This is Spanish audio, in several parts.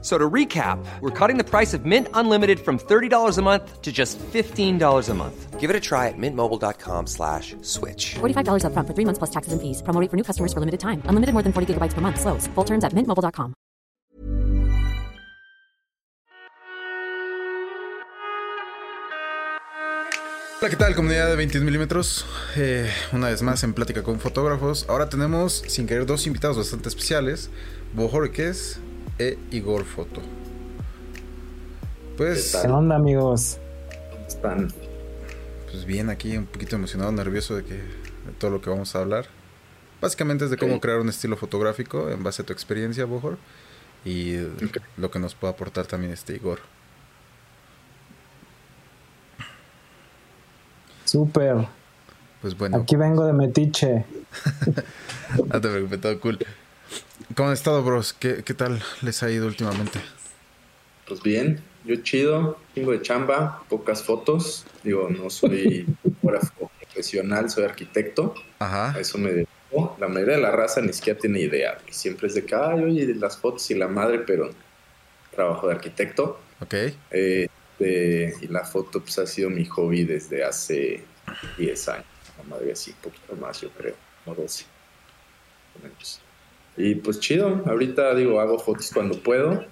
So to recap, we're cutting the price of Mint Unlimited from $30 a month to just $15 a month. Give it a try at mintmobile.com slash switch. $45 upfront for three months plus taxes and fees. Promo rate for new customers for limited time. Unlimited more than 40 gigabytes per month. Slows. Full terms at mintmobile.com. Hola, ¿qué tal comunidad de 20 milímetros? Eh, una vez más en Plática con Fotógrafos. Ahora tenemos, sin querer, dos invitados bastante especiales. Bo Jorquez e Igor Foto. Pues, ¿Qué onda, amigos? Están. pues bien, aquí un poquito emocionado, nervioso de que de todo lo que vamos a hablar. Básicamente es de cómo crear un estilo fotográfico en base a tu experiencia, Bojor. Y lo que nos puede aportar también este Igor. Súper. Pues bueno, Aquí vengo de Metiche. no te preocupes, todo cool. ¿Cómo han estado, bros? ¿Qué, qué tal les ha ido últimamente? Pues bien, yo chido, chingo de chamba, pocas fotos. Digo, no soy fotógrafo profesional, soy arquitecto. Ajá. A eso me dedico. La mayoría de la raza ni siquiera tiene idea. Siempre es de que, ay, oye, las fotos y la madre, pero trabajo de arquitecto. Ok. Eh, de- y la foto pues ha sido mi hobby desde hace 10 años. La madre así, un poquito más, yo creo, o 12. más o menos. Y pues chido, ahorita digo, hago fotos cuando puedo,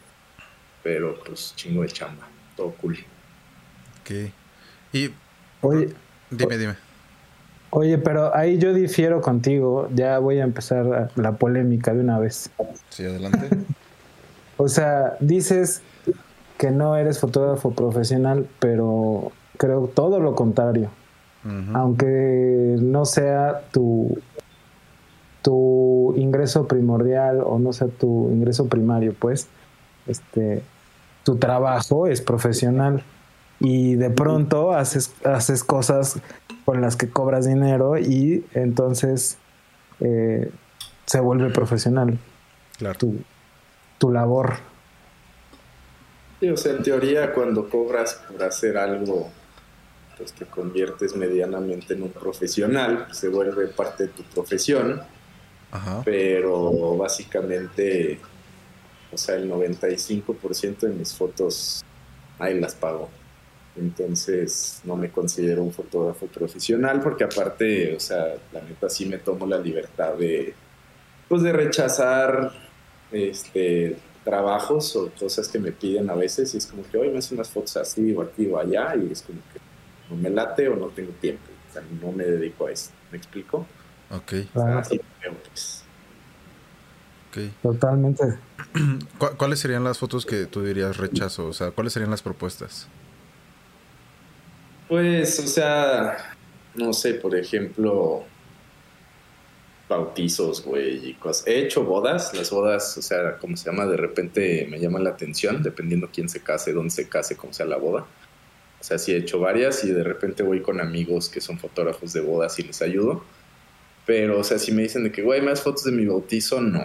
pero pues chingo de chamba, todo cool. Ok. Y Oye, dime, dime. oye, pero ahí yo difiero contigo. Ya voy a empezar la polémica de una vez. Sí, adelante. O sea, dices que no eres fotógrafo profesional, pero creo todo lo contrario. Aunque no sea tu, tu ingreso primordial o no sea tu ingreso primario, pues, este, tu trabajo es profesional y de pronto haces, haces cosas con las que cobras dinero y entonces eh, se vuelve profesional Claro. tu, tu labor. Sí, o sea, en teoría cuando cobras por hacer algo, pues te conviertes medianamente en un profesional, se vuelve parte de tu profesión. Pero básicamente, o sea, el 95% de mis fotos ahí las pago. Entonces no me considero un fotógrafo profesional porque aparte, o sea, la neta sí me tomo la libertad de, pues de rechazar este, trabajos o cosas que me piden a veces y es como que hoy me hacen unas fotos así o aquí o allá y es como que no me late o no tengo tiempo, o sea, no me dedico a eso, ¿me explico? Ok. O sea, Claro. así veo, pues. Ok. Totalmente. ¿Cu- ¿Cuáles serían las fotos que tú dirías rechazo? O sea, ¿cuáles serían las propuestas? Pues, o sea, no sé, por ejemplo, bautizos, güey, y cosas. He hecho bodas, las bodas, o sea, como se llama, de repente me llaman la atención, dependiendo quién se case, dónde se case, cómo sea la boda. O sea, sí he hecho varias y de repente voy con amigos que son fotógrafos de bodas y les ayudo. Pero, o sea, si me dicen de que, güey, más fotos de mi bautizo, no.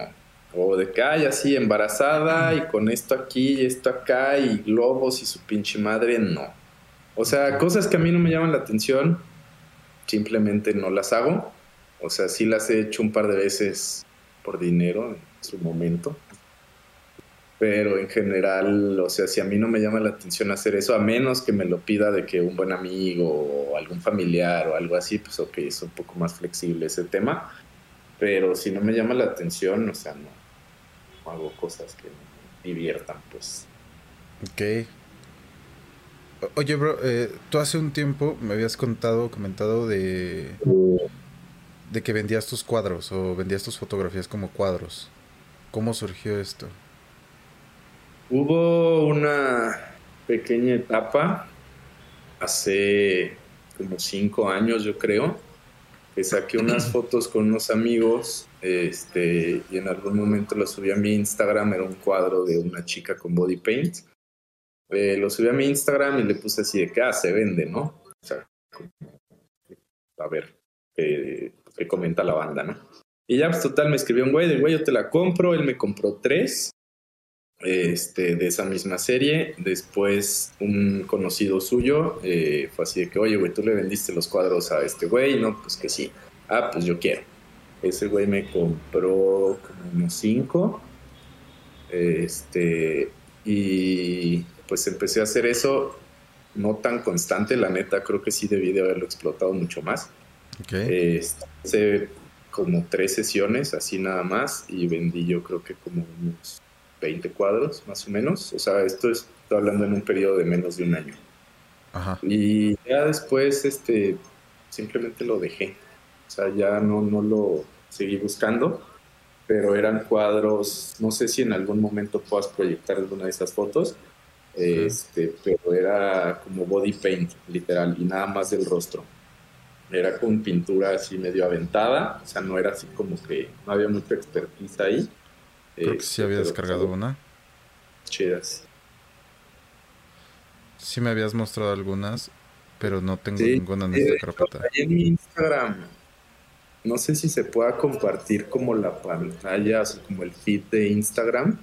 O de que, ay, así, embarazada y con esto aquí y esto acá y globos y su pinche madre, no. O sea, cosas que a mí no me llaman la atención, simplemente no las hago. O sea, sí las he hecho un par de veces por dinero en su momento. Pero en general, o sea, si a mí no me llama la atención hacer eso, a menos que me lo pida de que un buen amigo o algún familiar o algo así, pues ok, es un poco más flexible ese tema. Pero si no me llama la atención, o sea, no, no hago cosas que me diviertan, pues. Ok. Oye, bro, eh, tú hace un tiempo me habías contado, comentado de, de que vendías tus cuadros o vendías tus fotografías como cuadros. ¿Cómo surgió esto? Hubo una pequeña etapa hace como cinco años, yo creo, que saqué unas fotos con unos amigos este, y en algún momento lo subí a mi Instagram, era un cuadro de una chica con body paint. Eh, lo subí a mi Instagram y le puse así de que, ah, se vende, ¿no? O sea, a ver qué, qué comenta la banda, ¿no? Y ya, pues total, me escribió un güey, del güey, yo te la compro, él me compró tres este, de esa misma serie. Después un conocido suyo eh, fue así de que, oye, güey, tú le vendiste los cuadros a este güey, no, pues que sí. Ah, pues yo quiero. Ese güey me compró como unos cinco. Este, y pues empecé a hacer eso, no tan constante, la neta, creo que sí debí de haberlo explotado mucho más. Okay. Este, hice como tres sesiones, así nada más, y vendí yo creo que como unos 20 cuadros, más o menos. O sea, esto es, estoy hablando en un periodo de menos de un año. Ajá. Y ya después, este, simplemente lo dejé. O sea, ya no, no lo seguí buscando, pero eran cuadros, no sé si en algún momento puedas proyectar alguna de esas fotos, este, pero era como body paint, literal, y nada más del rostro. Era con pintura así medio aventada, o sea, no era así como que no había mucha expertise ahí. Creo que sí Este, había descargado una. Chidas. Sí me habías mostrado algunas, pero no tengo Sí, ninguna en esta carpeta. ahí en mi Instagram, no sé si se pueda compartir como la pantalla, o sea, como el feed de Instagram,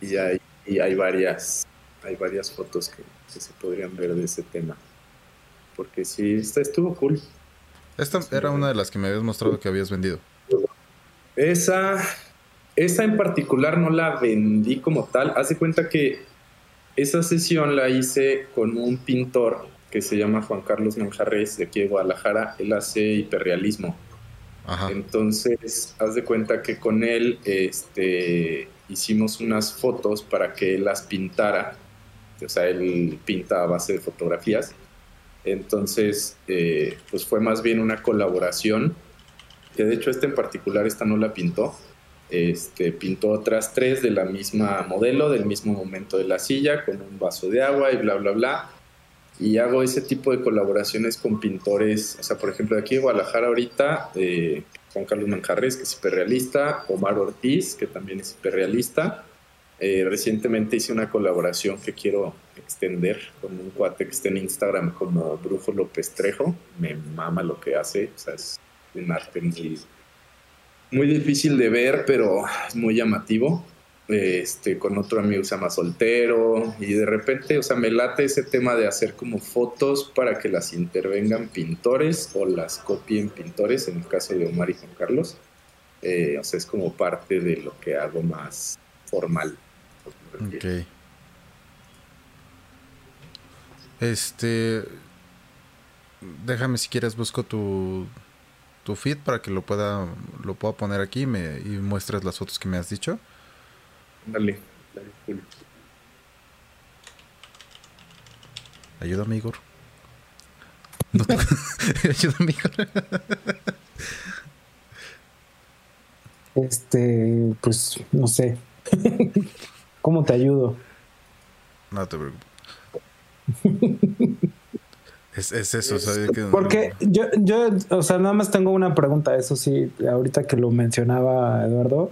y hay, y hay varias, hay varias fotos que, que se podrían ver de ese tema. Porque sí, esta estuvo cool. Esta era una de las que me habías mostrado que habías vendido. Esa, esa en particular no la vendí como tal. Haz de cuenta que esa sesión la hice con un pintor que se llama Juan Carlos Manjarres de aquí de Guadalajara. Él hace hiperrealismo. Ajá. Entonces, haz de cuenta que con él este, hicimos unas fotos para que él las pintara. O sea, él pinta a base de fotografías. Entonces, eh, pues fue más bien una colaboración, que de hecho esta en particular, esta no la pintó. Este, pintó otras tres de la misma modelo, del mismo momento de la silla, con un vaso de agua y bla, bla, bla. Y hago ese tipo de colaboraciones con pintores, o sea, por ejemplo, de aquí de Guadalajara ahorita, eh, Juan Carlos Manjarres, que es hiperrealista, Omar Ortiz, que también es hiperrealista. Eh, recientemente hice una colaboración que quiero extender con un cuate que está en Instagram como Brujo López Trejo. Me mama lo que hace, o sea, es un arte muy, muy difícil de ver, pero es muy llamativo. Este, con otro amigo se llama Soltero, y de repente, o sea, me late ese tema de hacer como fotos para que las intervengan pintores o las copien pintores, en el caso de Omar y Juan Carlos. Eh, o sea, es como parte de lo que hago más formal. Ok. Este. Déjame si quieres, busco tu, tu feed para que lo pueda, lo pueda poner aquí y me, y muestres las fotos que me has dicho. Dale, dale, Julio. Ayúdame, Igor. No te- Ayúdame, Igor. Este, pues, no sé. ¿Cómo te ayudo? No te preocupes. Es, es eso, o sea, que- Porque yo, yo, o sea, nada más tengo una pregunta, eso sí, ahorita que lo mencionaba Eduardo,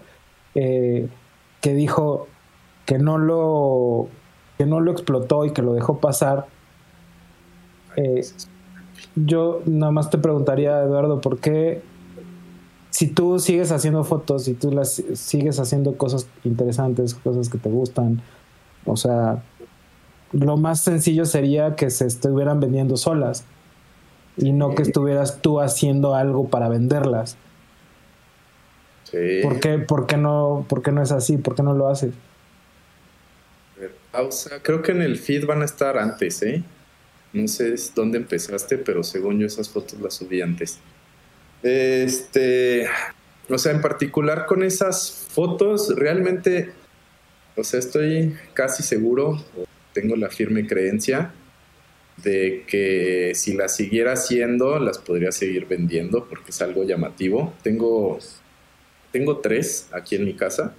eh, que dijo que no lo, que no lo explotó y que lo dejó pasar. Eh, yo nada más te preguntaría, Eduardo, ¿por qué si tú sigues haciendo fotos, si tú las sigues haciendo cosas interesantes, cosas que te gustan, o sea, lo más sencillo sería que se estuvieran vendiendo solas y no que estuvieras tú haciendo algo para venderlas. Sí. ¿Por qué, por qué no, por qué no es así? ¿Por qué no lo haces? Pausa. Creo que en el feed van a estar antes, ¿eh? No sé dónde empezaste, pero según yo esas fotos las subí antes. Este, o sea, en particular con esas fotos, realmente, o sea, estoy casi seguro, tengo la firme creencia de que si las siguiera haciendo, las podría seguir vendiendo porque es algo llamativo. Tengo, tengo tres aquí en mi casa.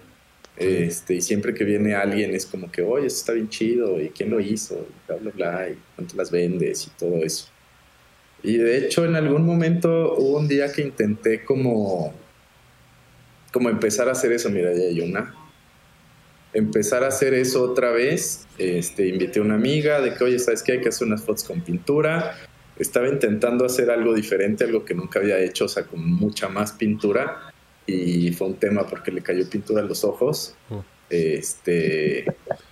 Este, y siempre que viene alguien es como que, oye, eso está bien chido, y quién lo hizo, y bla, bla, bla, y cuánto las vendes y todo eso. Y de hecho, en algún momento hubo un día que intenté como, como empezar a hacer eso, mira, ya hay una. Empezar a hacer eso otra vez. Este, invité a una amiga de que, oye, ¿sabes qué? Hay que hacer unas fotos con pintura. Estaba intentando hacer algo diferente, algo que nunca había hecho, o sea, con mucha más pintura y fue un tema porque le cayó pintura a los ojos. Uh. Este,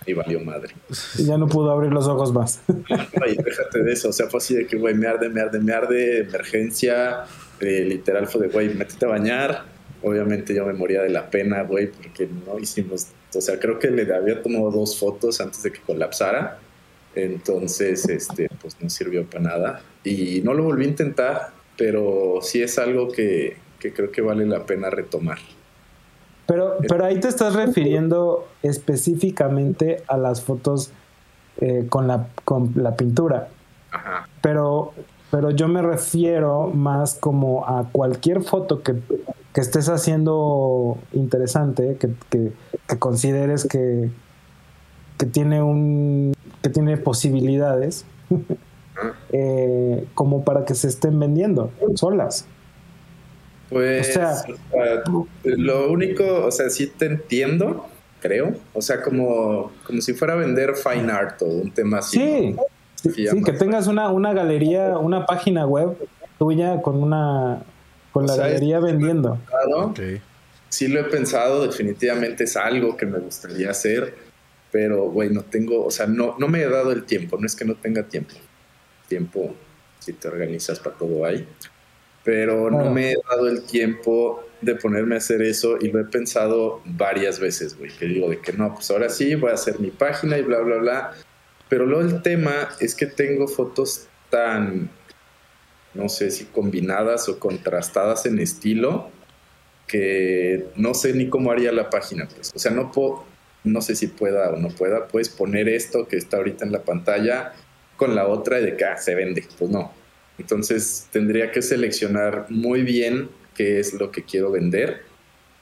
y valió madre. Y ya no pudo abrir los ojos más. Ay, déjate de eso. O sea, fue así de que, güey, me arde, me arde, me arde, emergencia. eh, literal fue de, güey, métete a bañar. Obviamente yo me moría de la pena, güey, porque no hicimos. O sea, creo que le había tomado dos fotos antes de que colapsara. Entonces, este, pues no sirvió para nada. Y no lo volví a intentar, pero sí es algo que, que creo que vale la pena retomar. Pero, pero ahí te estás refiriendo específicamente a las fotos eh, con, la, con la pintura. Ajá. Pero, pero yo me refiero más como a cualquier foto que, que estés haciendo interesante, que, que- que consideres que, que tiene un que tiene posibilidades eh, como para que se estén vendiendo solas. Pues, O sea- lo único, o sea, sí te entiendo, creo. O sea, como, como si fuera a vender fine art o un tema así. Sí, ¿no? sí, Sí, que tengas una, una galería, una página web tuya con una con O la sea, galería vendiendo. Claro, Ok. Sí lo he pensado, definitivamente es algo que me gustaría hacer, pero, güey, no tengo, o sea, no, no me he dado el tiempo, no es que no tenga tiempo. Tiempo, si te organizas para todo hay, pero no me he dado el tiempo de ponerme a hacer eso y lo he pensado varias veces, güey, que digo de que no, pues ahora sí voy a hacer mi página y bla, bla, bla. Pero luego el tema es que tengo fotos tan, no sé si combinadas o contrastadas en estilo, que no sé ni cómo haría la página, pues. O sea, no no sé si pueda o no pueda, puedes poner esto que está ahorita en la pantalla con la otra y de que ah, se vende. Pues no. Entonces tendría que seleccionar muy bien qué es lo que quiero vender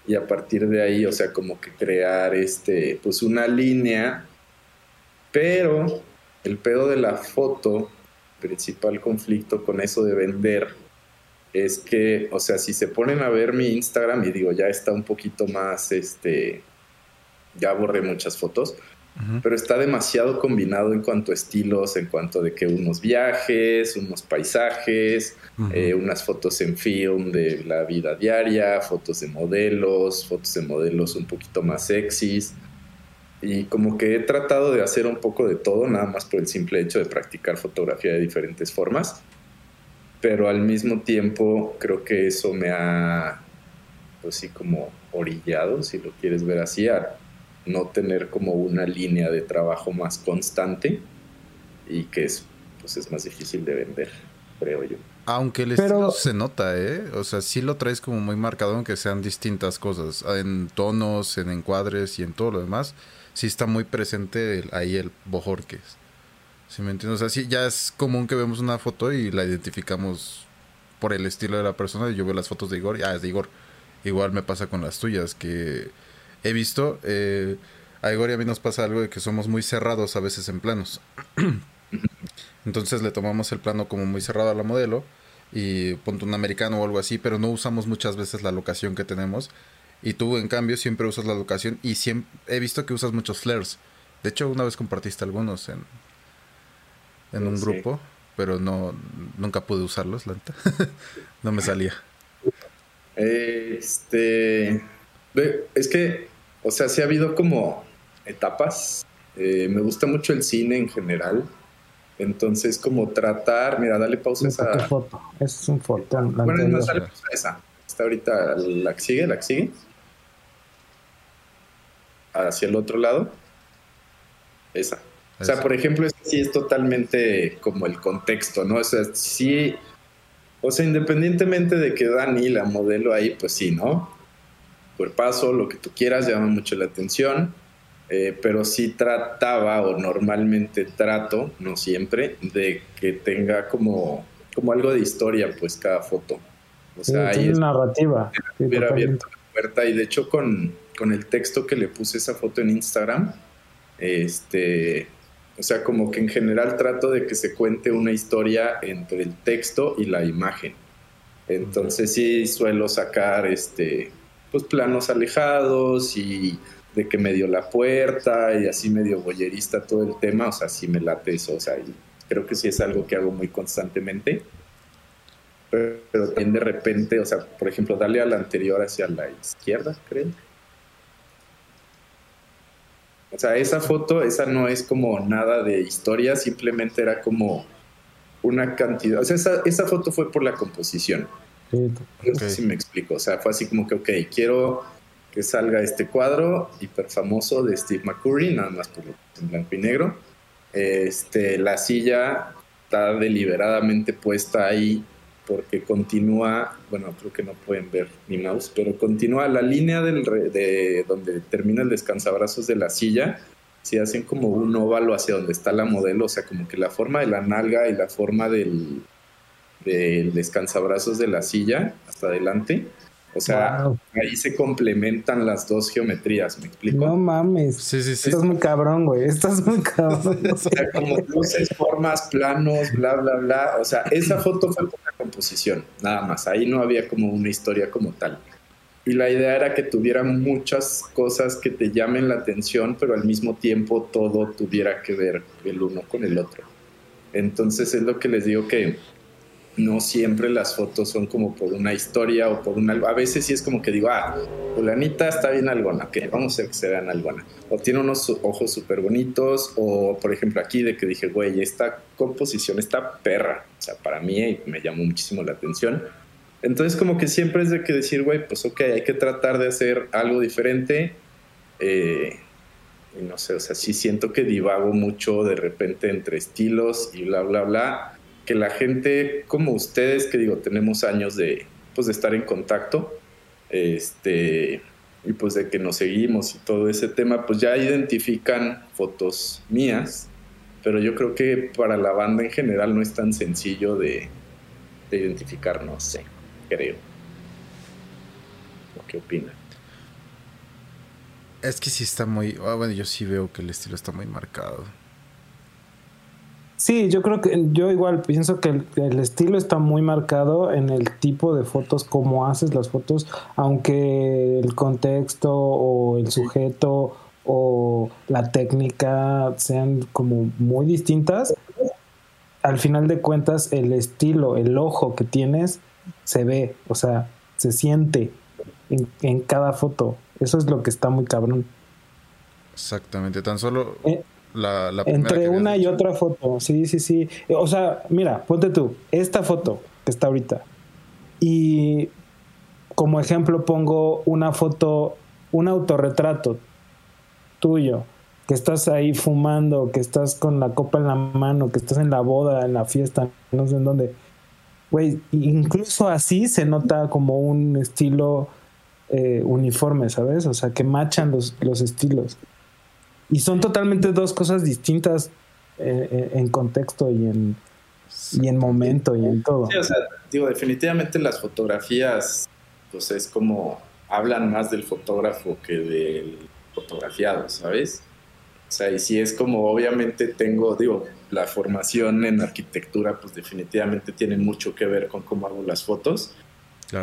y a partir de ahí, o sea, como que crear este, pues una línea, pero el pedo de la foto, principal conflicto con eso de vender, es que, o sea, si se ponen a ver mi Instagram y digo, ya está un poquito más, este, ya borré muchas fotos, pero está demasiado combinado en cuanto a estilos, en cuanto de que unos viajes, unos paisajes, eh, unas fotos en film de la vida diaria, fotos de modelos, fotos de modelos un poquito más sexys. Y como que he tratado de hacer un poco de todo, nada más por el simple hecho de practicar fotografía de diferentes formas. Pero al mismo tiempo creo que eso me ha, pues sí, como orillado, si lo quieres ver así, a no tener como una línea de trabajo más constante y que es, pues es más difícil de vender, creo yo. Aunque el Pero- estilo se nota, ¿eh? O sea, sí lo traes como muy marcado, aunque sean distintas cosas. En tonos, en encuadres y en todo lo demás. Sí está muy presente el- ahí el Bojorques. ¿Sí me entiendes? O sea, sí, ya es común que vemos una foto y la identificamos por el estilo de la persona. Yo veo las fotos de Igor y, ah, es de Igor. Igual me pasa con las tuyas, que he visto... eh, a Igor y a mí nos pasa algo de que somos muy cerrados a veces en planos. Entonces le tomamos el plano como muy cerrado a la modelo y ponte un americano o algo así, pero no usamos muchas veces la locación que tenemos. Y tú, en cambio, siempre usas la locación y siempre he visto que usas muchos flares. De hecho, una vez compartiste algunos en, en un Sí. grupo, pero no nunca pude usarlos, la no me salía. Este. ve, Es que, o sea, sí ha habido como etapas. Eh, me gusta mucho el cine en general. Entonces, como tratar. Mira, dale pausa a esa. foto. Es un la Bueno, no, dale pausa a esa. Está ahorita la que sigue, la que sigue. Hacia el otro lado. Esa. O sea, por ejemplo, es sí es totalmente como el contexto, ¿no? O sea, sí. O sea, independientemente de que Dani, la modelo ahí, pues sí, ¿no? Cuerpazo, lo que tú quieras, llama mucho la atención. eh, pero sí trataba, o normalmente trato, no siempre, de que tenga como, como algo de historia, pues cada foto. O Sí, sea, ahí es narrativa. Hubiera abierto la puerta y de hecho con, con el texto que le puse esa foto en Instagram, este, o sea, como que en general trato de que se cuente una historia entre el texto y la imagen. Entonces sí suelo sacar este, pues planos alejados y de que medio la puerta y así medio boyerista todo el tema, o sea, sí me late eso, o sea, y creo que sí es algo que hago muy constantemente pero, pero de repente, o sea, por ejemplo, darle a la anterior hacia la izquierda, creo. O sea, esa foto, esa no es como nada de historia, simplemente era como una cantidad. O sea, esa, esa foto fue por la composición. No sé si me explico. O sea, fue así como que, ok, quiero que salga este cuadro hiper famoso de Steve McCurry, nada más por en blanco y negro. Este, la silla está deliberadamente puesta ahí porque continúa, bueno, creo que no pueden ver mi mouse, pero continúa la línea del de donde termina el descansabrazos de la silla, si hacen como un óvalo hacia donde está la modelo, o sea, como que la forma de la nalga y la forma del, del descansabrazos de la silla hasta adelante. O sea, ahí se complementan las dos geometrías, ¿me explico? No mames. Sí, sí, sí. Estás muy cabrón, güey. Estás muy cabrón. o sea, como luces, formas, planos, bla, bla, bla. O sea, esa foto fue una composición, nada más. Ahí no había como una historia como tal. Y la idea era que tuviera muchas cosas que te llamen la atención, pero al mismo tiempo todo tuviera que ver el uno con el otro. Entonces es lo que les digo que no siempre las fotos son como por una historia o por una... A veces sí es como que digo, ah, fulanita está bien algona, que vamos a hacer que se vean algona. O tiene unos ojos súper bonitos, o por ejemplo aquí de que dije, güey, esta composición está perra. O sea, para mí me llamó muchísimo la atención. Entonces como que siempre es de que decir, güey, pues ok, hay que tratar de hacer algo diferente. Eh, y no sé, o sea, sí siento que divago mucho de repente entre estilos y bla, bla, bla que la gente como ustedes, que digo, tenemos años de, pues, de estar en contacto, este, y pues de que nos seguimos y todo ese tema, pues ya identifican fotos mías, pero yo creo que para la banda en general no es tan sencillo de, de identificar, no sé, creo. ¿Qué opinan? Es que sí está muy, ah, bueno, yo sí veo que el estilo está muy marcado. Sí, yo creo que yo igual pienso que el, estilo está muy marcado en el tipo de fotos, cómo haces las fotos, aunque el contexto o el sujeto o la técnica sean como muy distintas, al final de cuentas el estilo, el ojo que tienes se ve, o sea, se siente en, cada foto. Eso es lo que está muy cabrón. Exactamente, tan solo... Eh, entre una y otra foto, sí, sí, sí. O sea, mira, ponte tú, esta foto que está ahorita. Y como ejemplo pongo una foto, un autorretrato tuyo, que estás ahí fumando, que estás con la copa en la mano, que estás en la boda, en la fiesta, no sé en dónde. Güey, incluso así se nota como un estilo eh, uniforme, ¿sabes? O sea, que machan los, los estilos. Y son totalmente dos cosas distintas eh, eh, en contexto y en, y en momento y en todo. Sí, o sea, digo, definitivamente las fotografías, pues es como hablan más del fotógrafo que del fotografiado, ¿sabes? O sea, y si es como, obviamente tengo, digo, la formación en arquitectura, pues definitivamente tiene mucho que ver con cómo hago las fotos.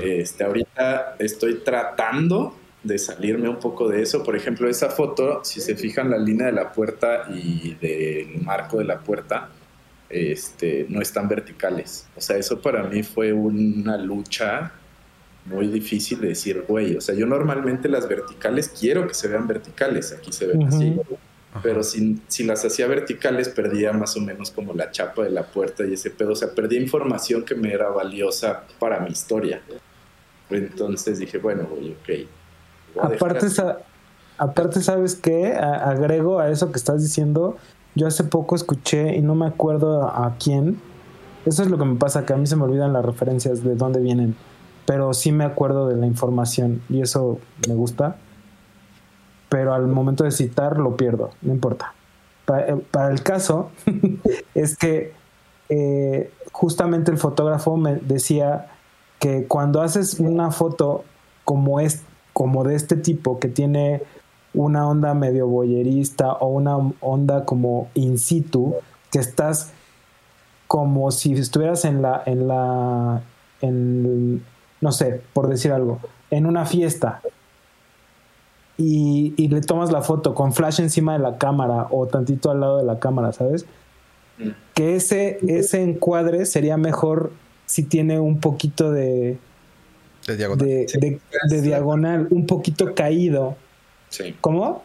Este, ahorita estoy tratando de salirme un poco de eso. Por ejemplo, esa foto, si se fijan la línea de la puerta y del marco de la puerta, este, no están verticales. O sea, eso para mí fue una lucha muy difícil de decir, güey, o sea, yo normalmente las verticales quiero que se vean verticales, aquí se ven así, pero si, si las hacía verticales perdía más o menos como la chapa de la puerta y ese pedo, o sea, perdía información que me era valiosa para mi historia. Entonces dije, bueno, güey, ok, Aparte, aparte, ¿sabes qué? agrego a eso que estás diciendo. Yo hace poco escuché y no me acuerdo a, quién. Eso es lo que me pasa, que a mí se me olvidan las referencias de dónde vienen. Pero sí me acuerdo de la información y eso me gusta. Pero al momento de citar lo pierdo, no importa. Para, eh, el caso es que eh, justamente el fotógrafo me decía que cuando haces una foto como esta, como de este tipo que tiene una onda medio boyerista o una onda como in situ, que estás como si estuvieras en la, en la, en, no sé, por decir algo, en una fiesta y, y, le tomas la foto con flash encima de la cámara o tantito al lado de la cámara, ¿sabes? Que ese, ese encuadre sería mejor si tiene un poquito de, de diagonal. De, diagonal, un poquito caído. Sí. ¿Cómo?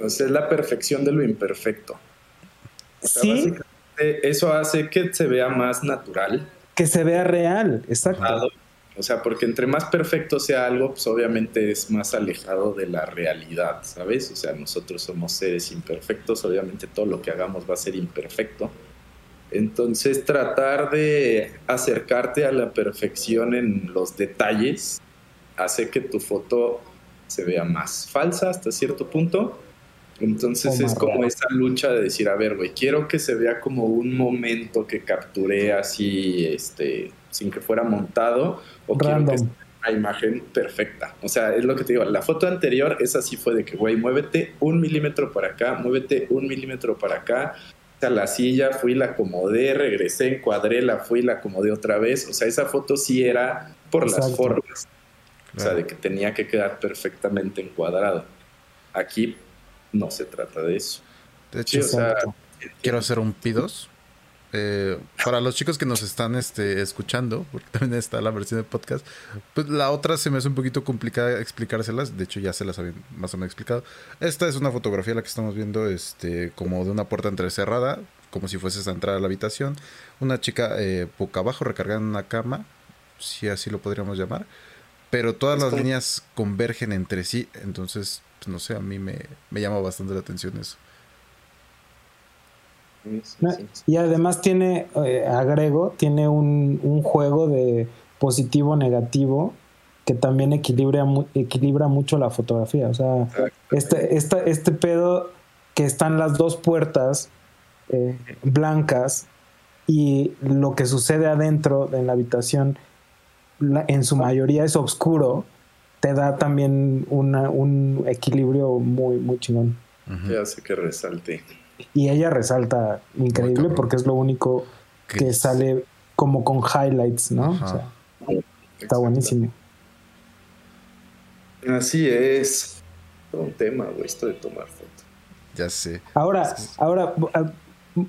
O sea, es la perfección de lo imperfecto. O sea, Sí. básicamente Eso hace que se vea más natural. Que se vea real, exacto. O sea, porque entre más perfecto sea algo, pues obviamente es más alejado de la realidad, ¿sabes? O sea, nosotros somos seres imperfectos, obviamente todo lo que hagamos va a ser imperfecto. Entonces, tratar de acercarte a la perfección en los detalles hace que tu foto se vea más falsa hasta cierto punto. Entonces es como real. esa lucha de decir, a ver, güey, quiero que se vea como un momento que capturé así, este, sin que fuera montado, o quiero que sea una imagen perfecta. O sea, es lo que te digo, la foto anterior, esa sí fue de que, güey, muévete un milímetro para acá, muévete un milímetro para acá. Sea, la silla, fui, la acomodé, regresé, encuadré, la fui, la acomodé otra vez. O sea, esa foto sí era por las formas. O sea, de que tenía que quedar perfectamente encuadrado. Aquí no se trata de eso. De Sí, hecho, o sea, Exacto. quiero hacer un pidos. Eh, para los chicos que nos están este, escuchando, porque también está la versión de podcast, pues la otra se me hace un poquito complicada explicárselas. De hecho, ya se las había más o menos explicado. Esta es una fotografía la que estamos viendo, este, como de una puerta entrecerrada, como si fueses a entrar a la habitación. Una chica eh, boca abajo recargada en una cama, si así lo podríamos llamar. Pero todas las líneas convergen entre sí, entonces, pues, no sé, a mí me, me llama bastante la atención eso. Sí, sí, No, sí. Y además tiene, eh, agrego, tiene un, un juego de positivo-negativo que también equilibra, equilibra mucho la fotografía. O sea, este, esta- este pedo que están las dos puertas eh, blancas y lo que sucede adentro en la habitación la- en su mayoría es oscuro, te da también una- un equilibrio muy, muy chingón. Que hace que resalte. Y ella resalta increíble porque es lo único Que sale como con highlights, ¿no? O sea, está buenísimo. Así es. Todo un tema, güey, esto de tomar foto. Ya sé. Ahora, ahora, ah,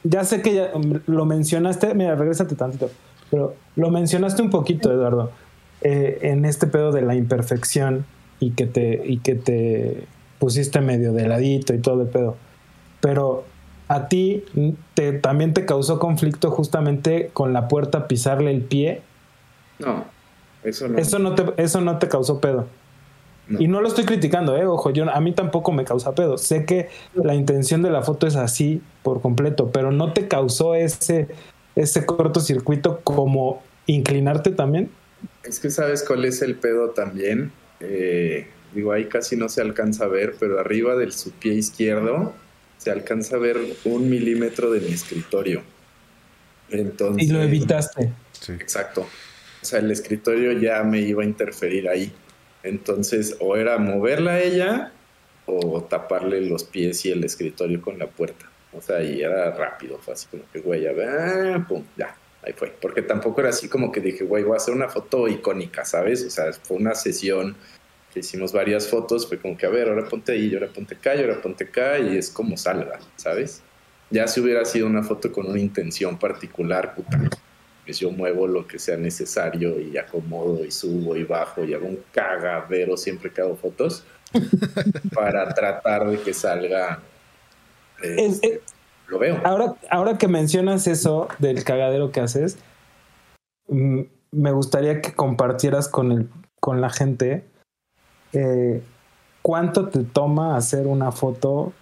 ya sé que ya mm, lo mencionaste, mira, regrésate tantito, pero lo mencionaste un poquito, Eduardo, eh, en este pedo de la imperfección y que te, y que te pusiste medio de ladito y todo el pedo. Pero a ti te, también te causó conflicto justamente con la puerta pisarle el pie. No, eso no. Eso no te, eso no te causó pedo. No. Y no lo estoy criticando, eh, ojo, yo a mí tampoco me causa pedo. Sé que la intención de la foto es así por completo, pero no te causó ese ese cortocircuito como inclinarte también. Es que sabes cuál es el pedo también. Eh, digo, ahí casi no se alcanza a ver, pero arriba del su pie izquierdo se alcanza a ver un milímetro de mi escritorio. Entonces, Y lo evitaste. Sí. Exacto. O sea, el escritorio ya me iba a interferir ahí. Entonces, o era moverla a ella o taparle los pies y el escritorio con la puerta. O sea, y era rápido, así como que, güey, ya, ah, pum, ya, ahí fue. Porque tampoco era así como que dije, güey, voy a hacer una foto icónica, ¿sabes? O sea, fue una sesión que hicimos varias fotos, fue como que, a ver, ahora ponte ahí, ahora ponte acá, y ahora ponte acá, y es como salga, ¿sabes? Ya si hubiera sido una foto con una intención particular, puta, pues yo muevo lo que sea necesario y acomodo y subo y bajo y hago un cagadero siempre que hago fotos para tratar de que salga. eh, Es- es- lo veo. ahora, ahora que mencionas eso del cagadero que haces, mm, me gustaría que compartieras con el, con la gente eh, cuánto te toma hacer una foto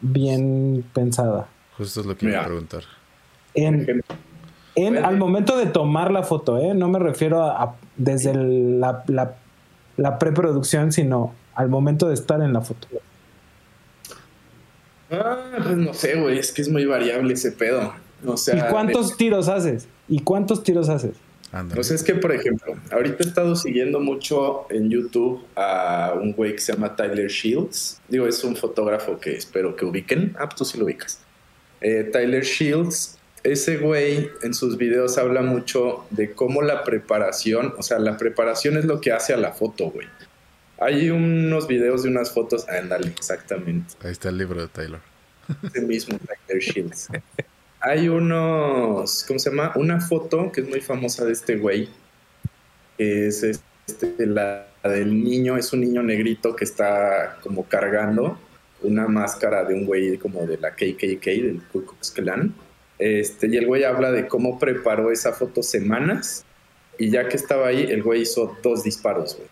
bien pensada. Justo es lo que iba a Mira. preguntar. En, en- al momento de tomar la foto, ¿eh? no me refiero a, a- desde el- la, la- la preproducción, sino al momento de estar en la foto. Ah, pues no sé, güey, es que es muy variable ese pedo. O sea, ¿Y cuántos tiros haces? ¿Y cuántos tiros haces? Ándale. Pues es que, por ejemplo, ahorita he estado siguiendo mucho en YouTube a un güey que se llama Tyler Shields. Digo, es un fotógrafo que espero que ubiquen. Ah, pues tú sí lo ubicas. Eh, Tyler Shields, ese güey en sus videos habla mucho de cómo la preparación, o sea, la preparación es lo que hace a la foto, güey. Hay unos videos de unas fotos, ándale, exactamente Ahí está el libro de Taylor. ese mismo Tyler Shields. Hay unos, ¿cómo se llama? Una foto que es muy famosa de este güey, que es este, la del niño, es un niño negrito que está como cargando una máscara de un güey como de la KKK, del Ku Klux Klan. Este, y el güey habla de cómo preparó esa foto semanas y ya que estaba ahí, el güey hizo dos disparos, güey.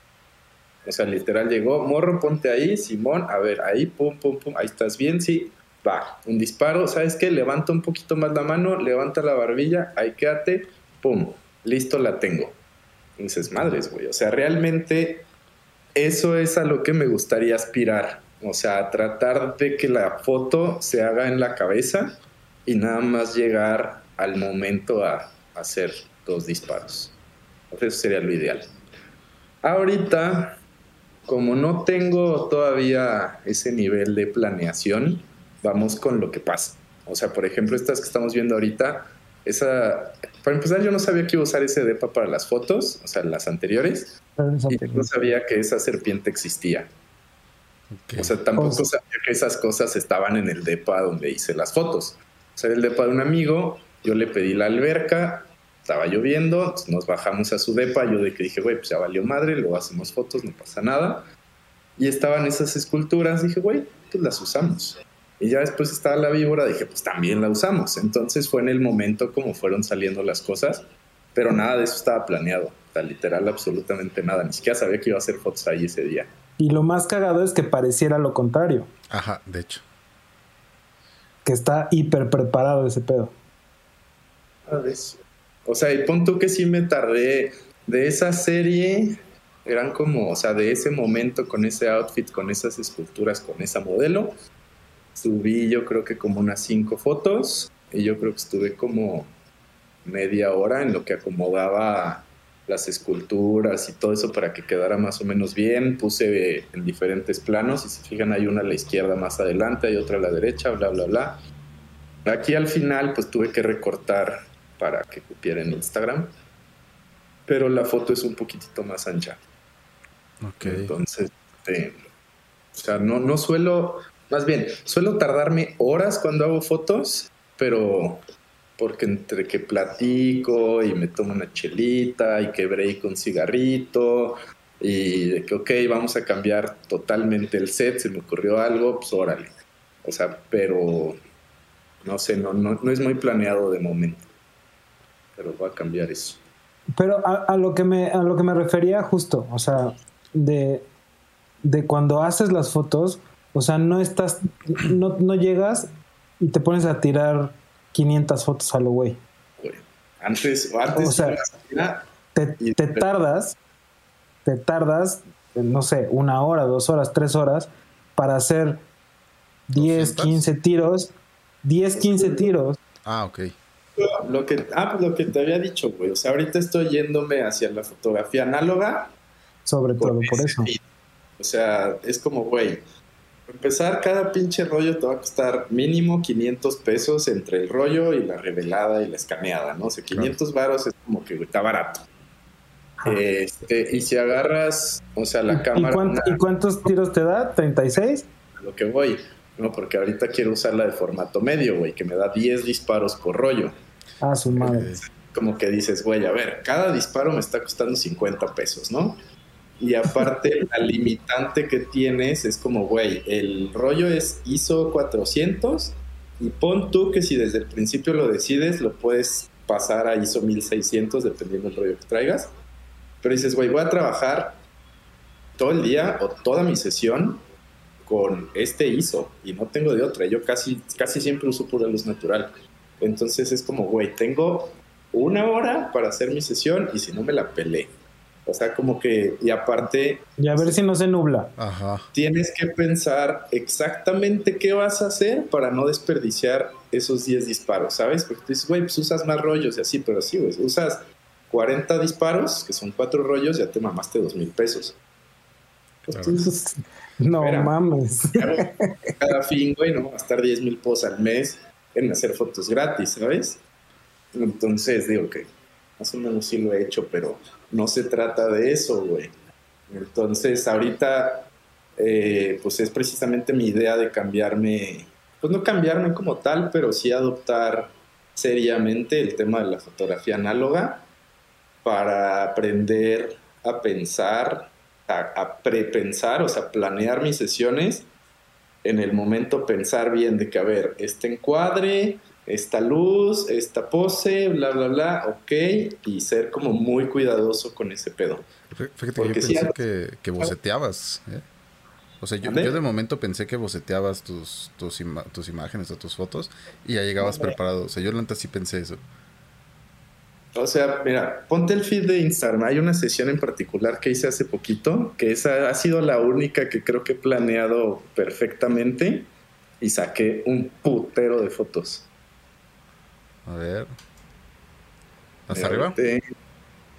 O sea, literal llegó, morro, ponte ahí, Simón, a ver, ahí, pum, pum, pum, ahí estás bien, sí, va, un disparo, ¿sabes qué? Levanta un poquito más la mano, levanta la barbilla, ahí quédate, pum, listo, la tengo. Dices, madres, güey, o sea, realmente eso es a lo que me gustaría aspirar. O sea, tratar de que la foto se haga en la cabeza y nada más llegar al momento a hacer dos disparos. Eso sería lo ideal. Ahorita, como no tengo todavía ese nivel de planeación, vamos con lo que pasa. O sea, por ejemplo, estas que estamos viendo ahorita, esa, para empezar, yo no sabía que iba a usar ese DEPA para las fotos, o sea, las anteriores, y no sabía que esa serpiente existía. O sea, tampoco sabía que esas cosas estaban en el DEPA donde hice las fotos. O sea, el DEPA de un amigo, yo le pedí la alberca, estaba lloviendo, nos bajamos a su DEPA, yo de que dije, güey, pues ya valió madre, luego hacemos fotos, no pasa nada. Y estaban esas esculturas, dije, güey, pues las usamos. Y ya después estaba la víbora, dije, pues también la usamos. Entonces fue en el momento como fueron saliendo las cosas, pero nada de eso estaba planeado. O sea, literal, absolutamente nada. Ni siquiera sabía que iba a hacer fotos ahí ese día. Y lo más cagado es que pareciera lo contrario. Ajá, de hecho. Que está hiper preparado ese pedo. O sea, y pon tú que sí me tardé de esa serie, eran como, o sea, de ese momento con ese outfit, con esas esculturas, con esa modelo, subí yo creo que como unas cinco fotos y yo creo que estuve como media hora en lo que acomodaba las esculturas y todo eso para que quedara más o menos bien. Puse en diferentes planos y si fijan hay una a la izquierda más adelante, hay otra a la derecha, bla, bla, bla. Aquí al final pues tuve que recortar para que cupiera en Instagram, pero la foto es un poquitito más ancha. Ok. Entonces, este, o sea, no, no suelo, más bien, suelo tardarme horas cuando hago fotos, pero porque entre que platico y me tomo una chelita y que break un cigarrito y de que, ok, vamos a cambiar totalmente el set, se me ocurrió algo, pues órale. O sea, pero no sé, no, no, no es muy planeado de momento. Pero va a cambiar eso. Pero a, a, lo que me, a lo que me refería justo, o sea, de, de cuando haces las fotos, o sea, no estás, no, no llegas y te pones a tirar 500 fotos a lo güey. Antes, antes o sea, te, te, tardas, te tardas, no sé, una hora, dos horas, tres horas para hacer 10, 15 tiros, 10, 15 tiros. Ah, ok. Lo que, ah, lo que te había dicho, güey. O sea, ahorita estoy yéndome hacia la fotografía análoga. Sobre todo por eso. Feed. O sea, es como, güey, empezar, cada pinche rollo te va a costar mínimo 500 pesos entre el rollo y la revelada y la escaneada, ¿no? O sea, 500 varos es como que está barato. Este, y si agarras, o sea, la ¿Y, cámara... ¿y, cuánto, ¿Y, cuántos tiros te da? ¿36? Lo que voy, no, porque ahorita quiero usarla de formato medio, güey, que me da 10 disparos por rollo. Ah, su madre. Como que dices, güey, a ver, cada disparo me está costando 50 pesos, ¿no? Y aparte, la limitante que tienes es como, güey, el rollo es ISO 400 y pon tú que si desde el principio lo decides, lo puedes pasar a ISO 1600 dependiendo del rollo que traigas. Pero dices, güey, voy a trabajar todo el día o toda mi sesión con este ISO y no tengo de otra. Yo casi, casi siempre uso pura luz natural. Entonces es como, güey, tengo una hora para hacer mi sesión y si no me la pelé. O sea, como que, y aparte... Y a ver si no se nubla. Ajá. Tienes que pensar exactamente qué vas a hacer para no desperdiciar esos 10 disparos, ¿sabes? Porque tú dices, güey, pues usas más rollos y así, pero sí, güey, usas 40 disparos, que son 4 rollos, ya te mamaste 2 mil pesos. Entonces, no espera, mames. Cada fin, güey, ¿no? Va a estar 10 mil pesos al mes en hacer fotos gratis, ¿sabes? Entonces, digo que más o menos sí lo he hecho, pero no se trata de eso, güey. Entonces, ahorita, eh, pues es precisamente mi idea de cambiarme, pues no cambiarme como tal, pero sí adoptar seriamente el tema de la fotografía análoga para aprender a pensar, a, a prepensar, o sea, planear mis sesiones en el momento pensar bien de que, a ver, este encuadre, esta luz, esta pose, bla, bla, bla, ok, y ser como muy cuidadoso con ese pedo. Fí- Fíjate que yo Porque sí, pensé antes- que, que boceteabas. ¿eh? O sea, yo, yo de momento pensé que boceteabas tus, tus, ima- tus imágenes o tus fotos y ya llegabas Hombre. preparado. O sea, yo neta sí pensé eso. O sea, mira, ponte el feed de Instagram. Hay una sesión en particular que hice hace poquito, que esa ha sido la única que creo que he planeado perfectamente y saqué un putero de fotos. A ver. ¿Hasta arriba?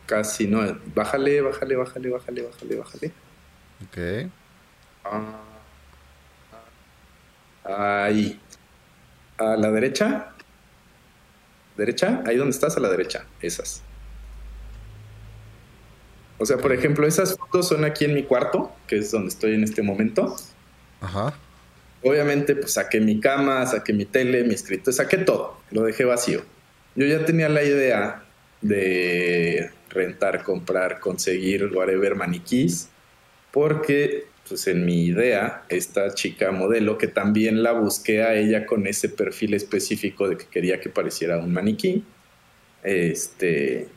Casi, no. Bájale, bájale, bájale, bájale, bájale, bájale. Ok. Ah, ahí. A la derecha. Derecha, ahí donde estás, a la derecha. Esas. O sea, por ejemplo, esas fotos son aquí en mi cuarto, que es donde estoy en este momento. Ajá. Obviamente, pues saqué mi cama, saqué mi tele, mi escritorio, saqué todo. Lo dejé vacío. Yo ya tenía la idea de rentar, comprar, conseguir, whatever, maniquís, porque, pues en mi idea, esta chica modelo, que también la busqué a ella con ese perfil específico de que quería que pareciera un maniquí, este,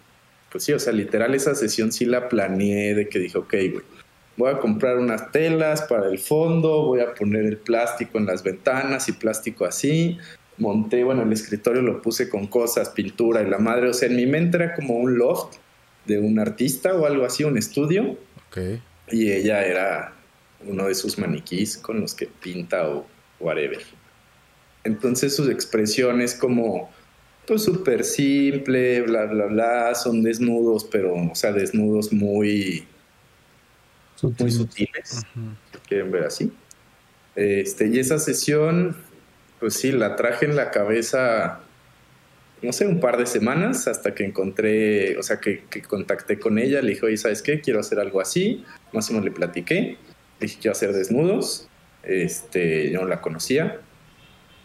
pues sí, o sea, literal esa sesión sí la planeé de que dije, ok, güey, voy a comprar unas telas para el fondo, voy a poner el plástico en las ventanas y plástico así. Monté, bueno, el escritorio lo puse con cosas, pintura y la madre. O sea, en mi mente era como un loft de un artista o algo así, un estudio. Ok. Y ella era uno de sus maniquís con los que pinta o whatever. Entonces sus expresiones como, pues súper simple, bla, bla, bla, son desnudos, pero, o sea, desnudos muy, muy Sutil. sutiles, quieren ver así. Este, y esa sesión, pues sí, la traje en la cabeza, no sé, un par de semanas hasta que encontré, o sea, que, que contacté con ella, le dije, oye, ¿sabes qué? Quiero hacer algo así, más o menos le platiqué, le dije, quiero hacer desnudos, este, yo no la conocía.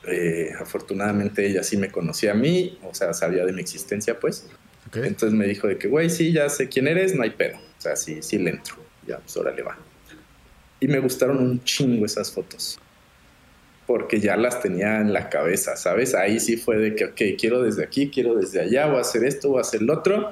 Eh, afortunadamente ella sí me conocía a mí, o sea, sabía de mi existencia, pues. Entonces me dijo de que, güey, sí, ya sé quién eres, no hay pedo. O sea, sí, sí le entro. Ya, pues órale va. Y me gustaron un chingo esas fotos. Porque ya las tenía en la cabeza, ¿sabes? Ahí sí fue de que, ok, quiero desde aquí, quiero desde allá, voy a hacer esto, voy a hacer lo otro.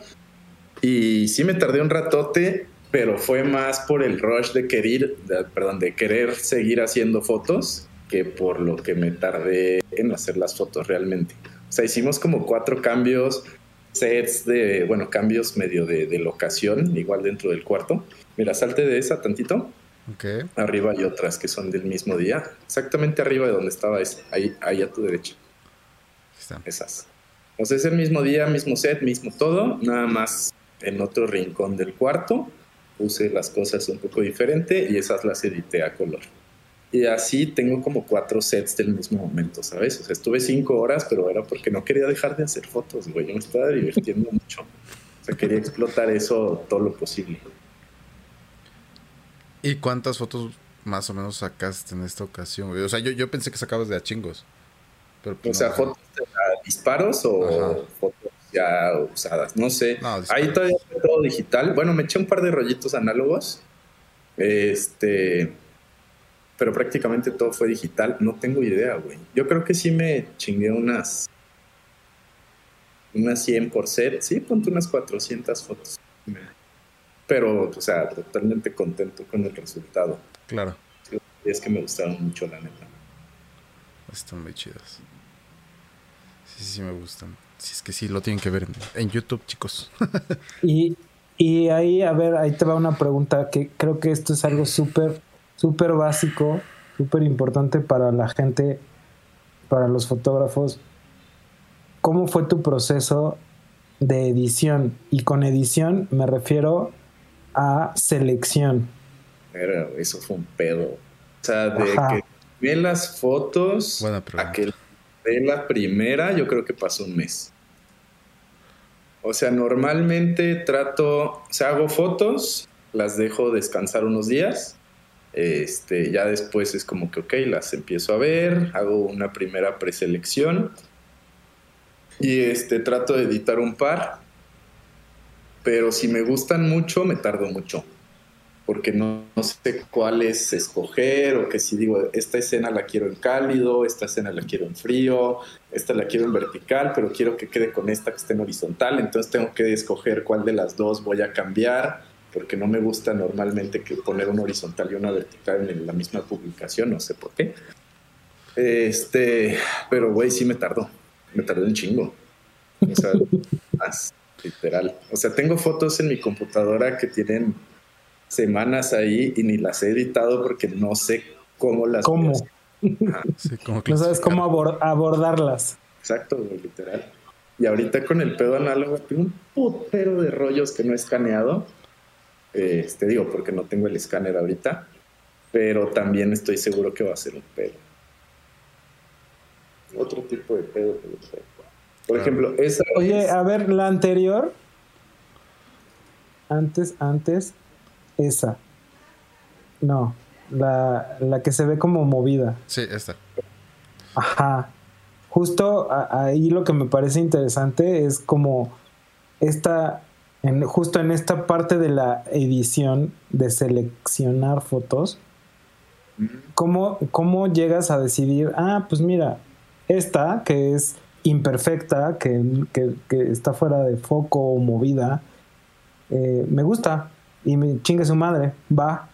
Y sí me tardé un ratote, pero fue más por el rush de querer, de- perdón, de querer seguir haciendo fotos que por lo que me tardé en hacer las fotos realmente. O sea, hicimos como cuatro cambios, sets de, bueno, cambios medio de, de locación, igual dentro del cuarto. Mira, salte de esa tantito. Ok. Arriba hay otras que son del mismo día. Exactamente arriba de donde estaba esa. Ahí, ahí a tu derecha. Está. Esas. O sea, es el mismo día, mismo set, mismo todo. Nada más en otro rincón del cuarto. Puse las cosas un poco diferente y esas las edité a color. Y así tengo como cuatro sets del mismo momento, ¿sabes? O sea, estuve cinco horas, pero era porque no quería dejar de hacer fotos, güey. Yo me estaba divirtiendo mucho. O sea, quería explotar eso todo lo posible. ¿Y cuántas fotos más o menos sacaste en esta ocasión? güey? O sea, yo, yo pensé que sacabas de a chingos. Pero O pues, sea, no, fotos de disparos o Ajá. fotos ya usadas, no sé. No. Ahí todavía fue todo digital. Bueno, me eché un par de rollitos análogos. Este. Pero prácticamente todo fue digital. No tengo idea, güey. Yo creo que sí me chingué unas. Unas 100 por set. Sí, ponte unas 400 fotos. Pero, o sea, totalmente contento con el resultado. Claro. Y es que me gustaron mucho, la neta. Están muy chidas. Sí, sí me gustan. Si es que sí, lo tienen que ver en, en YouTube, chicos. Y, y ahí, a ver, ahí te va una pregunta que creo que esto es algo súper, súper básico, súper importante para la gente, para los fotógrafos. ¿Cómo fue tu proceso de edición? Y con edición me refiero a selección. Pero eso fue un pedo. O sea, de Ajá. que ve las fotos Buena a que ve la primera, yo creo que pasó un mes. O sea, normalmente trato, o sea, hago fotos, las dejo descansar unos días. Este, ya después es como que, ok, las empiezo a ver, hago una primera preselección y este, trato de editar un par. Pero si me gustan mucho, me tardo mucho. porque no, sé cuál es escoger o que si digo, esta escena la quiero en cálido, esta escena la quiero en frío, esta la quiero en vertical, pero quiero que quede con esta que esté en horizontal, entonces tengo que escoger cuál de las dos voy a cambiar, porque no me gusta normalmente que poner una horizontal y una vertical en la misma publicación, no sé por qué. Este, pero güey, sí me tardó, me tardó un chingo. O sea, literal. O sea, tengo fotos en mi computadora que tienen semanas ahí y ni las he editado porque no sé cómo las... ¿Cómo? Sí, como No sabes cómo abor- abordarlas. Exacto, güey, literal. Y ahorita con el pedo análogo tengo un putero de rollos que no he escaneado. Este digo, porque no tengo el escáner ahorita. Pero también estoy seguro que va a ser un pedo. Otro tipo de pedo. que no sé. Por ejemplo, esa. Oye, es- a ver, la anterior. Antes, antes, esa. No, la, la que se ve como movida. Sí, esta. Ajá. Justo a- ahí lo que me parece interesante es como esta, en, justo en esta parte de la edición de seleccionar fotos, ¿cómo, cómo llegas a decidir, ah, pues mira, esta que es imperfecta, que, que- que está fuera de foco o movida, eh, me gusta y me chingue su madre, va.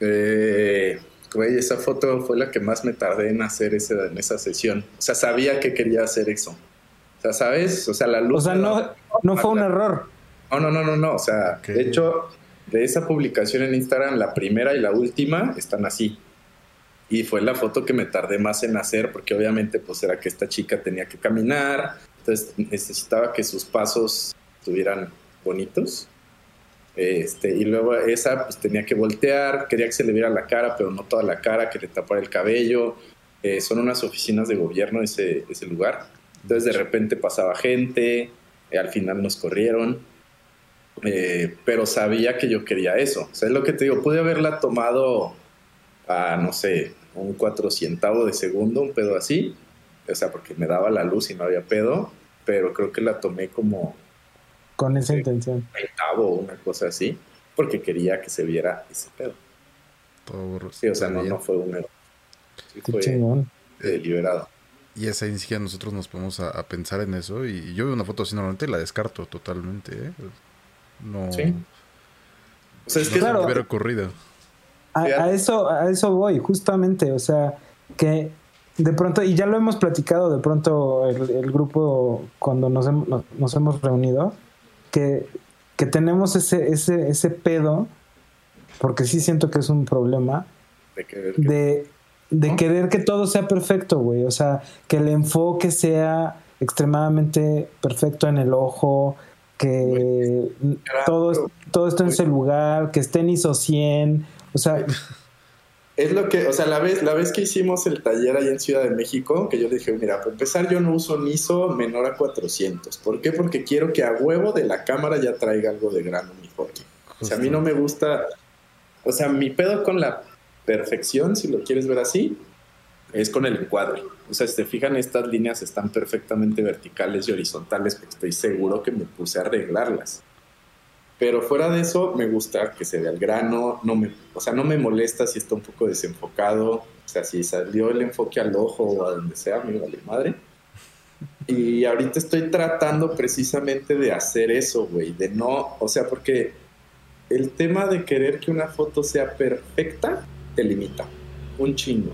Eh, güey, esa foto fue la que más me tardé en hacer ese, en esa sesión. O sea, sabía que quería hacer eso. O sea, ¿sabes? O sea, la luz. O sea, no, no fue un error. No, no, no, no, no. O sea, de hecho, de esa publicación en Instagram, la primera y la última están así. Y fue la foto que me tardé más en hacer, porque obviamente, pues era que esta chica tenía que caminar, entonces necesitaba que sus pasos estuvieran bonitos. Este, y luego esa, pues tenía que voltear, quería que se le viera la cara, pero no toda la cara, que le tapara el cabello. Eh, son unas oficinas de gobierno ese, ese lugar. Entonces de repente pasaba gente, eh, al final nos corrieron. Eh, pero sabía que yo quería eso. O sea, es lo que te digo, pude haberla tomado a, no sé, un cuatrocientavo de segundo, un pedo así. O sea, porque me daba la luz y no había pedo, pero creo que la tomé como Con esa intención. veintavo o una cosa así, porque quería que se viera ese pedo. Todo borroso. Sí, o sea, no, no fue un error. Sí fue chingón. deliberado. Y esa ni siquiera nosotros nos ponemos a, a pensar en eso. Y yo veo una foto así normalmente y la descarto totalmente. ¿eh? No. Sí. O sea, es no que se Claro. me hubiera ocurrido. A, a eso, a eso voy, justamente, o sea, que de pronto, y ya lo hemos platicado de pronto el, el grupo cuando nos, hem- nos, nos hemos reunido, que, que tenemos ese, ese, ese pedo, porque sí siento que es un problema, de que ver que- de, de ¿No? querer que todo sea perfecto, güey, o sea, que el enfoque sea extremadamente perfecto en el ojo, que todo, todo esté en su lugar, que esté en ISO 100, o sea... Es lo que, o sea, la vez, la vez que hicimos el taller ahí en Ciudad de México, que yo dije, mira, para empezar yo no uso un ISO menor a 400. ¿Por qué? Porque quiero que a huevo de la cámara ya traiga algo de grano mi foto. O sea, a mí no me gusta, o sea, mi pedo con la perfección, si lo quieres ver así, es con el encuadre. O sea, si te fijan, estas líneas están perfectamente verticales y horizontales porque estoy seguro que me puse a arreglarlas. Pero fuera de eso, me gusta que se vea el grano, no me, o sea, no me molesta si está un poco desenfocado, o sea, si salió el enfoque al ojo o a donde sea, me vale madre. Y ahorita estoy tratando precisamente de hacer eso, güey, de no, o sea, porque el tema de querer que una foto sea perfecta te limita un chingo.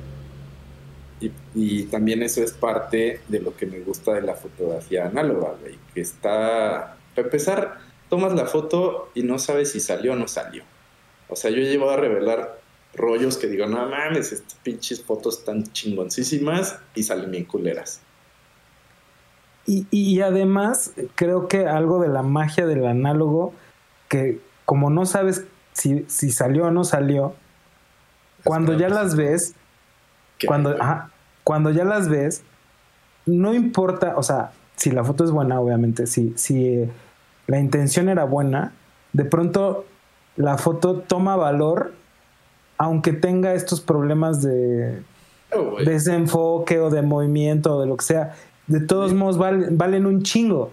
Y, y también eso es parte de lo que me gusta de la fotografía análoga, güey, que está, para empezar, tomas la foto y no sabes si salió o no salió. O sea, yo he llevado a revelar rollos que digo, no mames, estas pinches fotos están chingoncísimas y salen bien culeras. Y, y además, creo que algo de la magia del análogo, que como no sabes si, si salió o no salió, cuando ya las ves, cuando, ajá, cuando ya las ves, no importa, o sea, si la foto es buena, obviamente, si, si eh, la intención era buena, de pronto la foto toma valor, aunque tenga estos problemas de, Oh, desenfoque o de movimiento o de lo que sea. De todos modos, val- valen un chingo.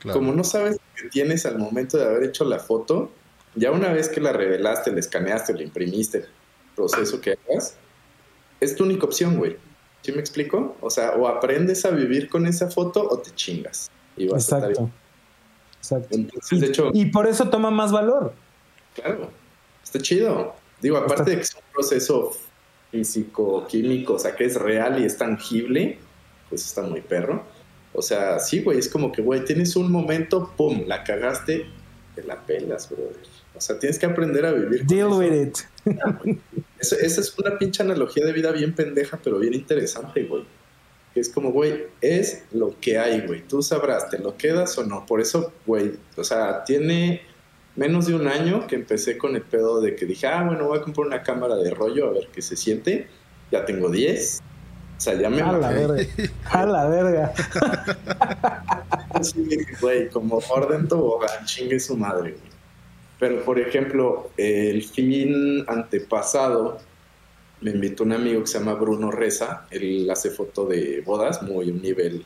Claro. Como no sabes lo que tienes al momento de haber hecho la foto, Ya una vez que la revelaste, la escaneaste, la imprimiste, el proceso que hagas, es tu única opción, güey. ¿Sí me explico? O sea, o aprendes a vivir con esa foto o te chingas. Y vas a estar Exacto. Entonces, Y, de hecho, y por eso toma más valor. claro, está chido. Digo, aparte de que es un proceso físico, químico, o sea, que es real y es tangible, pues está muy perro. O sea, sí, güey, es como que, güey, tienes un momento, pum, la cagaste, te la pelas, brother. O sea, tienes que aprender a vivir. con Deal eso. with it. Esa es una pinche analogía de vida bien pendeja, pero bien interesante, güey. Es como, güey, es lo que hay, güey. Tú sabrás, ¿te lo quedas o no? Por eso, güey, o sea, tiene menos de un año que empecé con el pedo de que dije, ah, bueno, voy a comprar una cámara de rollo a ver qué se siente. Ya tengo 10. O sea, ya me A la verga. A la verga. Sí, güey, como orden tobogán, chingue su madre, güey. Pero, por ejemplo, el fin antepasado me invitó un amigo que se llama Bruno Reza. Él hace foto de bodas, muy un nivel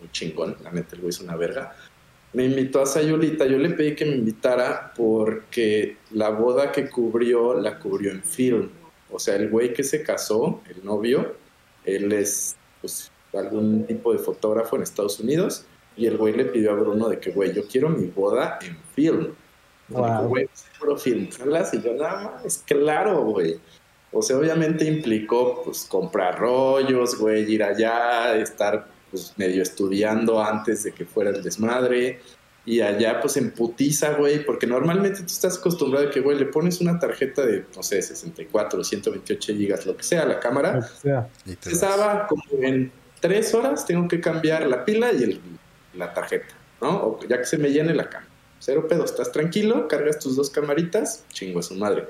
muy chingón. La neta, el güey es una verga. Me invitó a Sayulita. Yo le pedí que me invitara porque la boda que cubrió, la cubrió en film. O sea, el güey que se casó, el novio, él es pues, algún tipo de fotógrafo en Estados Unidos. Y el güey le pidió a Bruno de que, güey, yo quiero mi boda en film. Dijo, Wow. güey, seguro film. ¿jalas? Y yo, nada más, claro, güey. O sea, obviamente implicó, pues, comprar rollos, güey, ir allá, estar, pues, medio estudiando antes de que fuera el desmadre. Y allá, pues, en putiza, güey, porque normalmente tú estás acostumbrado a que, güey, le pones una tarjeta de, no sé, 64, 128 gigas, lo que sea, a la cámara. Lo que sea. Y te Estaba como en tres horas, tengo que cambiar la pila y el- la tarjeta, ¿no? O ya que se me llene la cámara. Cero pedo, estás tranquilo, cargas tus dos camaritas, chingo a su madre.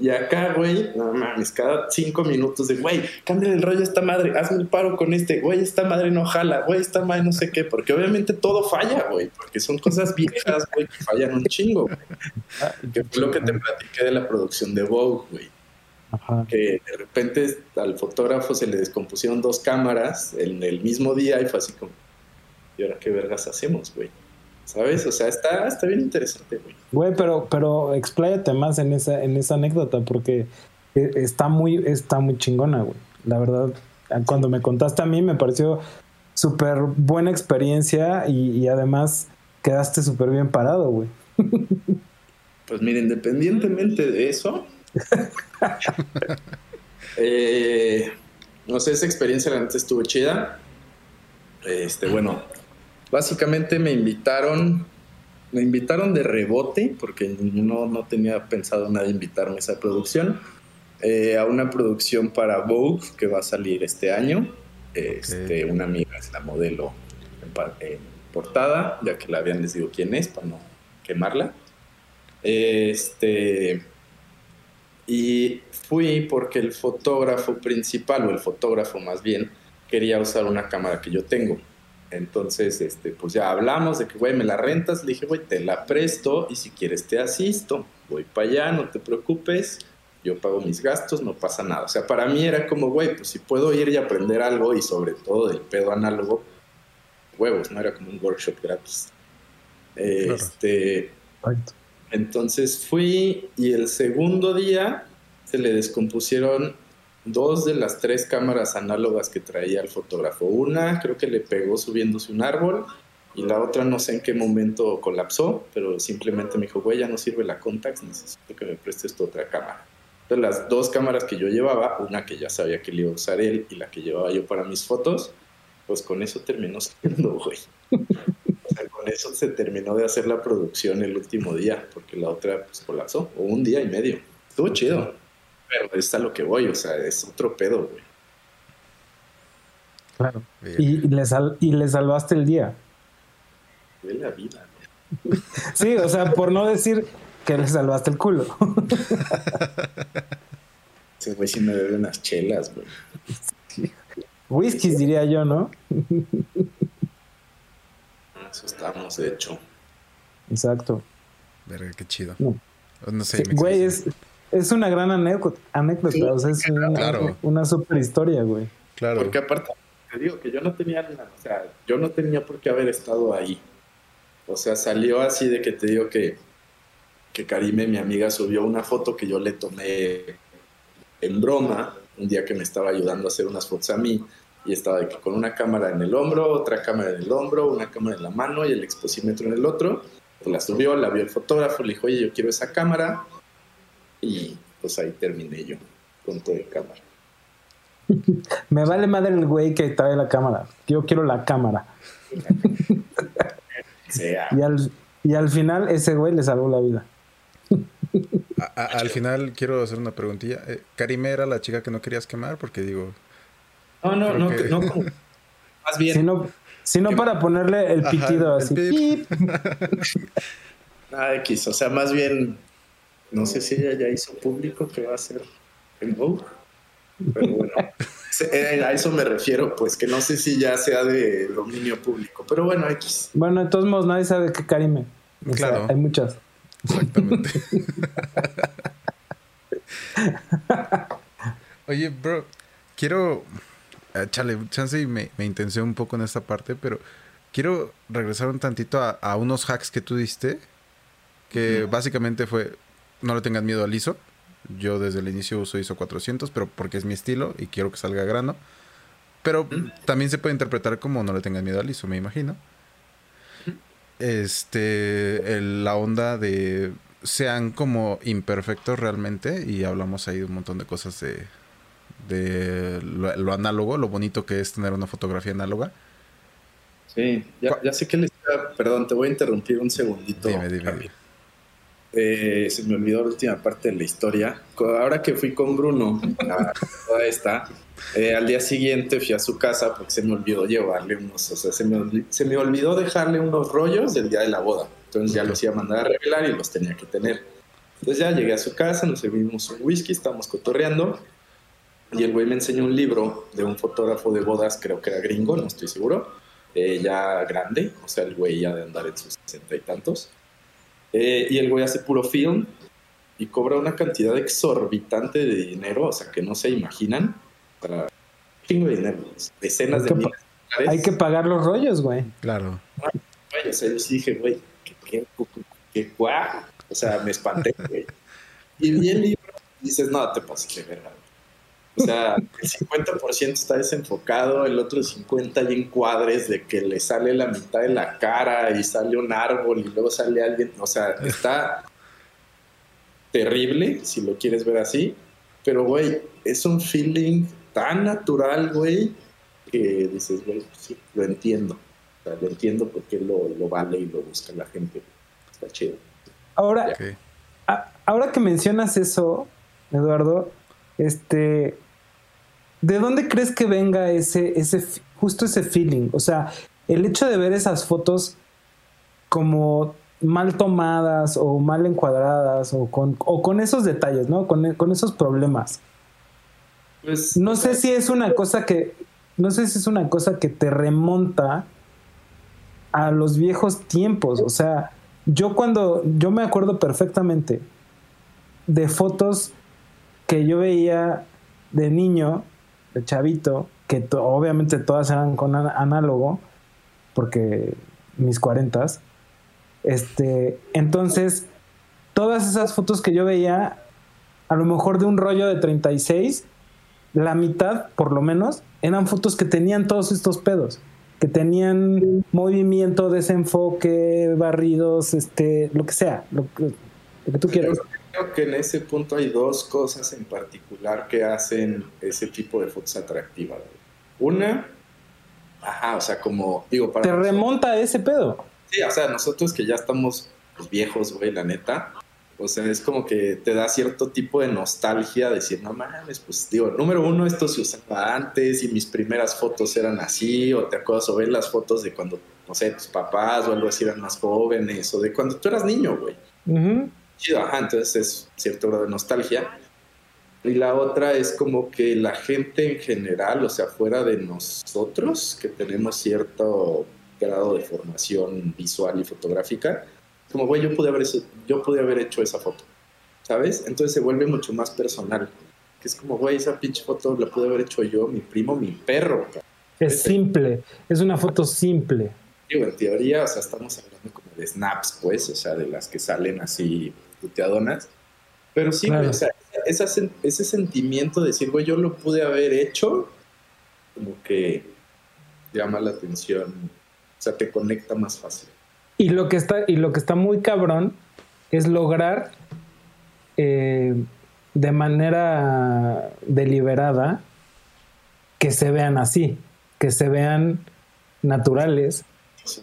Y acá, güey, no mames, cada cinco minutos de, güey, cambia el rollo a esta madre, hazme el paro con este, güey, esta madre no jala, güey, esta madre no sé qué, porque obviamente todo falla, güey, porque son cosas viejas, güey, que fallan un chingo, güey. Que fue lo que te platiqué de la producción de Vogue, güey Ajá. que de repente al fotógrafo se le descompusieron dos cámaras en el mismo día y fue así como, ¿y ahora qué vergas hacemos, güey? ¿Sabes? O sea, está, está bien interesante, güey. Güey, pero, pero expláyate más en esa, en esa anécdota porque eh, está muy, está muy chingona, güey. La verdad, cuando me contaste a mí me pareció súper buena experiencia y, y además quedaste súper bien parado, güey. Pues mira, independientemente de eso, eh, no sé, esa experiencia la neta estuvo chida. Este, bueno, básicamente me invitaron, me invitaron de rebote, porque no, no tenía pensado nada invitarme a esa producción, eh, a una producción para Vogue que va a salir este año. Este, Una amiga es la modelo en, portada, ya que la vean les digo quién es para no quemarla. Este. Y fui porque el fotógrafo principal, o el fotógrafo más bien, quería usar una cámara que yo tengo. Entonces, este, pues ya hablamos de que, güey, me la rentas. Le dije, güey, te la presto y si quieres te asisto. Voy para allá, no te preocupes. Yo pago mis gastos, no pasa nada. O sea, para mí era como, güey, pues si puedo ir y aprender algo y sobre todo del pedo análogo, huevos, no era como un workshop gratis. Este, entonces fui y el segundo día se le descompusieron dos de las tres cámaras análogas que traía el fotógrafo. Una creo que le pegó subiéndose un árbol y la otra no sé en qué momento colapsó, pero simplemente me dijo, güey, ya no sirve la Contax, necesito que me prestes tu otra cámara. Entonces las dos cámaras que yo llevaba, una que ya sabía que le iba a usar él y la que llevaba yo para mis fotos, pues con eso terminó siendo, güey. O sea, con eso se terminó de hacer la producción el último día, porque la otra pues colapsó, o un día y medio. Estuvo chido, pero es a lo que voy, o sea, es otro pedo, güey. Claro. Y, y le sal- y le salvaste el día. De la vida, güey. Sí, o sea, por no decir que le salvaste el culo. Ese güey sí me debe unas chelas, güey. Whiskies diría yo, ¿no? Eso estamos, de hecho. Exacto. Verga, qué chido. No. No sé. Sí, güey, es, es una gran anécdota, anécdota o sea, es una, Claro. una super historia, güey. Claro. Porque aparte, te digo que yo no tenía, o sea, yo no tenía por qué haber estado ahí. O sea, salió así de que te digo que, que Karime, mi amiga, subió una foto que yo le tomé en broma, un día que me estaba ayudando a hacer unas fotos a mí, y estaba de que con una cámara en el hombro, otra cámara en el hombro, una cámara en la mano y el exposímetro en el otro. Pues la subió, la vio el fotógrafo, le dijo, oye, yo quiero esa cámara. Y pues ahí terminé yo con todo de cámara. Me vale madre el güey que trae la cámara. Yo quiero la cámara. Sea. Y al, y al final ese güey le salvó la vida. A- a- al final quiero hacer una preguntilla. Eh, Karime era la chica que no querías quemar porque digo... No, no, no, que- no, más bien. Si no, si no para ponerle el Ajá, pitido el así. pip. pip. Nada X, o sea, más bien, no sé si ella ya hizo público que va a ser en Vogue, pero bueno, eh, a eso me refiero, pues que no sé si ya sea de dominio público, pero bueno, X. Bueno, de todos modos, nadie sabe qué Karime. O sea, Claro. hay muchas. Exactamente. Oye, bro, quiero. eh, chale, chance y me, me intenté un poco en esta parte, pero quiero regresar un tantito a, a unos hacks que tú diste. Que básicamente fue: no le tengan miedo al ISO. Yo desde el inicio uso ISO 400, pero porque es mi estilo y quiero que salga grano. Pero también se puede interpretar como no le tengan miedo al ISO, me imagino. Este, el- la onda de sean como imperfectos realmente y hablamos ahí de un montón de cosas de, de lo, lo análogo, lo bonito que es tener una fotografía análoga. Sí, ya, ya sé que les perdón, te voy a interrumpir un segundito. Dime, dime. Eh, se me olvidó la última parte de la historia. Ahora que fui con Bruno a toda esta, eh, al día siguiente fui a su casa porque se me olvidó llevarle unos, o sea, se me, se me olvidó dejarle unos rollos del día de la boda. Entonces ya los iba a mandar a revelar y los tenía que tener. Entonces ya llegué a su casa, nos servimos un whisky, estábamos cotorreando y el güey me enseñó un libro de un fotógrafo de bodas, creo que era gringo, no estoy seguro, eh, ya grande, o sea, el güey ya de andar en sus sesenta y tantos. Eh, y el güey hace puro film y cobra una cantidad exorbitante de dinero, o sea, que no se imaginan, para chingo de dinero, decenas de miles de dólares. Hay que pagar los rollos, güey. Claro. Güey, o sea, yo sí dije, güey, qué, qué, qué, qué guau. O sea, me espanté, güey. Y vi el libro y dices, no, te pases de verga. O sea, el 50% está desenfocado, el otro 50% hay encuadres de que le sale la mitad de la cara y sale un árbol y luego sale alguien. O sea, está terrible, si lo quieres ver así. Pero, güey, es un feeling tan natural, güey, que dices, güey, pues sí, lo entiendo. O sea, lo entiendo porque lo, lo vale y lo busca la gente. Está chido. Ahora, a- ahora que mencionas eso, Eduardo, este, ¿de dónde crees que venga ese, ese, justo ese feeling? O sea, el hecho de ver esas fotos como mal tomadas o mal encuadradas o con, o con esos detalles, ¿no? Con, con esos problemas. Pues, No sé si es una cosa que, no sé si es una cosa que te remonta a los viejos tiempos. O sea, yo cuando, yo me acuerdo perfectamente de fotos que yo veía de niño, de chavito, que obviamente todas eran con análogo, porque mis cuarentas. Este, entonces, todas esas fotos que yo veía, a lo mejor de un rollo de 36, la mitad, por lo menos, eran fotos que tenían todos estos pedos, que tenían movimiento, desenfoque, barridos, este, lo que sea, lo que, lo que tú quieras. Creo que en ese punto hay dos cosas en particular que hacen ese tipo de fotos atractivas. güey. Una, ajá, o sea, como, digo, para Te nosotros- remonta a ese pedo. Sí, o sea, nosotros que ya estamos pues, viejos, güey, la neta. O sea, es como que te da cierto tipo de nostalgia decir, no mames, pues digo, número uno, esto se usaba antes y mis primeras fotos eran así, o te acuerdas o ver las fotos de cuando, no sé, tus papás o algo así eran más jóvenes, o de cuando tú eras niño, güey. Ujú. Chido, ajá, entonces es cierto grado de nostalgia. Y la otra es como que la gente en general, o sea, fuera de nosotros, que tenemos cierto grado de formación visual y fotográfica, como, güey, yo pude haber, yo pude haber hecho esa foto, ¿sabes? Entonces se vuelve mucho más personal. Que es como, güey, esa pinche foto la pude haber hecho yo, mi primo, mi perro. Es simple, es una foto simple. Digo, en teoría, o sea, estamos hablando como de snaps, pues, o sea, de las que salen así puteadonas. Pero sí, Claro. o sea, esa ese sentimiento de decir, güey, yo lo pude haber hecho, como que llama la atención, o sea, te conecta más fácil. Y lo que está, y lo que está muy cabrón es lograr eh, de manera deliberada que se vean así, que se vean naturales.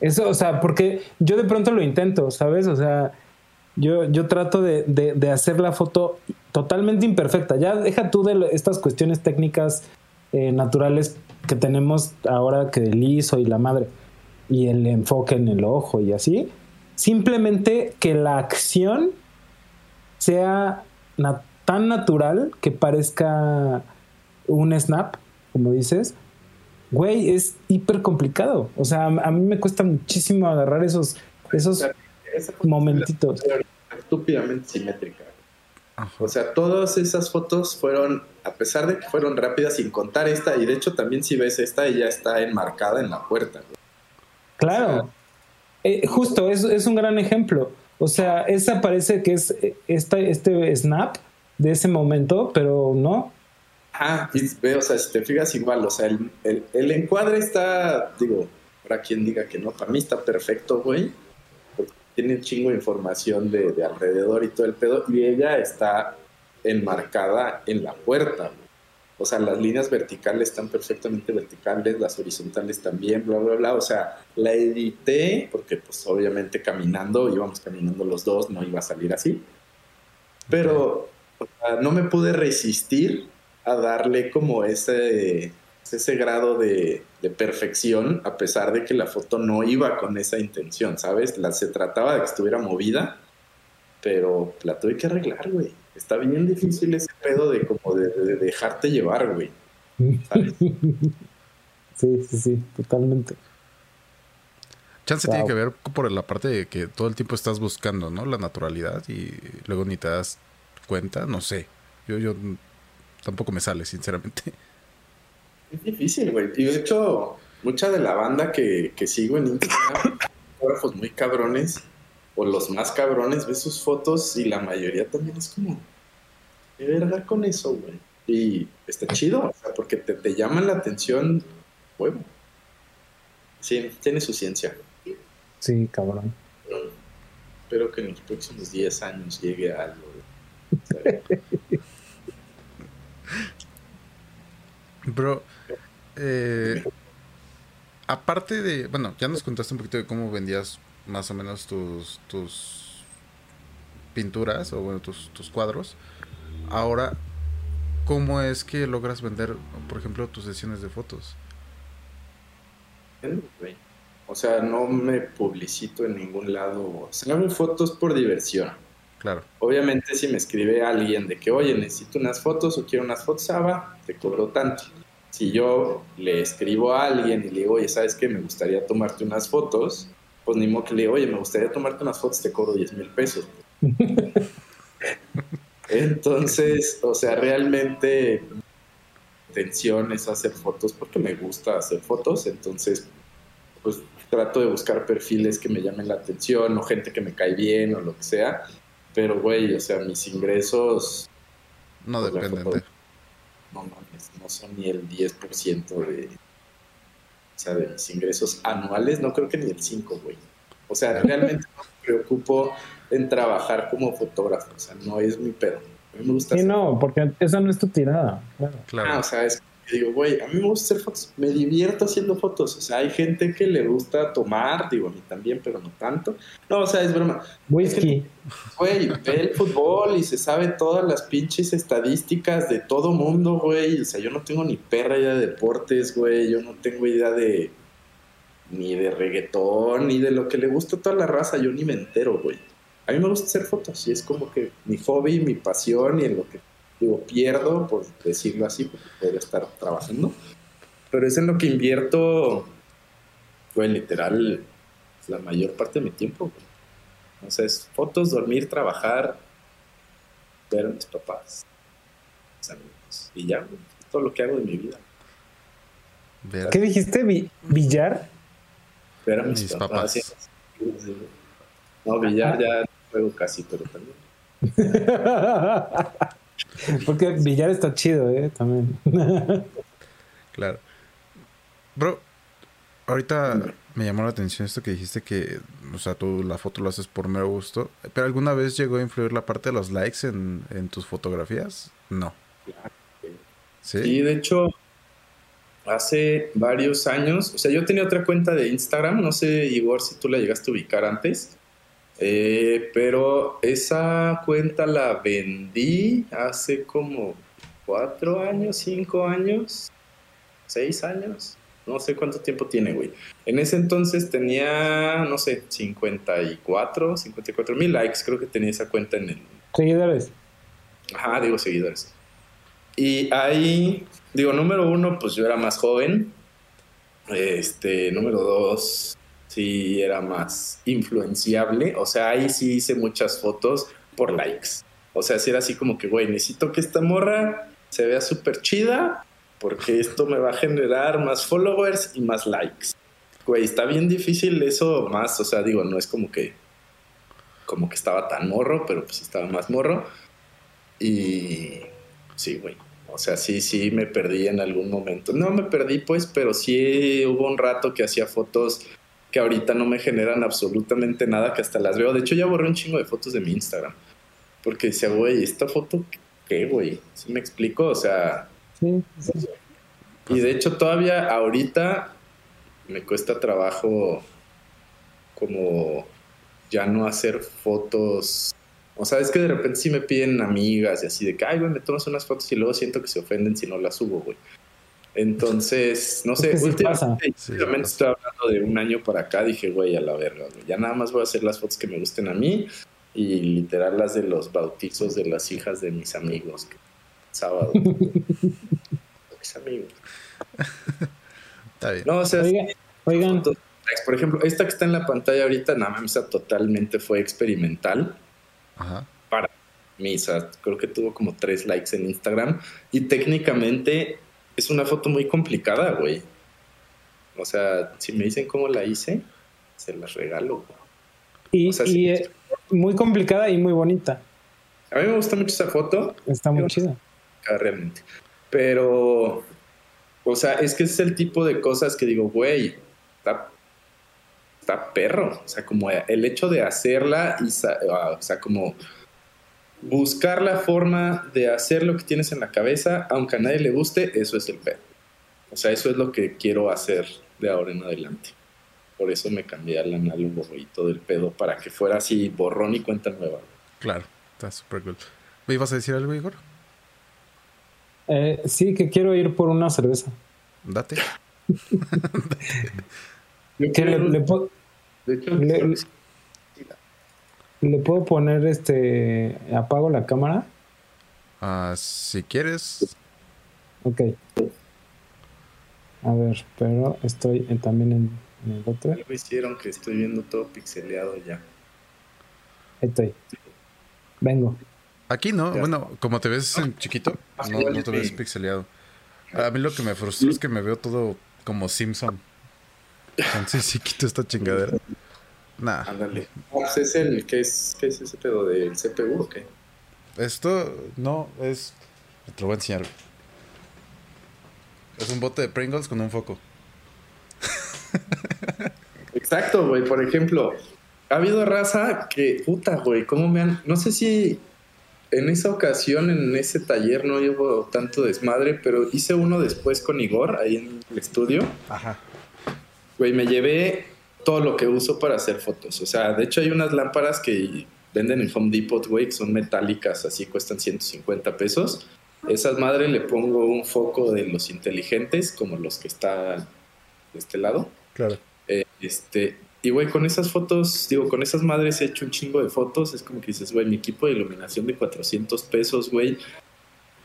Eso, o sea, porque yo de pronto lo intento, ¿sabes? O sea, yo, yo trato de, de- hacer la foto totalmente imperfecta. Ya deja tú de estas cuestiones técnicas eh, naturales que tenemos ahora que el ISO y la madre y el enfoque en el ojo y así. Simplemente que la acción sea tan natural que parezca un snap, como dices. Güey, es hiper complicado. O sea, a mí me cuesta muchísimo agarrar esos, esos Esa foto momentitos. es estúpidamente simétrica. Ajá. O sea, todas esas fotos fueron, a pesar de que fueron rápidas, sin contar esta, y de hecho también si ves esta, ella está enmarcada en la puerta. güey. Claro. Eh, justo, es, es un gran ejemplo. O sea, esa parece que es eh, esta, este snap de ese momento, pero no. Ah, y ve, o sea, si te fijas igual, o sea, el, el- el encuadre está, digo, para quien diga que no, para mí está perfecto, güey. Tiene un chingo de información de, de alrededor y todo el pedo, y ella está enmarcada en la puerta. O sea, las líneas verticales están perfectamente verticales, las horizontales también, bla, bla, bla. O sea, la edité, porque pues obviamente caminando, íbamos caminando los dos, no iba a salir así. Pero no me pude resistir a darle como ese, ese grado de, de perfección, a pesar de que la foto no iba con esa intención, ¿sabes? La, se trataba de que estuviera movida, pero la tuve que arreglar, güey. Está bien difícil ese pedo de como de, de- de dejarte llevar, güey. ¿sabes? Sí, sí, sí, totalmente. Chance Wow. tiene que ver por la parte de que todo el tiempo estás buscando, ¿no? La naturalidad y luego ni te das cuenta, no sé. Yo, yo tampoco me sale, sinceramente. Es difícil, güey. Y de hecho, mucha de la banda que, que sigo en Instagram, fotógrafos muy cabrones, o los más cabrones, ves sus fotos y la mayoría también es como, ¿qué verga con eso, güey? Y está chido, o sea, porque te, te llaman la atención, huevo. Sí, tiene su ciencia. Sí, cabrón. pero espero que en los próximos 10 años llegue a algo. güey. Bro, eh, aparte de, bueno, ya nos contaste un poquito de cómo vendías más o menos tus, tus pinturas o bueno, tus, tus cuadros. Ahora, ¿cómo es que logras vender, por ejemplo, tus sesiones de fotos? O sea, no me publicito en ningún lado. Hago fotos por diversión. Claro, Obviamente, si me escribe alguien de que, oye, necesito unas fotos o quiero unas fotos, ah, va, te cobro tanto. Si yo le escribo a alguien y le digo, oye, ¿sabes qué? Me gustaría tomarte unas fotos, pues ni modo que le digo, oye, me gustaría tomarte unas fotos, te cobro 10 mil pesos. Entonces, o sea, realmente mi intención es hacer fotos porque me gusta hacer fotos, entonces, pues trato de buscar perfiles que me llamen la atención o gente que me cae bien o lo que sea. Pero, güey, o sea, mis ingresos no dependen de... no mames, no son ni el 10% de, o sea, de mis ingresos anuales, no creo que ni el 5, güey. O sea, realmente no me preocupo en trabajar como fotógrafo, o sea, no es mi pedo. A mí me gusta Sí, hacer- no, porque esa no es tu tirada. Claro. Claro. Ah, o sea, es que digo, güey, a mí me gusta hacer fotos, me divierto haciendo fotos, o sea, hay gente que le gusta tomar, digo, a mí también, pero no tanto. No, o sea, es broma. Whisky. Güey, ve el fútbol y se sabe todas las pinches estadísticas de todo mundo, güey. O sea, yo no tengo ni perra idea de deportes, güey. Yo no tengo idea de ni de reggaetón, ni de lo que le gusta a toda la raza. Yo ni me entero, güey. A mí me gusta hacer fotos y es como que mi hobby, mi pasión y en lo que digo, pierdo, por decirlo así, porque podría estar trabajando. Pero es en lo que invierto, güey, literal, la mayor parte de mi tiempo, güey. O sea, es fotos, dormir, trabajar, ver a mis papás, mis amigos. Y ya, güey, todo lo que hago de mi vida. Ver- ¿Qué dijiste? ¿Billar? Ver a mis, Mis papás. papás. y- No, billar ya juego casi, pero también. Porque billar está chido, ¿eh? También. Claro. Bro, ahorita me llamó la atención esto que dijiste que, o sea, tú la foto lo haces por mero gusto. ¿Pero alguna vez llegó a influir la parte de los likes en, en tus fotografías? No. ¿Sí? Y de hecho, hace varios años, o sea, yo tenía otra cuenta de Instagram, no sé, Igor, si tú la llegaste a ubicar antes, eh, pero esa cuenta la vendí hace como cuatro años, cinco años, seis años, no sé cuánto tiempo tiene, güey. En ese entonces tenía, no sé, 54, 54 mil likes, creo que tenía esa cuenta en el... Seguidores. Ajá, digo seguidores. Y ahí, digo, número uno, pues yo era más joven. Este, número dos, sí era más influenciable. O sea, ahí sí hice muchas fotos por likes. O sea, sí era así como que, güey, necesito que esta morra se vea súper chida porque esto me va a generar más followers y más likes. Güey, está bien difícil eso más, o sea, digo, no es como que como que estaba tan morro, pero pues estaba más morro. Y sí, güey. O sea, sí, sí me perdí en algún momento. No me perdí, pues, pero sí hubo un rato que hacía fotos que ahorita no me generan absolutamente nada, que hasta las veo. De hecho, ya borré un chingo de fotos de mi Instagram. Porque decía, güey, ¿esta foto qué, güey? ¿Sí me explico? O sea, Sí, sí. y de hecho todavía ahorita me cuesta trabajo como ya no hacer fotos. O sea, es que de repente sí me piden amigas y así de que, ay, güey, me tomas unas fotos y luego siento que se ofenden si no las subo, güey. Entonces, no sé, Es que últimamente, pasa. últimamente Sí, estoy hablando de un año para acá, dije, güey, a la verga, güey. Ya nada más voy a hacer las fotos que me gusten a mí y literal las de los bautizos de las hijas de mis amigos. que- Sábado. mis amigos. Está bien. No, o sea, Oiga- oigan, fotos, por ejemplo, esta que está en la pantalla ahorita, nada más esa totalmente fue experimental Ajá. para mí. O sea, creo que tuvo como tres likes en Instagram y técnicamente es una foto muy complicada, güey. O sea, si me dicen cómo la hice, se las regalo. y, o sea, y, eh, muy complicada y muy bonita. A mí me gusta mucho esa foto. Está muy chida. complicada realmente. Pero, o sea, es que es el tipo de cosas que digo, güey, está, está perro. O sea, como el hecho de hacerla y, ah, o sea, como buscar la forma de hacer lo que tienes en la cabeza, aunque a nadie le guste, eso es el pedo. O sea, eso es lo que quiero hacer de ahora en adelante. Por eso me cambié al análogo y todo el pedo para que fuera así borrón y cuenta nueva. Claro. Está súper cool. ¿Me ibas a decir algo, Igor? Eh, sí, que quiero ir por una cerveza. Date. Que le, le puedo- de hecho, le- le puedo poner este. Apago la cámara. Ah, si quieres. Ok. A ver, pero estoy en- también en, en el otro. Ahí Algo hicieron que estoy viendo todo pixeleado ya. estoy. Vengo. Aquí no. Ya. Bueno, como te ves en chiquito, Ah, no, te sí. ves pixeleado. A mí lo que me frustró es que me veo todo como Simpson. Entonces quito esta chingadera. Nah. Ándale. Pues es el, ¿qué es, qué es ese pedo del CPU o qué? Esto no es. Te lo voy a enseñar. Es un bote de Pringles con un foco. Exacto, güey. Por ejemplo, ha habido raza que, puta, güey, ¿cómo me han...? No sé si en esa ocasión, en ese taller, no llevo tanto desmadre, pero hice uno después con Igor, ahí en el estudio. Ajá. Güey, me llevé todo lo que uso para hacer fotos. O sea, de hecho hay unas lámparas que venden en Home Depot, güey, que son metálicas, así cuestan 150 pesos. Esas madres le pongo un foco de los inteligentes, como los que están de este lado. Claro. Eh, este, y güey, con esas fotos, digo, con esas madres he hecho un chingo de fotos. Es como que dices, güey, mi equipo de iluminación de 400 pesos, güey.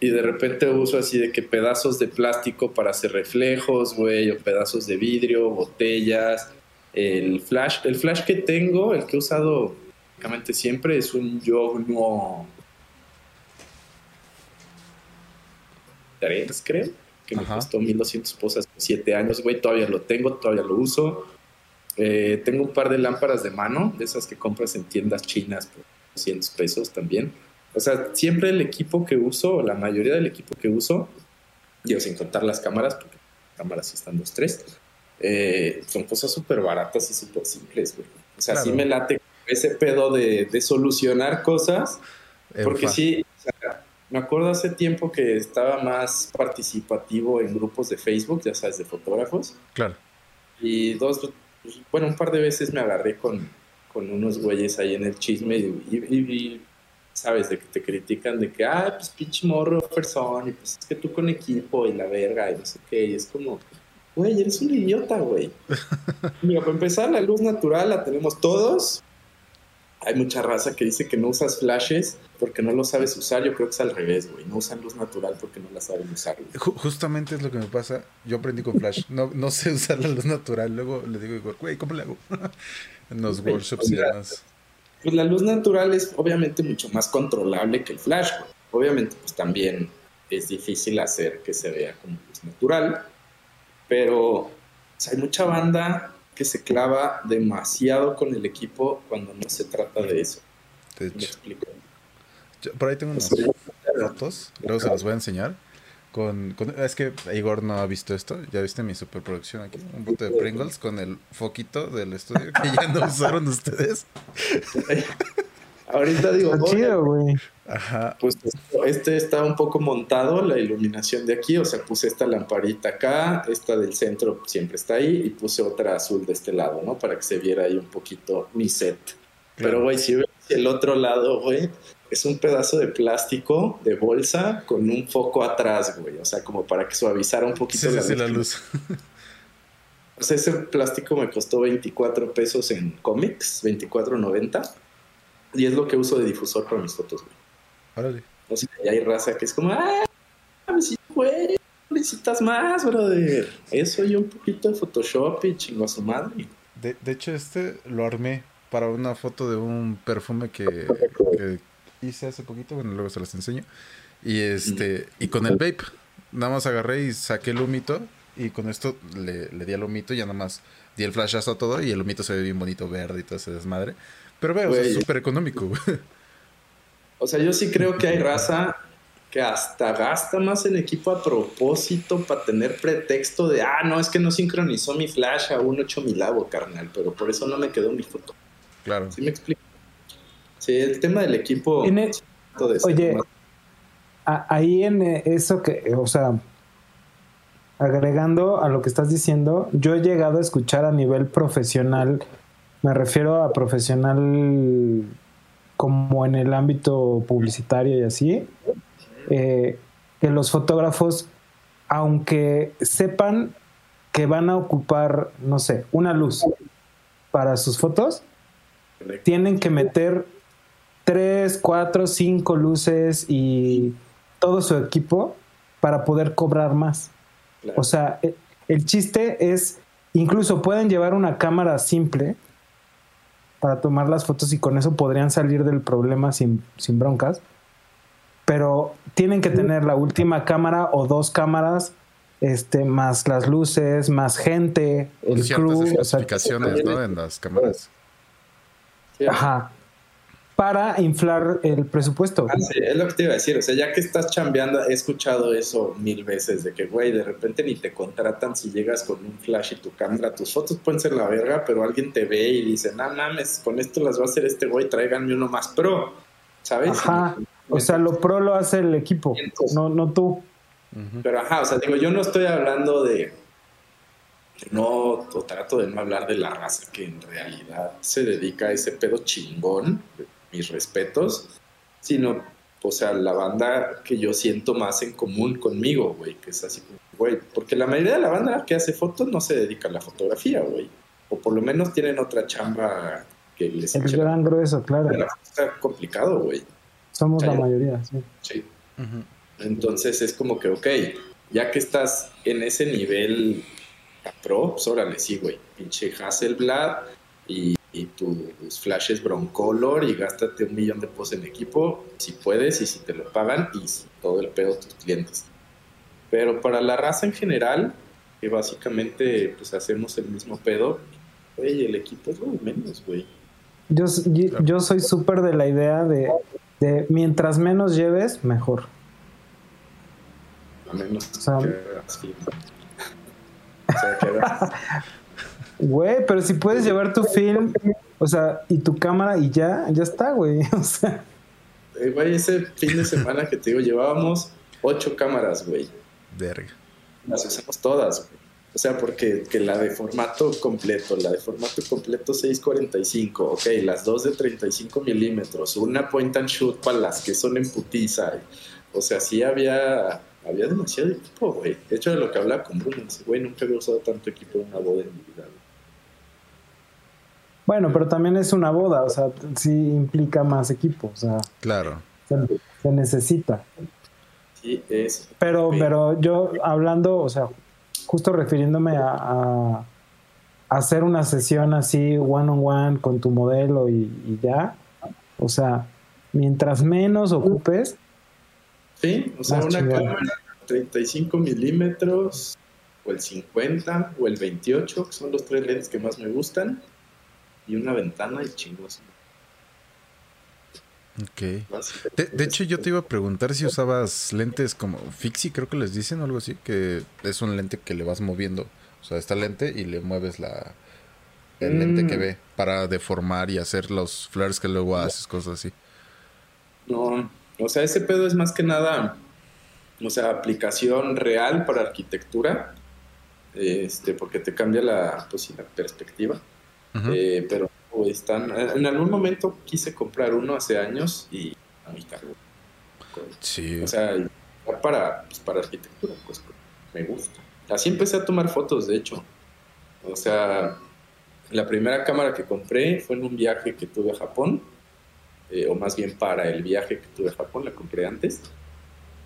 Y de repente uso así de que pedazos de plástico para hacer reflejos, güey, o pedazos de vidrio, botellas. El flash, el flash que tengo, el que he usado prácticamente siempre, es un Yogno 3, creo, que me costó 1200 posas 7 años, güey, todavía lo tengo, todavía lo uso. Eh, tengo un par de lámparas de mano, de esas que compras en tiendas chinas por 200 pesos también. O sea, siempre el equipo que uso, la mayoría del equipo que uso, digo, sin contar las cámaras, porque las cámaras están dos, tres, eh, son cosas súper baratas y súper simples, güey. O sea, sí Claro. me late ese pedo de, de solucionar cosas, porque sí, o sea, me acuerdo hace tiempo que estaba más participativo en grupos de Facebook, ya sabes, de fotógrafos, Claro. y dos, pues, bueno, un par de veces me agarré con, con unos güeyes ahí en el chisme y, y- y, sabes, de que te critican de que, ah, pues pinche morro, persona, y pues es que tú con equipo y la verga y no sé qué, y es como, güey, eres un idiota, güey. Mira, para empezar, la luz natural la tenemos todos. Hay mucha raza que dice que no usas flashes porque no lo sabes usar. Yo creo que es al revés, güey. No usan luz natural porque no la saben usar. güey. Justamente es lo que me pasa. Yo aprendí con Flash. No, no sé usar la luz natural. Luego le digo Igor, güey, ¿cómo le hago? en los Güey, workshops y demás. Pues la luz natural es obviamente mucho más controlable que el flash. güey. Obviamente, pues también es difícil hacer que se vea como luz natural. Pero o sea, hay mucha banda que se clava demasiado con el equipo cuando no se trata de eso. De ¿Me explico? yo- por ahí tengo unas Sí. fotos. Luego se las voy a enseñar. Con, con- es que Igor no ha visto esto. Ya viste mi superproducción aquí. Un bote de Pringles con el foquito del estudio que ya no usaron ustedes. Ahorita digo, Está "Oye, chido, güey. Ajá. pues este está un poco montado, la iluminación de aquí, o sea, puse esta lamparita acá, esta del centro siempre está ahí y puse otra azul de este lado, ¿no? Para que se viera ahí un poquito mi set. Claro. Pero, güey, si ves el otro lado, güey, es un pedazo de plástico de bolsa con un foco atrás, güey, o sea, como para que suavizara un poquito Sí, sí, sí, la luz. O sea, ese plástico me costó 24 pesos en cómics, 24.90. Y es lo que uso de difusor para mis fotos, güey. Órale. O sea, ya hay raza que es como, ah, sí, güey, necesitas más, brother. Eso y un poquito de Photoshop y chingo a su madre. De, de hecho, este lo armé para una foto de un perfume que, que hice hace poquito. Bueno, luego se las enseño. Y este, y con el vape, nada más agarré y saqué el humito. Y con esto le, le di al humito y ya nada más di el flashazo a todo. Y el humito se ve bien bonito, verde y todo ese desmadre. Pero veo, es súper económico, güey. O sea, yo sí creo que hay raza que hasta gasta más en equipo a propósito para tener pretexto de, ah, no, es que no sincronizó mi flash a un 8000 carnal, pero por eso no me quedó mi foto. Claro. ¿Sí me explico? Sí, el tema del equipo... Tiene- de ser Oye, a- ahí en eh, eso que, o sea, agregando a lo que estás diciendo, yo he llegado a escuchar a nivel profesional, me refiero a profesional como en el ámbito publicitario y así, eh, que los fotógrafos, aunque sepan que van a ocupar, no sé, una luz para sus fotos, tienen que meter tres, cuatro, cinco luces y todo su equipo para poder cobrar más. Claro. O sea, e- el chiste es, incluso pueden llevar una cámara simple para tomar las fotos y con eso podrían salir del problema sin, sin broncas, pero tienen que tener la última cámara o dos cámaras, este, más las luces, más gente, el Ciertas crew, o sea, especificaciones, ¿no? En las cámaras. Ajá, para inflar el presupuesto. Ah, sí, es lo que te iba a decir. O sea, ya que estás chambeando, he escuchado eso mil veces: de que, güey, de repente ni te contratan si llegas con un flash y tu cámara. Tus fotos pueden ser la verga, pero alguien te ve y dice, no mames, con esto las va a hacer este güey, tráiganme uno más pro. ¿Sabes? Ajá. O sea, lo pro lo hace el equipo, no, no tú. Pero ajá, o sea, digo, yo no estoy hablando de. No, o trato de no hablar de la raza que en realidad se dedica a ese pedo chingón, mis respetos, sino, o sea, la banda que yo siento más en común conmigo, güey, que es así como, güey, porque la mayoría de la banda que hace fotos no se dedica a la fotografía, güey, o por lo menos tienen otra chamba que les la- gran grueso, claro. la- Está complicado, güey. Somos la mayoría, sí. Sí. Entonces es como que, ok, ya que estás en ese nivel a pro, pues órale, sí, güey, pinche Hasselblad y, y tus flashes Broncolor y gástate un millón de pesos en equipo, si puedes y si te lo pagan y si todo el pedo tus clientes. Pero para la raza en general, que básicamente pues hacemos el mismo pedo, güey, el equipo es lo de menos, güey. Yo, yo, yo soy súper de la idea de, de mientras menos lleves, mejor. A menos O sea, que así. O sea, que Güey, pero si puedes llevar tu film, o sea, y tu cámara y ya, ya está, güey. O sea, Eh, Güey, ese fin de semana que te digo, llevábamos ocho cámaras, güey. Verga. Las usamos todas, güey. O sea, porque que la de formato completo, la de formato completo 645, ok, las dos de 35 milímetros, una point and shoot para las que son en putiza. O sea, sí había, había demasiado equipo, güey. De hecho, de lo que hablaba con Bruno, güey, nunca había usado tanto equipo en una boda en mi vida. güey. Bueno, pero también es una boda, o sea, sí implica más equipo, o sea, Claro. se, se necesita. Sí, es. Pero, pero yo hablando, o sea, justo refiriéndome a, hacer una sesión así one on one con tu modelo y, y ya, o sea, mientras menos ocupes, Sí, o sea, una chingón. cámara 35 milímetros, o el 50, o el 28, que son los tres lentes que más me gustan, y una ventana y chingos. Ok. De, de hecho, yo te iba a preguntar si usabas lentes como Fixie, creo que les dicen o algo así, que es un lente que le vas moviendo. O sea, esta lente y le mueves la el lente que Mm. ve para deformar y hacer los flares que luego haces, cosas así. No, o sea, ese pedo es más que nada, o sea, aplicación real para arquitectura, este, porque te cambia la, pues, la perspectiva. Eh, pero están, en algún momento quise comprar uno hace años y a mí caro. Sí. O sea, para, pues, para arquitectura, pues me gusta. Así empecé a tomar fotos, de hecho. O sea, la primera cámara que compré fue en un viaje que tuve a Japón, eh, o más bien para el viaje que tuve a Japón, la compré antes.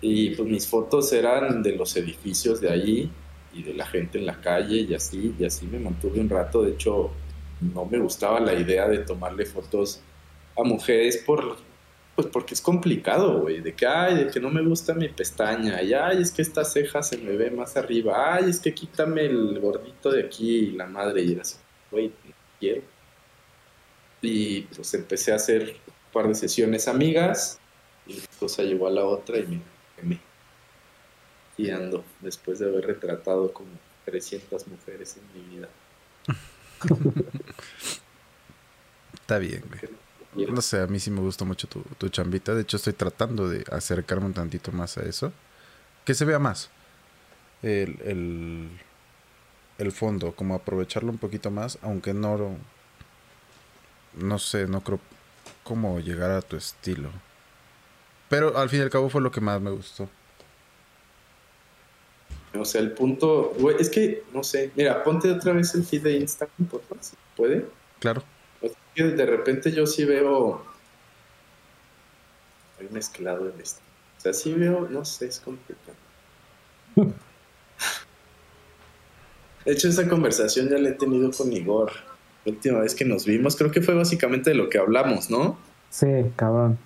Y pues mis fotos eran de los edificios de allí y de la gente en la calle y así, y así me mantuve un rato. De hecho, no me gustaba la idea de tomarle fotos a mujeres por, pues porque es complicado, güey, de que, ay, de que no me gusta mi pestaña, y ay, es que esta ceja se me ve más arriba, ay, es que quítame el gordito de aquí, y la madre, y era así, güey, no quiero. Y pues empecé a hacer un par de sesiones amigas, y una cosa llevó a la otra, y me quemé. Y ando, después de haber retratado como 300 mujeres en mi vida. Está bien, güey. No sé, a mí sí me gusta mucho tu, tu chambita. De hecho, estoy tratando de acercarme un tantito más a eso. Que se vea más. El, el, el fondo, como aprovecharlo un poquito más, aunque no... No sé, no creo cómo llegar a tu estilo. Pero al fin y al cabo fue lo que más me gustó. O sea, el punto, güey, es que, no sé, mira, ponte otra vez el feed de Instagram, por favor, si puede. Claro. O sea, que de repente yo sí veo. Hay mezclado en esto. O sea, sí veo, no sé, es complicado. De hecho, esa conversación ya la he tenido con Igor. La última vez que nos vimos, creo que fue básicamente de lo que hablamos, ¿no? sí, cabrón.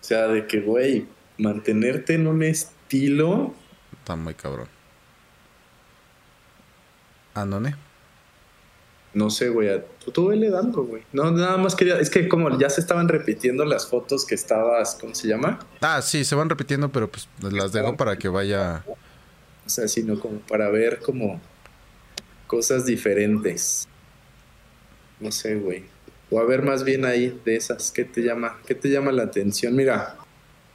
O sea, de que, güey, mantenerte en un estilo. Está muy cabrón. No sé, güey, tú, tú vele dando, güey. No, nada más quería. Es que como ya se estaban repitiendo las fotos que estabas, ¿cómo se llama? Ah, sí, se van repitiendo, pero pues las dejo para que vaya... O sea, sino como para ver como cosas diferentes. No sé, güey. O a ver más bien ahí de esas. ¿Qué te llama? ¿Qué te llama la atención? Mira,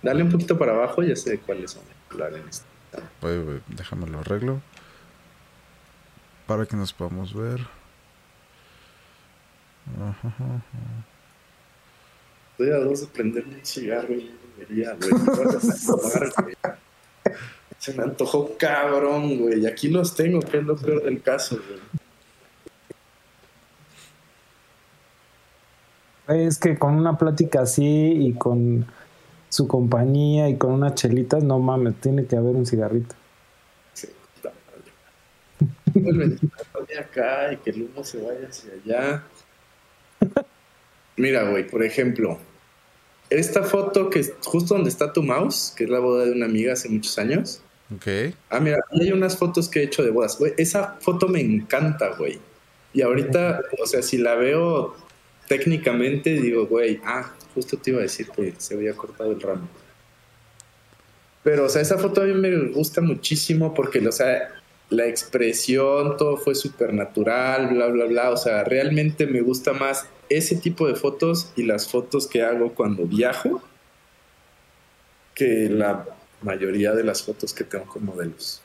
dale un poquito para abajo, ya sé de cuáles son. Este. Güey, déjame lo arreglo. Para que nos podamos ver. Ajá, ajá. Estoy a dos de prenderme un cigarro y debería, güey. Güey. Se me antojó cabrón, güey. Y aquí los tengo, que es lo peor del caso, güey. Es que con una plática así y con su compañía y con unas chelitas, no mames, tiene que haber un cigarrito. Vuelven de acá y que el humo se vaya hacia allá. Mira, güey, por ejemplo, esta foto que es justo donde está tu mouse, que es la boda de una amiga hace muchos años. Ok. Ah, mira, hay unas fotos que he hecho de bodas. Güey, esa foto me encanta, güey. Y ahorita, o sea, si la veo técnicamente digo, güey, ah, justo te iba a decir que se había cortado el ramo. Pero, o sea, esa foto a mí me gusta muchísimo porque, o sea, la expresión, todo fue súper natural, bla, bla, bla. O sea, realmente me gusta más ese tipo de fotos y las fotos que hago cuando viajo que la mayoría de las fotos que tengo con modelos.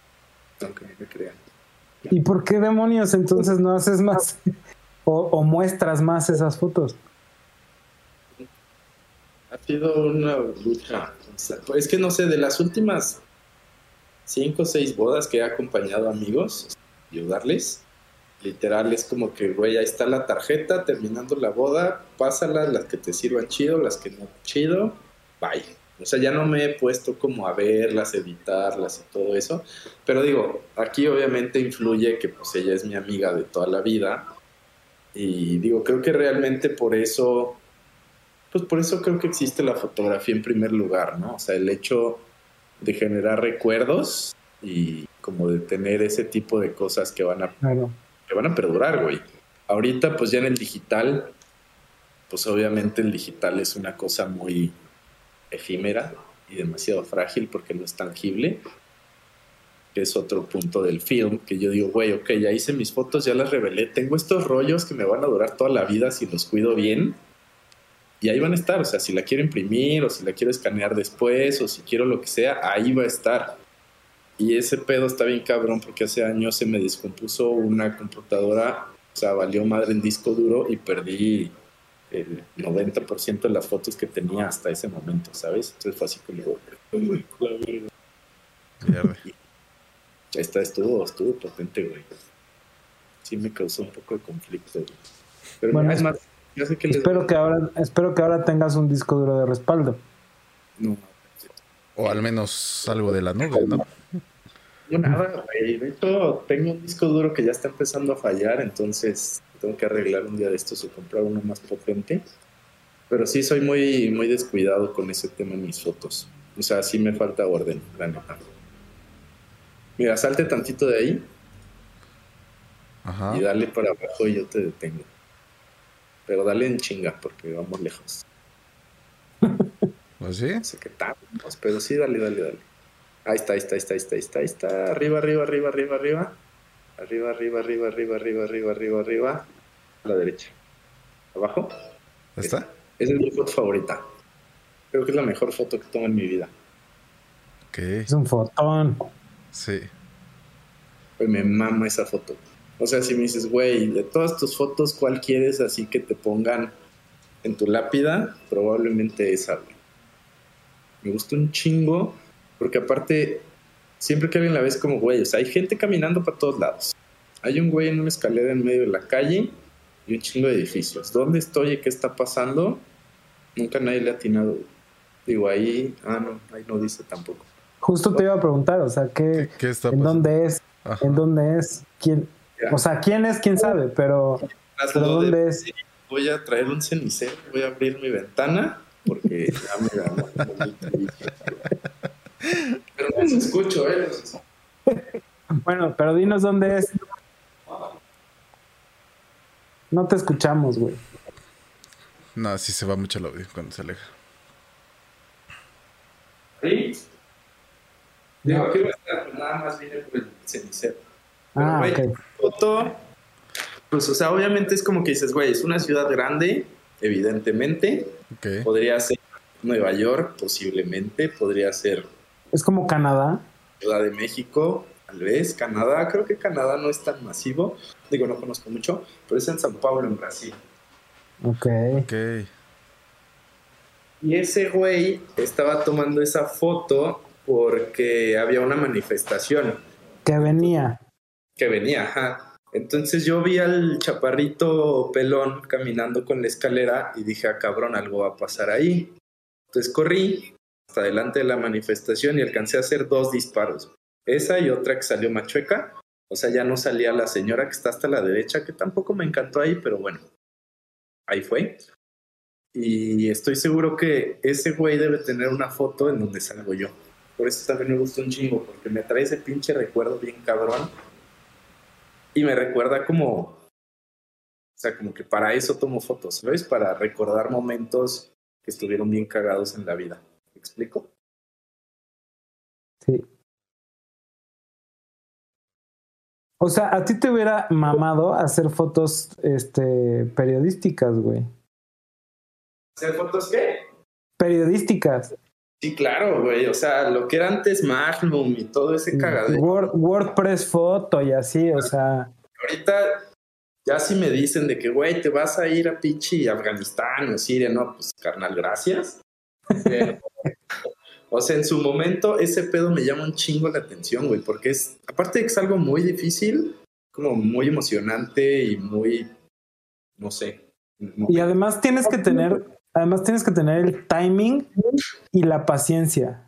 Aunque no me crean. ¿Y por qué demonios entonces no haces más o, o muestras más esas fotos? Ha sido una lucha. O sea, es que no sé, de las últimas cinco o seis bodas que he acompañado amigos, ayudarles, literal es como que, güey, ahí está la tarjeta, terminando la boda, pásalas, las que te sirvan chido, las que no chido, bye. O sea, ya no me he puesto como a verlas, editarlas y todo eso. Pero digo, aquí obviamente influye que pues ella es mi amiga de toda la vida. Y digo, creo que realmente por eso, pues por eso creo que existe la fotografía en primer lugar, ¿no? O sea, el hecho de generar recuerdos y como de tener ese tipo de cosas que van a, Claro. que van a perdurar, güey. Ahorita, pues ya en el digital, pues obviamente el digital es una cosa muy efímera y demasiado frágil porque no es tangible. Que es otro punto del film que yo digo, güey, ok, ya hice mis fotos, ya las revelé. Tengo estos rollos que me van a durar toda la vida si los cuido bien. Y ahí van a estar, o sea, si la quiero imprimir o si la quiero escanear después o si quiero lo que sea, ahí va a estar. Y ese pedo está bien cabrón porque hace años se me descompuso una computadora, o sea, valió madre en disco duro y perdí el 90% de las fotos que tenía hasta ese momento, ¿sabes? Entonces fue así como, está, estuvo, estuvo potente, güey. Sí me causó un poco de conflicto, güey. Pero Bueno, es más, ya sé que les Espero que ahora, espero que ahora tengas un disco duro de respaldo. No, O al menos algo de la nube, ¿no? no nada, güey. De hecho, tengo un disco duro que ya está empezando a fallar, entonces tengo que arreglar un día de estos o comprar uno más potente. Pero sí soy muy, muy descuidado con ese tema en mis fotos. O sea, sí me falta orden, la neta. Mira, salte tantito de ahí Ajá. y dale para abajo y yo te detengo. Pero dale en chinga porque vamos lejos. ¿O sí? No sé qué tal, pues, pero sí, dale, dale, dale. Ahí está, ahí está, ahí está, ahí está, ahí está, ahí está. Arriba, arriba, arriba, arriba, arriba. Arriba, arriba, arriba, arriba, arriba, arriba, arriba, arriba. A la derecha. Abajo. ¿Está? Esa es mi foto favorita. Creo que es la mejor foto que tomo en mi vida. Ok. Es un fotón. Sí. Pues me mama esa foto. O sea, si me dices, güey, de todas tus fotos, ¿cuál quieres así que te pongan en tu lápida? Probablemente esa, güey. Me gusta un chingo, porque aparte, siempre que alguien la ves como, güey, o sea, hay gente caminando para todos lados. Hay un güey en una escalera en medio de la calle y un chingo de edificios. ¿Dónde estoy y qué está pasando? Nunca nadie le ha atinado. güey. Digo, ahí, ah, no, ahí no dice tampoco. Justo te iba a preguntar, o sea, ¿qué, ¿Qué, qué está ¿en pasando? dónde es? Ajá. ¿En dónde es? ¿Quién? O sea, ¿quién es? ¿Quién sabe? Pero, de- ¿dónde es? Voy a traer un cenicero, voy a abrir mi ventana porque ya me ganó. Pero no los escucho, ¿eh? Los. Bueno, pero dinos dónde es. No te escuchamos, güey. No, sí se va mucho el audio cuando se aleja. ¿Sí? Digo, aquí va a estar, pues nada más viene por el cenicero. Pero, Ah, güey, pues, o sea, obviamente es como que dices, güey, es una ciudad grande, evidentemente. Ok. Podría ser Nueva York, posiblemente. Podría ser Es como Canadá. Ciudad de México, tal vez. Canadá, creo que Canadá no es tan masivo. Digo, no conozco mucho, pero es en San Paulo, en Brasil. Ok. Ok. Y ese güey estaba tomando esa foto porque había una manifestación Que venía. Que venía, ajá. Entonces yo vi al chaparrito pelón caminando con la escalera y dije, ah, cabrón, algo va a pasar ahí. Entonces corrí hasta delante de la manifestación y alcancé a hacer dos disparos. Esa y otra que salió machueca. O sea, ya no salía la señora que está hasta la derecha, que tampoco me encantó ahí, pero bueno, ahí fue. Y estoy seguro que ese güey debe tener una foto en donde salgo yo. Por eso también me gusta un chingo, porque me trae ese pinche recuerdo bien cabrón. Y me recuerda como, O sea, como que para eso tomo fotos, ¿sabes? Para recordar momentos que estuvieron bien cagados en la vida. ¿Me explico? Sí. O sea, a ti te hubiera mamado hacer fotos este, periodísticas, güey. ¿Hacer fotos qué? Periodísticas. Sí, claro, güey. O sea, lo que era antes Magnum y todo ese cagadero. Word- WordPress foto y así, o sea. Ahorita ya si me dicen de que, güey, te vas a ir a Pichi, Afganistán o Siria, no, pues carnal, gracias. Pero, o sea, en su momento ese pedo me llama un chingo la atención, güey, porque es, aparte de que es algo muy difícil, como muy emocionante y muy, no sé. Y además tienes que tener, además tienes que tener el timing y la paciencia.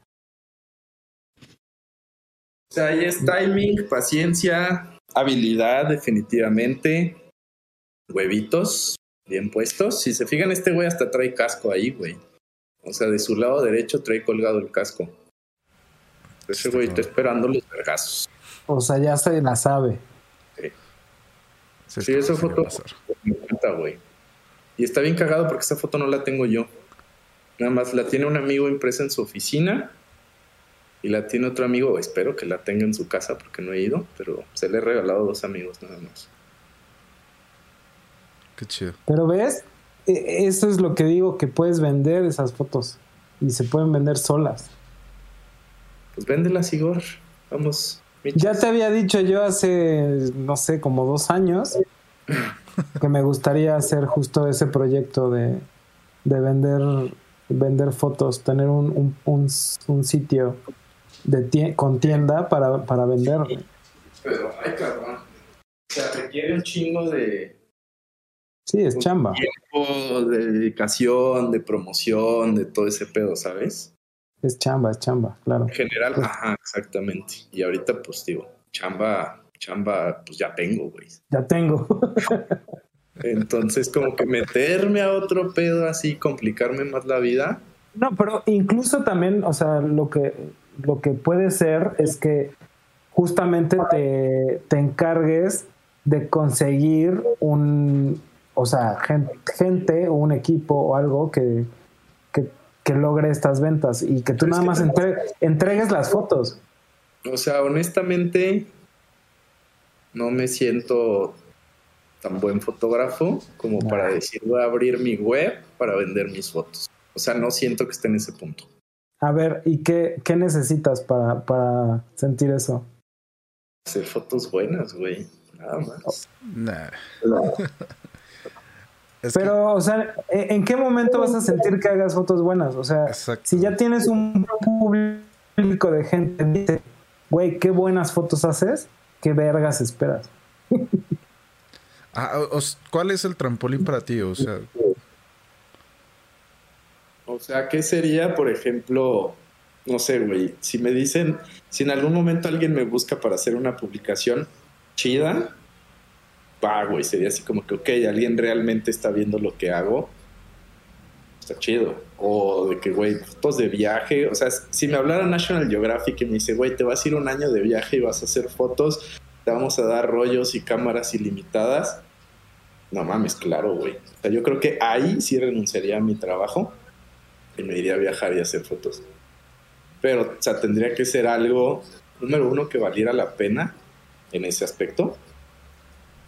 O sea, ahí es timing, paciencia, habilidad, definitivamente. Huevitos bien puestos. Si se fijan, este güey hasta trae casco ahí, güey. O sea, de su lado derecho trae colgado el casco. Ese güey está esperando los vergazos. O sea, ya se la sabe. Sí, esa foto me encanta, güey. Y está bien cagado porque esa foto no la tengo yo. Nada más la tiene un amigo impresa en su oficina y la tiene otro amigo. Espero que la tenga en su casa porque no he ido, pero se le he regalado a dos amigos nada más. Qué chido. Pero ves, E- eso es lo que digo, que puedes vender esas fotos. Y se pueden vender solas. Pues véndelas, Igor. Vamos. Ya te había dicho yo hace, no sé, como dos años, que me gustaría hacer justo ese proyecto de, de vender, vender fotos, tener un, un, un, un sitio de tie- con tienda para, para vender. güey. Pero, ay, cabrón. O sea, requiere un chingo de Sí, es chamba. tiempo, de dedicación, de promoción, de todo ese pedo, ¿sabes? Es chamba, es chamba, claro. En general, ajá, exactamente. Y ahorita, pues digo, chamba, chamba, pues ya tengo, güey. Ya tengo. Entonces, como que meterme a otro pedo así, complicarme más la vida. No, pero incluso también, o sea, lo que, lo que puede ser es que justamente te, te encargues de conseguir un, o sea, gen- gente o un equipo o algo que, que, que logre estas ventas y que tú Pero nada más entre- entregues las fotos. O sea, honestamente, no me siento tan buen fotógrafo como para decir voy a abrir mi web para vender mis fotos. O sea, no siento que esté en ese punto. A ver, ¿y qué, qué necesitas para, para sentir eso? Hacer fotos buenas, güey. Nada más. Nah. Es que- Pero, o sea, ¿en qué momento vas a sentir que hagas fotos buenas? O sea, Exacto. si ya tienes un público de gente que dice, güey, qué buenas fotos haces, qué vergas esperas. Ah, ¿Cuál es el trampolín para ti? O sea, O sea, ¿qué sería, por ejemplo, no sé, güey, si me dicen, si en algún momento alguien me busca para hacer una publicación chida, va, güey, sería así como que, ok, alguien realmente está viendo lo que hago, chido. O de que, güey, fotos de viaje, o sea, si me hablara National Geographic y me dice, güey, te vas a ir un año de viaje y vas a hacer fotos, te vamos a dar rollos y cámaras ilimitadas. No mames, claro, güey. O sea, yo creo que ahí sí renunciaría a mi trabajo y me iría a viajar y hacer fotos. Pero, o sea, tendría que ser algo, número uno, que valiera la pena en ese aspecto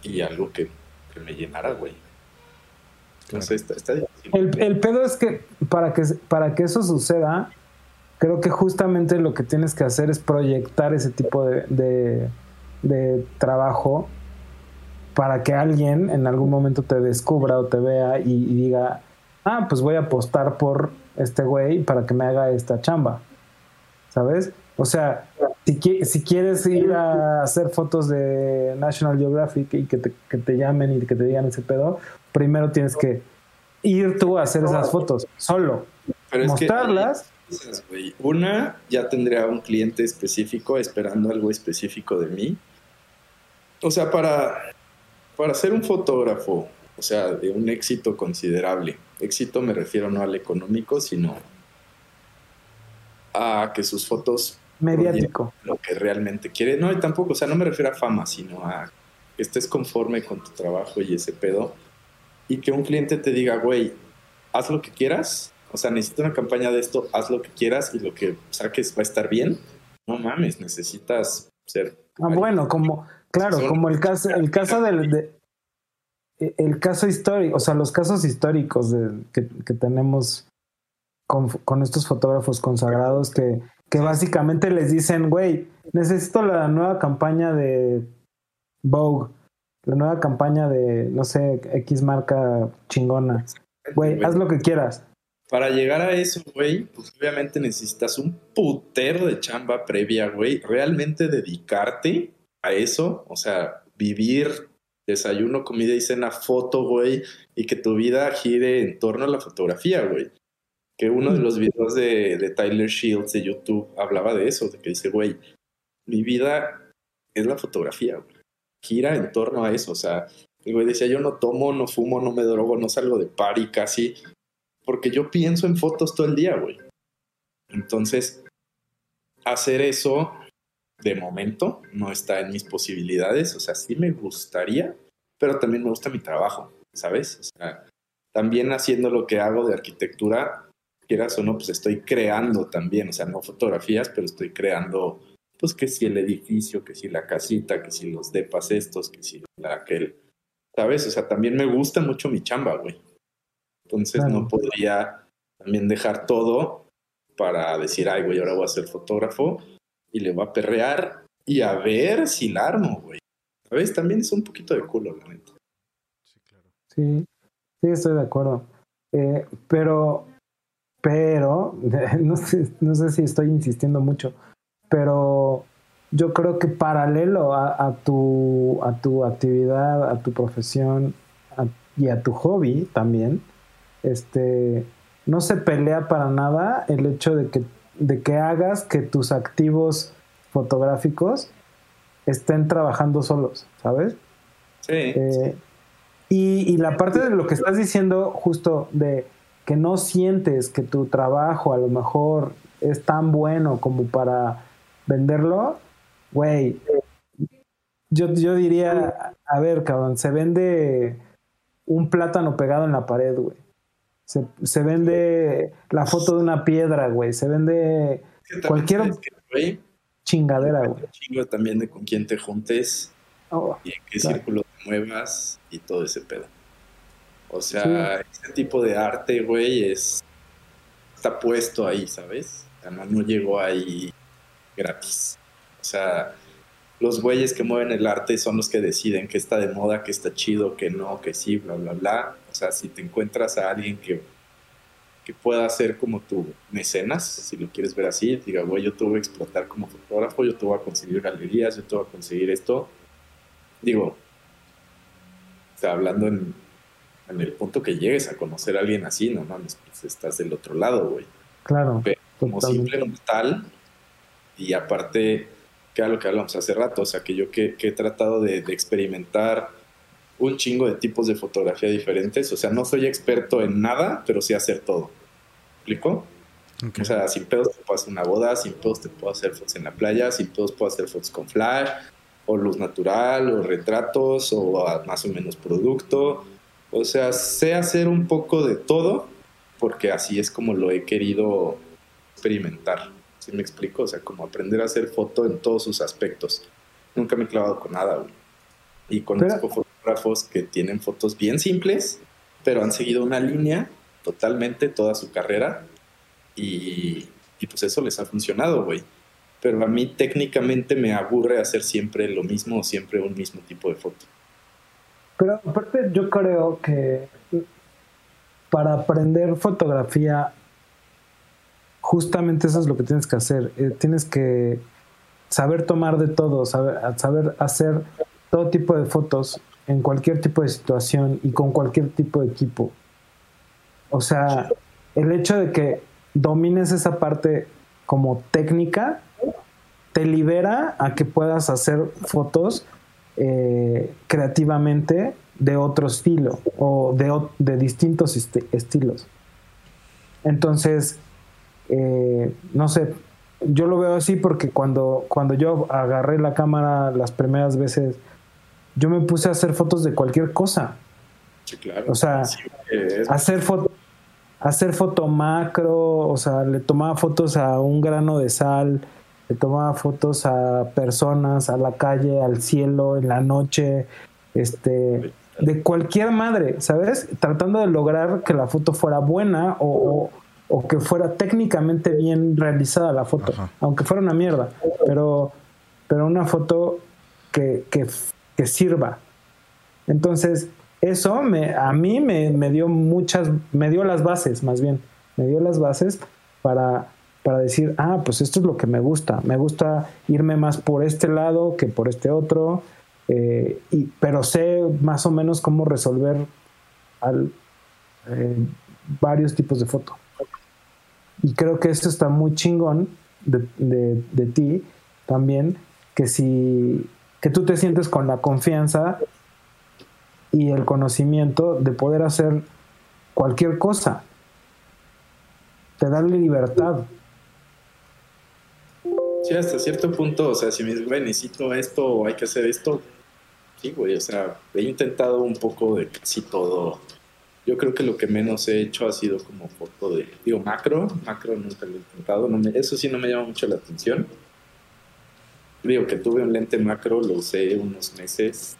y algo que me llenara, güey. Entonces, está, está difícil. El, el pedo es que para, que para que eso suceda, creo que justamente lo que tienes que hacer es proyectar ese tipo de, de, de trabajo para que alguien en algún momento te descubra o te vea y, y diga, ah, pues voy a apostar por este güey para que me haga esta chamba. ¿Sabes? O sea, si, qui- si quieres ir a hacer fotos de National Geographic y que te, que te llamen y que te digan ese pedo, primero tienes que ir tú a hacer esas fotos solo, Pero es que mostrarlas. cosas. Una, ya tendría un cliente específico esperando algo específico de mí. O sea, para, para ser un fotógrafo, o sea, de un éxito considerable. Éxito me refiero no al económico, sino a que sus fotos mediático. lo que realmente quiere. No, y tampoco, o sea, no me refiero a fama, sino a que estés conforme con tu trabajo y ese pedo. y que un cliente te diga, güey, haz lo que quieras, o sea, necesito una campaña de esto, haz lo que quieras y lo que saques va a estar bien. No mames, necesitas ser. Ah, bueno, como, claro, como el caso, el caso del, de, el caso histórico, o sea, los casos históricos de, que, que tenemos con, con, estos fotógrafos consagrados que, que básicamente les dicen, güey, necesito la nueva campaña de Vogue, la nueva campaña de, no sé, X marca chingona. Güey, haz lo que quieras. Para llegar a eso, güey, pues obviamente necesitas un putero de chamba previa, güey. Realmente dedicarte a eso, o sea, vivir desayuno, comida y cena, foto, güey, y que tu vida gire en torno a la fotografía, güey. Que uno de los videos de, de Tyler Shields de YouTube hablaba de eso, de que dice, güey, mi vida es la fotografía, güey. Gira en torno a eso, o sea, el güey decía, yo no tomo, no fumo, no me drogo, no salgo de party casi, porque yo pienso en fotos todo el día, güey. Entonces, hacer eso de momento no está en mis posibilidades, o sea, sí me gustaría, pero también me gusta mi trabajo, ¿sabes? O sea, también haciendo lo que hago de arquitectura, quieras o no, pues estoy creando también, o sea, no fotografías, pero estoy creando, pues que si el edificio, que si la casita, que si los depas estos, que si la, aquel, ¿sabes? O sea, también me gusta mucho mi chamba, güey. Entonces claro. no podría también dejar todo para decir, ay, güey, ahora voy a ser fotógrafo y le voy a perrear y a ver si la armo, güey. ¿Sabes? También es un poquito de culo, la neta. Sí, claro. Sí, sí, estoy de acuerdo. Eh, pero, pero, no sé, no sé si estoy insistiendo mucho, pero yo creo que paralelo a, a, tu, a tu actividad, a tu profesión a, y a tu hobby también, este, no se pelea para nada el hecho de que, de que hagas que tus activos fotográficos estén trabajando solos, ¿sabes? Sí. Eh, y, y, la parte de lo que estás diciendo, justo de que no sientes que tu trabajo a lo mejor es tan bueno como para venderlo, güey, yo, yo diría, a ver, cabrón, se vende un plátano pegado en la pared, güey. Se, se, vende la foto de una piedra, güey. Se vende cualquier que, chingadera, güey. Chingo también de con quién te juntes oh, y en qué claro. círculo te muevas y todo ese pedo. O sea, sí. este tipo de arte, güey, es está puesto ahí, ¿sabes? O sea, no, no llegó ahí gratis. O sea, los güeyes que mueven el arte son los que deciden qué está de moda, qué está chido, qué no, qué sí, bla, bla, bla. O sea, si te encuentras a alguien que, que pueda ser como tu mecenas, si lo quieres ver así, diga, güey, yo te voy a explotar como fotógrafo, yo te voy a conseguir galerías, yo te voy a conseguir esto. Digo, o sea, hablando en, en el punto que llegues a conocer a alguien así, no mames, pues estás del otro lado, güey. Claro. Pero como simple mortal, y aparte que era lo que hablamos hace rato, o sea, que yo que, que he tratado de, de, experimentar un chingo de tipos de fotografía diferentes, o sea, no soy experto en nada, pero sí hacer todo. ¿Me explico? Okay. O sea, sin pedos te puedo hacer una boda, sin pedos te puedo hacer fotos en la playa, sin pedos puedo hacer fotos con flash, o luz natural, o retratos, o más o menos producto. O sea, sé hacer un poco de todo, porque así es como lo he querido experimentar. ¿Sí me explico? O sea, como aprender a hacer foto en todos sus aspectos. Nunca me he clavado con nada, güey. Y conozco pero... fotógrafos que tienen fotos bien simples, pero han seguido una línea totalmente toda su carrera y, y pues eso les ha funcionado, güey. Pero a mí técnicamente me aburre hacer siempre lo mismo o siempre un mismo tipo de foto. Pero aparte yo creo que para aprender fotografía justamente eso es lo que tienes que hacer. Eh, tienes que saber tomar de todo, saber, saber hacer todo tipo de fotos en cualquier tipo de situación y con cualquier tipo de equipo. O sea, el hecho de que domines esa parte como técnica te libera a que puedas hacer fotos eh, creativamente de otro estilo o de, de distintos est estilos. Entonces, eh, no sé, yo lo veo así porque cuando, cuando yo agarré la cámara las primeras veces, yo me puse a hacer fotos de cualquier cosa. Sí, claro. O sea, Sí, hacer foto hacer foto macro, o sea, le tomaba fotos a un grano de sal, le tomaba fotos a personas, a la calle, al cielo, en la noche, este, de cualquier madre, ¿sabes? Tratando de lograr que la foto fuera buena o, o- o que fuera técnicamente bien realizada la foto, Ajá. aunque fuera una mierda, pero, pero una foto que, que, que sirva. Entonces, eso me, a mí me, me dio muchas, me dio las bases, más bien, me dio las bases para, para decir, ah, pues esto es lo que me gusta, me gusta irme más por este lado que por este otro, eh, y, pero sé más o menos cómo resolver al, eh, varios tipos de foto. Y creo que esto está muy chingón de, de- ti también, que si que tú te sientes con la confianza y el conocimiento de poder hacer cualquier cosa. Te da libertad. Sí, hasta cierto punto, o sea, si me dices, güey, necesito esto o hay que hacer esto, sí, güey, o sea, he intentado un poco de casi todo. Yo creo que lo que menos he hecho ha sido como foto de, digo, macro, macro nunca lo he intentado, no me- eso sí no me llama mucho la atención. Digo que tuve un lente macro, lo usé unos meses,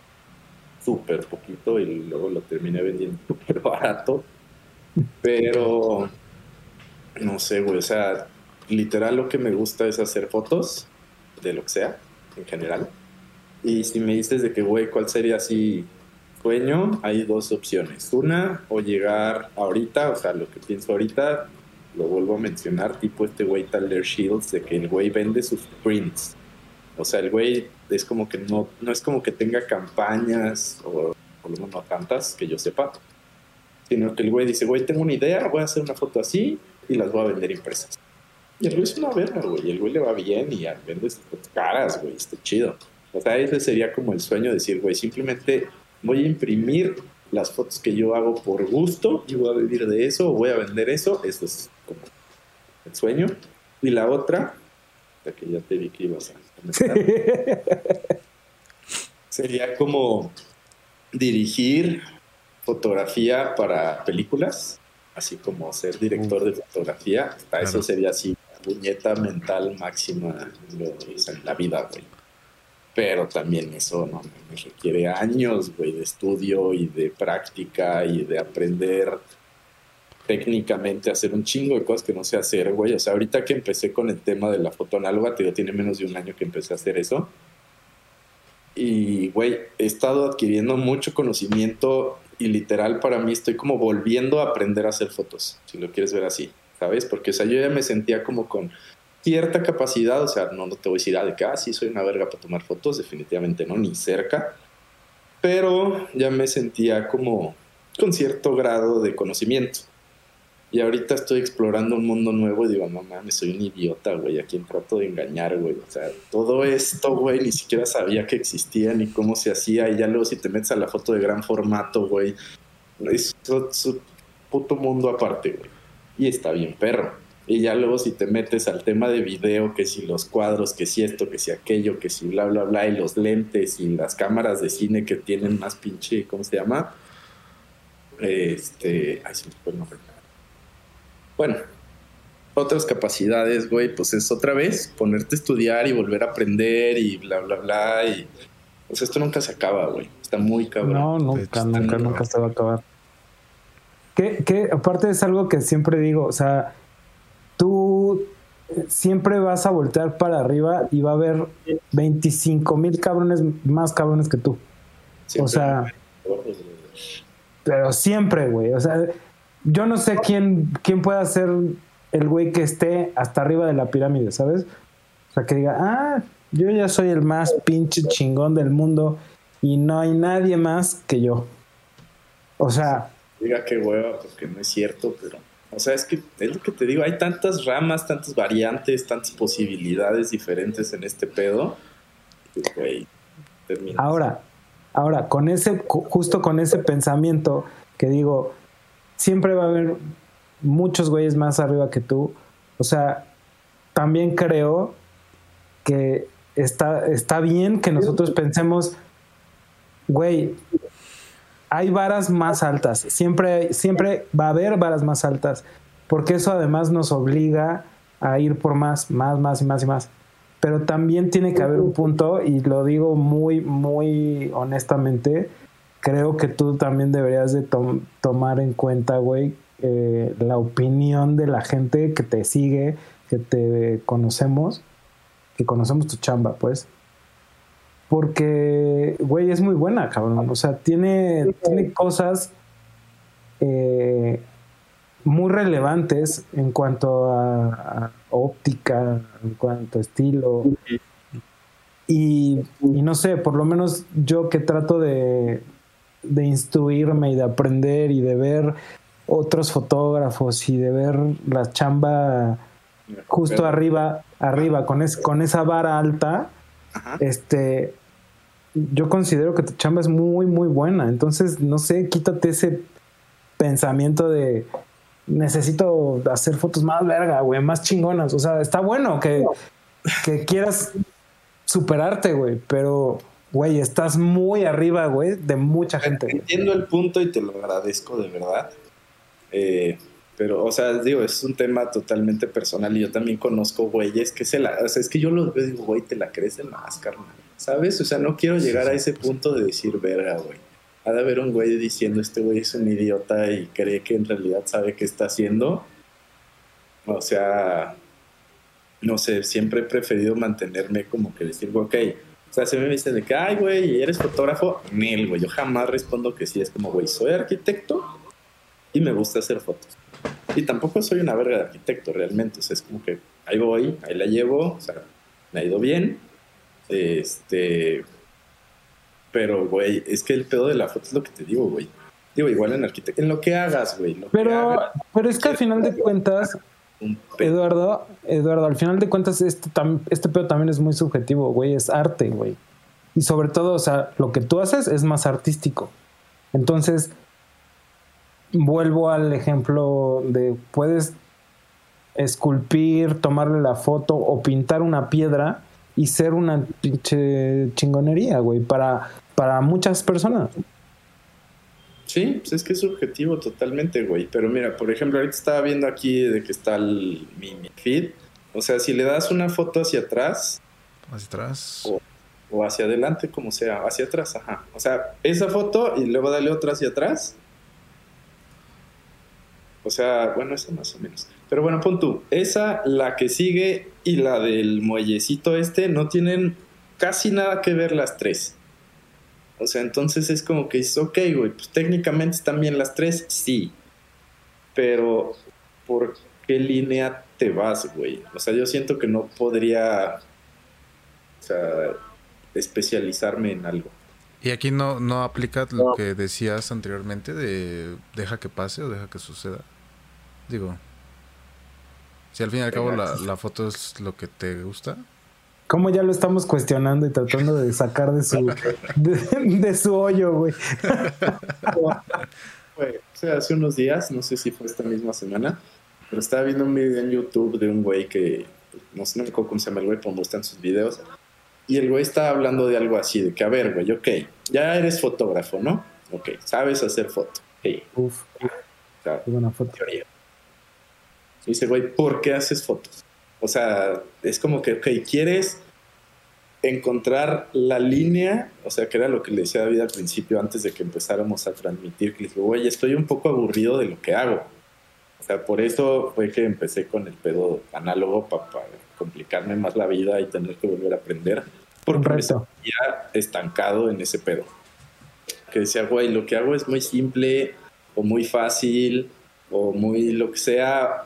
súper poquito y luego lo terminé vendiendo súper barato, pero no sé, güey, o sea, literal lo que me gusta es hacer fotos de lo que sea, en general. Y si me dices de que, güey, ¿cuál sería así sueño? Hay dos opciones. Una, o llegar ahorita, o sea, lo que pienso ahorita, lo vuelvo a mencionar, tipo este güey Tyler Shields, de que el güey vende sus prints. O sea, el güey es como que no, no es como que tenga campañas, o por lo menos no tantas, que yo sepa, sino que el güey dice, güey, tengo una idea, voy a hacer una foto así y las voy a vender impresas. Y el güey es una verga, güey. Y el güey le va bien y ya vende caras, güey. Está chido. O sea, ese sería como el sueño de decir, güey, simplemente voy a imprimir las fotos que yo hago por gusto y voy a vivir de eso o voy a vender eso. Eso es como el sueño. Y la otra, la que ya te vi que ibas a sería como dirigir fotografía para películas, así como ser director de fotografía. Hasta eso Claro. sería así, puñeta mental máxima en la vida, güey. Pero también eso no me requiere años, güey, de estudio y de práctica y de aprender técnicamente hacer un chingo de cosas que no sé hacer, güey. O sea, ahorita que empecé con el tema de la foto análoga, te digo, tiene menos de un año que empecé a hacer eso. Y, güey, he estado adquiriendo mucho conocimiento y literal para mí estoy como volviendo a aprender a hacer fotos, si lo quieres ver así, ¿sabes? Porque, o sea, yo ya me sentía como con cierta capacidad, o sea, no, no te voy a decir, ah, de que, ah, sí, soy una verga para tomar fotos, definitivamente no, ni cerca, pero ya me sentía como con cierto grado de conocimiento. Y ahorita estoy explorando un mundo nuevo y digo, no mames, soy un idiota, güey, a quien trato de engañar, güey. O sea, todo esto, güey, ni siquiera sabía que existía ni cómo se hacía. Y ya luego si te metes a la foto de gran formato, güey, es, un puto mundo aparte, güey. Y está bien perro. Y ya luego si te metes al tema de video, que si los cuadros, que si esto, que si aquello, que si bla, bla, bla, y los lentes y las cámaras de cine que tienen más pinche, ¿cómo se llama? Este, ay, se me fue el nombre. Bueno, otras capacidades, güey, pues es otra vez ponerte a estudiar y volver a aprender y bla, bla, bla. Y pues esto nunca se acaba, güey. Está muy cabrón. No, nunca, hecho, nunca, nunca se va a acabar. Que, que aparte es algo que siempre digo, o sea, tú siempre vas a voltear para arriba y va a haber 25 mil cabrones más cabrones que tú. Siempre o sea, pero siempre, güey. O sea, yo no sé quién, quién pueda ser el güey que esté hasta arriba de la pirámide, ¿sabes? O sea, que diga, ah, yo ya soy el más pinche chingón del mundo y no hay nadie más que yo. O sea, diga qué hueva, porque no es cierto, pero. O sea, es que es lo que te digo, hay tantas ramas, tantas variantes, tantas posibilidades diferentes en este pedo. güey, ahora, ahora, con ese, ju- justo con ese pensamiento que digo, siempre va a haber muchos güeyes más arriba que tú. O sea, también creo que está, está bien que nosotros pensemos, güey, hay varas más altas. Siempre, siempre va a haber varas más altas. Porque eso además nos obliga a ir por más, más, más y más y más. Pero también tiene que haber un punto, y lo digo muy, muy honestamente, creo que tú también deberías de tom- tomar en cuenta, güey, eh, la opinión de la gente que te sigue, que te conocemos, que conocemos tu chamba, pues. Porque, güey, es muy buena, cabrón. O sea, tiene, tiene cosas eh, muy relevantes en cuanto a, a óptica, en cuanto a estilo. Y, y no sé, por lo menos yo que trato de, de instruirme y de aprender y de ver otros fotógrafos y de ver la chamba justo arriba, arriba, con, es, con esa vara alta, Ajá. este, yo considero que tu chamba es muy, muy buena. Entonces, no sé, quítate ese pensamiento de necesito hacer fotos más verga, güey, más chingonas. O sea, está bueno que, que quieras superarte, güey, pero, güey, estás muy arriba, güey, de mucha gente. Entiendo el punto y te lo agradezco de verdad. Eh, pero, o sea, digo, es un tema totalmente personal y yo también conozco güeyes que se la... O sea, es que yo los veo y digo, güey, te la crees de más, carnal. ¿Sabes? O sea, no quiero llegar a ese punto de decir, verga, güey. Ha de haber un güey diciendo, este güey es un idiota y cree que en realidad sabe qué está haciendo. O sea, no sé, siempre he preferido mantenerme como que decir, ok, o sea, se me dicen de que, ay, güey, ¿eres fotógrafo? Nel, güey, yo jamás respondo que sí, es como, güey, soy arquitecto y me gusta hacer fotos. Y tampoco soy una verga de arquitecto realmente, o sea, es como que ahí voy, ahí la llevo, o sea, me ha ido bien. Este, pero, güey, es que el pedo de la foto es lo que te digo, güey. Digo, igual en arquitecto, en lo que hagas, güey. Pero, hagas, pero es que al final de cuentas. Eduardo, Eduardo, al final de cuentas, este, este pedo también es muy subjetivo, güey, es arte, güey. Y sobre todo, o sea, lo que tú haces es más artístico. Entonces, vuelvo al ejemplo de puedes esculpir, tomarle la foto o pintar una piedra y ser una pinche chingonería, güey, para, para muchas personas. Sí, pues es que es subjetivo totalmente, güey. Pero mira, por ejemplo, ahorita estaba viendo aquí de que está el, mi, mi feed. O sea, si le das una foto hacia atrás Hacia atrás. o, o hacia adelante, como sea, hacia atrás, ajá. O sea, esa foto y luego dale otra hacia atrás. O sea, bueno, esa más o menos. Pero bueno, pon tú, esa, la que sigue y la del muellecito este no tienen casi nada que ver las tres. O sea, entonces es como que dices, ok, güey, pues técnicamente están bien las tres, sí. Pero, ¿por qué línea te vas, güey? O sea, yo siento que no podría, o sea, especializarme en algo. Y aquí no, no aplica lo que decías anteriormente de deja que pase o deja que suceda. Digo, si al fin y al cabo la, la foto es lo que te gusta. Como ya lo estamos cuestionando y tratando de sacar de su, de, de su hoyo, güey. O sea, hace unos días, no sé si fue esta misma semana, pero estaba viendo un video en YouTube de un güey que, no sé no me acuerdo cómo se llama el güey, pero me gustan sus videos. Y el güey estaba hablando de algo así, de que, a ver, güey, ok, ya eres fotógrafo, ¿no? Ok, sabes hacer foto. Sí, Uf, qué buena foto. teoría. Y dice, güey, ¿por qué haces fotos? O sea, es como que, ok, quieres encontrar la línea, o sea, que era lo que le decía David al principio, antes de que empezáramos a transmitir, que le dije, güey, estoy un poco aburrido de lo que hago. O sea, por eso fue que empecé con el pedo análogo para complicarme más la vida y tener que volver a aprender. Porque me sentía estancado en ese pedo. Que decía, güey, lo que hago es muy simple o muy fácil o muy lo que sea.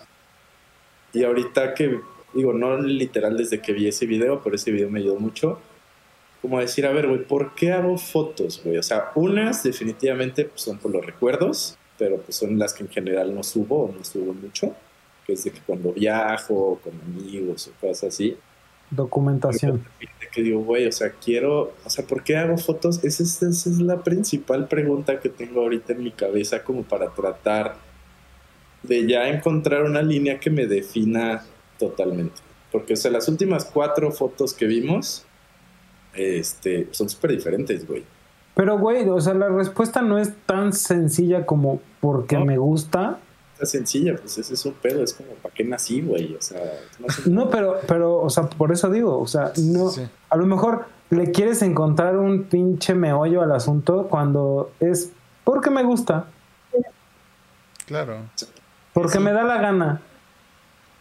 Y ahorita que, digo, no literal desde que vi ese video, pero ese video me ayudó mucho. Como decir, a ver, güey, ¿por qué hago fotos, güey? O sea, unas definitivamente pues, son por los recuerdos, pero pues son las que en general no subo o no subo mucho. Que es de que cuando viajo con amigos o cosas así. Documentación. De que digo, güey, o sea, quiero, o sea, ¿por qué hago fotos? Esa es, esa es la principal pregunta que tengo ahorita en mi cabeza como para tratar de ya encontrar una línea que me defina totalmente. Porque, o sea, las últimas cuatro fotos que vimos este, son súper diferentes, güey. Pero, güey, o sea, la respuesta no es tan sencilla como porque No. me gusta. Está sencilla, pues ese es un pedo, es como, ¿para qué nací, güey? O sea, No, pero, pero, o sea, por eso digo, o sea, no, Sí. a lo mejor le quieres encontrar un pinche meollo al asunto cuando es porque me gusta, Claro. Porque me da la gana.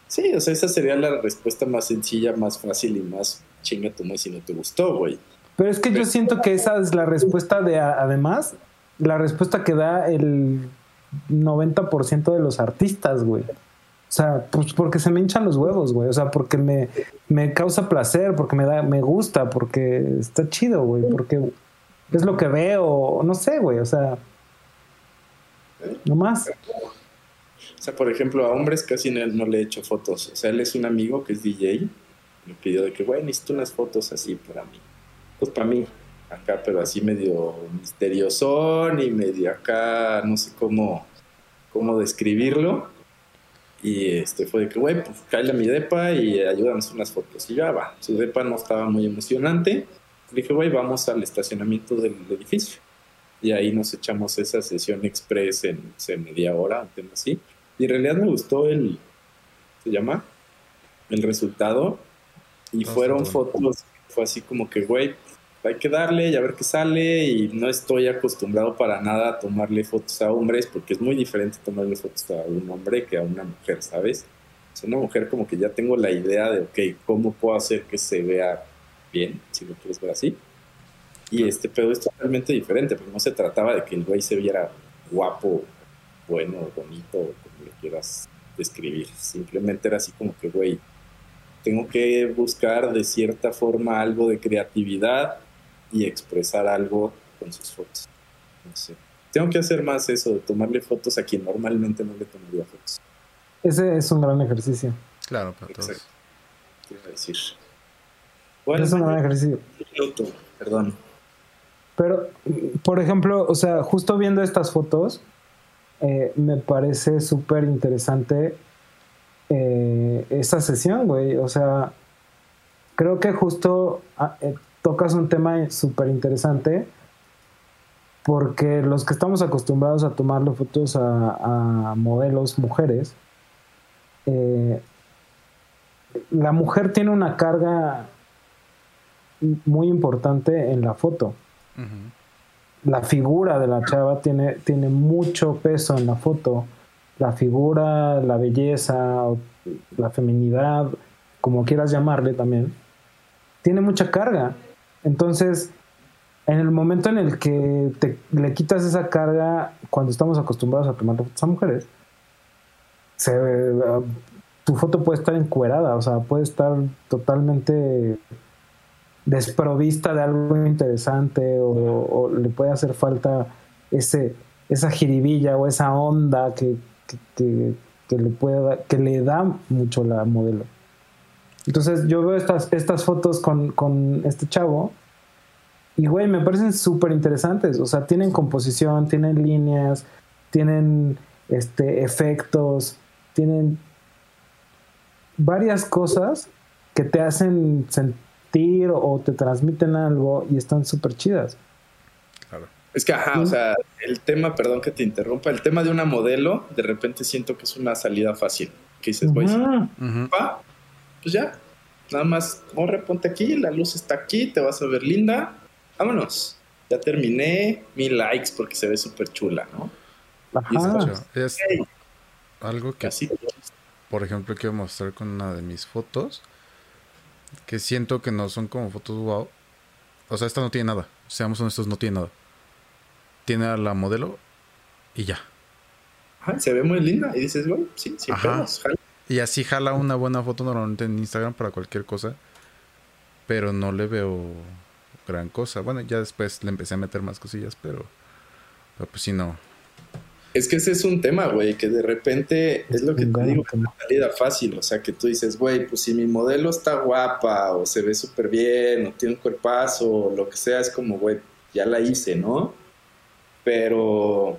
Sí, o sea, esa sería la respuesta más sencilla, más fácil y más chinga tu si no te gustó, güey. Pero es que yo siento que esa es la respuesta de, además, la respuesta que da el 90% de los artistas, güey. O sea, pues porque se me hinchan los huevos, güey. O sea, porque me, me causa placer, porque me da, me gusta, porque está chido, güey. Porque es lo que veo, no sé, güey. O sea, no más. Sea, por ejemplo, a hombres casi no, le he hecho fotos. O sea, él es un amigo que es DJ. Me pidió de que, güey, necesito unas fotos así para mí. Pues para mí, acá, pero así medio misteriosón y medio acá, no sé cómo, cómo describirlo. Y este fue de que, güey, pues cállate mi depa y ayúdanos unas fotos. Y ya va. Su depa no estaba muy emocionante. Le dije, güey, vamos al estacionamiento del edificio. Y ahí nos echamos esa sesión express en, sé, media hora, un tema así. Y en realidad me gustó el, ¿se llama? El resultado. Y Bastante fueron bueno. fotos, fue así como que, güey, hay que darle y a ver qué sale. Y no estoy acostumbrado para nada a tomarle fotos a hombres, porque es muy diferente tomarle fotos a un hombre que a una mujer, ¿sabes? Es una mujer como que ya tengo la idea de, ok, ¿cómo puedo hacer que se vea bien, si lo quieres ver así? Y este pedo es totalmente diferente, porque no se trataba de que el güey se viera guapo, bueno, bonito, quieras describir. Simplemente era así como que, güey, tengo que buscar de cierta forma algo de creatividad y expresar algo con sus fotos. No sé. Tengo que hacer más eso, de tomarle fotos a quien normalmente no le tomaría fotos. Ese es un gran ejercicio. Claro, para todos. Exacto. ¿Qué iba a decir? Bueno, es un gran ejercicio. un minuto, perdón. Pero, por ejemplo, o sea, justo viendo estas fotos, eh, me parece súper interesante eh, esa sesión, güey. O sea, creo que justo ah, eh, tocas un tema súper interesante porque los que estamos acostumbrados a tomarle fotos a, modelos mujeres, eh, la mujer tiene una carga muy importante en la foto. La figura de la chava tiene, tiene mucho peso en la foto. La figura, la belleza, la feminidad, como quieras llamarle también, tiene mucha carga. Entonces, en el momento en el que te, le quitas esa carga, cuando estamos acostumbrados a tomar fotos a mujeres, se, uh, tu foto puede estar encuerada, o sea, puede estar totalmente desprovista de algo interesante o, le puede hacer falta ese esa jiribilla o esa onda que- que le pueda que le da mucho la modelo. Entonces yo veo estas estas fotos con, con este chavo y güey me parecen súper interesantes o sea tienen composición tienen líneas tienen este efectos tienen varias cosas que te hacen sentir o te transmiten algo y están súper chidas. Claro. Es que, ajá, o sea, el tema, perdón que te interrumpa, el tema de una modelo, de repente siento que es una salida fácil. Que dices, güey, Ujú. Ujú. va, pues ya, nada más, corre, ponte aquí, la luz está aquí, te vas a ver linda, vámonos. Ya terminé, mil likes porque se ve súper chula, ¿no? Y Ajá. Yo- Es algo que, Así, por ejemplo, quiero mostrar con una de mis fotos. Que siento que no son como fotos wow. O sea, esta no tiene nada. Seamos honestos, no tiene nada. Tiene a la modelo y ya. ajá, se ve muy linda. Y dices, güey, sí, pedos, jala. Y así jala una buena foto normalmente en Instagram para cualquier cosa. Pero no le veo gran cosa. Bueno, ya después le empecé a meter más cosillas, pero, pero pues sí, no. Es que ese es un tema, güey, que de repente es lo que te digo, tema. salida fácil, o sea, que tú dices, güey, pues si mi modelo está guapa o se ve súper bien o tiene un cuerpazo o lo que sea, es como, güey, ya la hice, ¿no? Pero,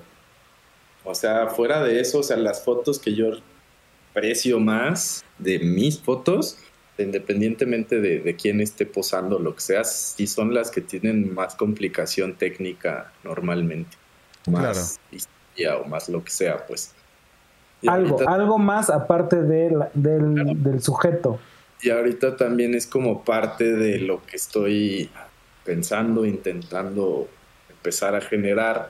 o sea, fuera de eso, o sea, las fotos que yo aprecio más de mis fotos independientemente de, de quién esté posando, lo que sea, sí son las que tienen más complicación técnica normalmente. Más historia o más lo que sea, pues. Y algo, ahorita- algo más aparte de la- del, del sujeto. Y ahorita también es como parte de lo que estoy pensando, intentando empezar a generar,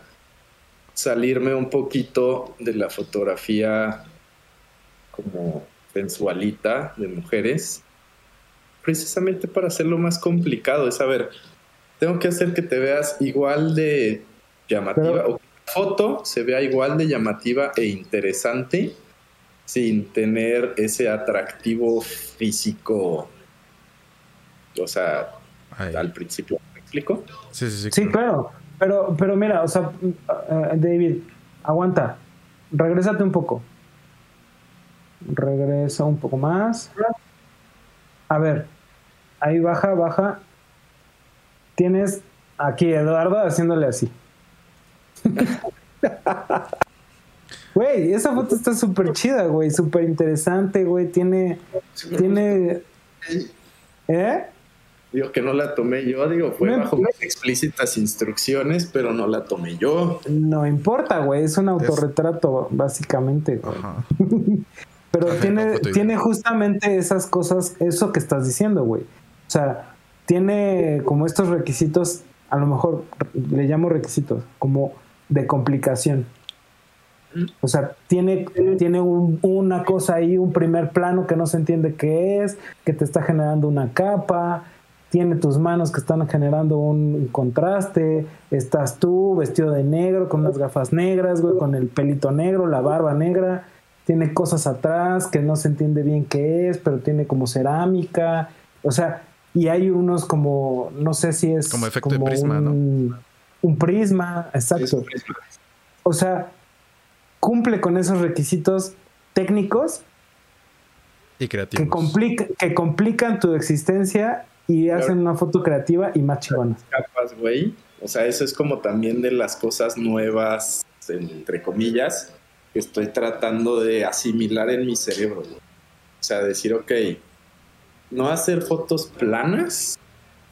salirme un poquito de la fotografía como sensualita de mujeres, precisamente para hacerlo más complicado. Es a ver, tengo que hacer que te veas igual de llamativa, Pero- o foto se vea igual de llamativa e interesante sin tener ese atractivo físico. O sea, al principio, ¿me explico? Sí, sí, sí. Sí, claro. Pero, pero mira, o sea, eh, David, aguanta. Regrésate un poco. Regresa un poco más. A ver, ahí baja, baja. Tienes aquí Eduardo haciéndole así. Güey, esa foto está súper chida, güey, súper interesante, güey. Tiene, tiene, ¿eh? Digo que no la tomé yo, digo, fue No, bajo mis explícitas instrucciones, pero no la tomé yo. No importa, güey, es un autorretrato, básicamente, güey. Pero Ajá, tiene, no, tiene justamente esas cosas, eso que estás diciendo, güey. O sea, tiene como estos requisitos, a lo mejor le llamo requisitos, como de complicación. O sea, tiene, tiene un- una cosa ahí, un primer plano que no se entiende qué es, que te está generando una capa, tiene tus manos que están generando un contraste, estás tú vestido de negro, con unas gafas negras, güey, con el pelito negro, la barba negra, tiene cosas atrás que no se entiende bien qué es, pero tiene como cerámica, o sea, y hay unos como, no sé si es Como efecto de prisma, ¿no? Un, un prisma, exacto. O sea, cumple con esos requisitos técnicos Y creativos. que, complica- que complican tu existencia y hacen una foto creativa y más chingona. capas, güey. O sea, eso es como también de las cosas nuevas, entre comillas, que estoy tratando de asimilar en mi cerebro. O sea, decir, ok, no hacer fotos planas,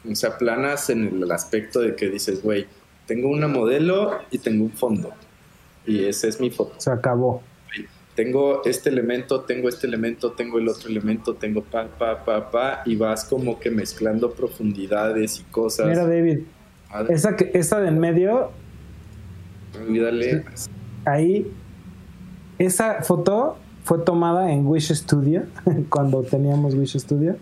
o sea, planas en el aspecto de que dices, güey, tengo una modelo y tengo un fondo. Y esa es mi foto. Se acabó. tengo este elemento, tengo este elemento, tengo el otro elemento, tengo pa, pa, pa, pa, y vas como que mezclando profundidades y cosas. Mira, David, Madre, esa, que, esa de en medio, olvídale. ahí, esa foto fue tomada en Wish Studio, cuando teníamos Wish Studio.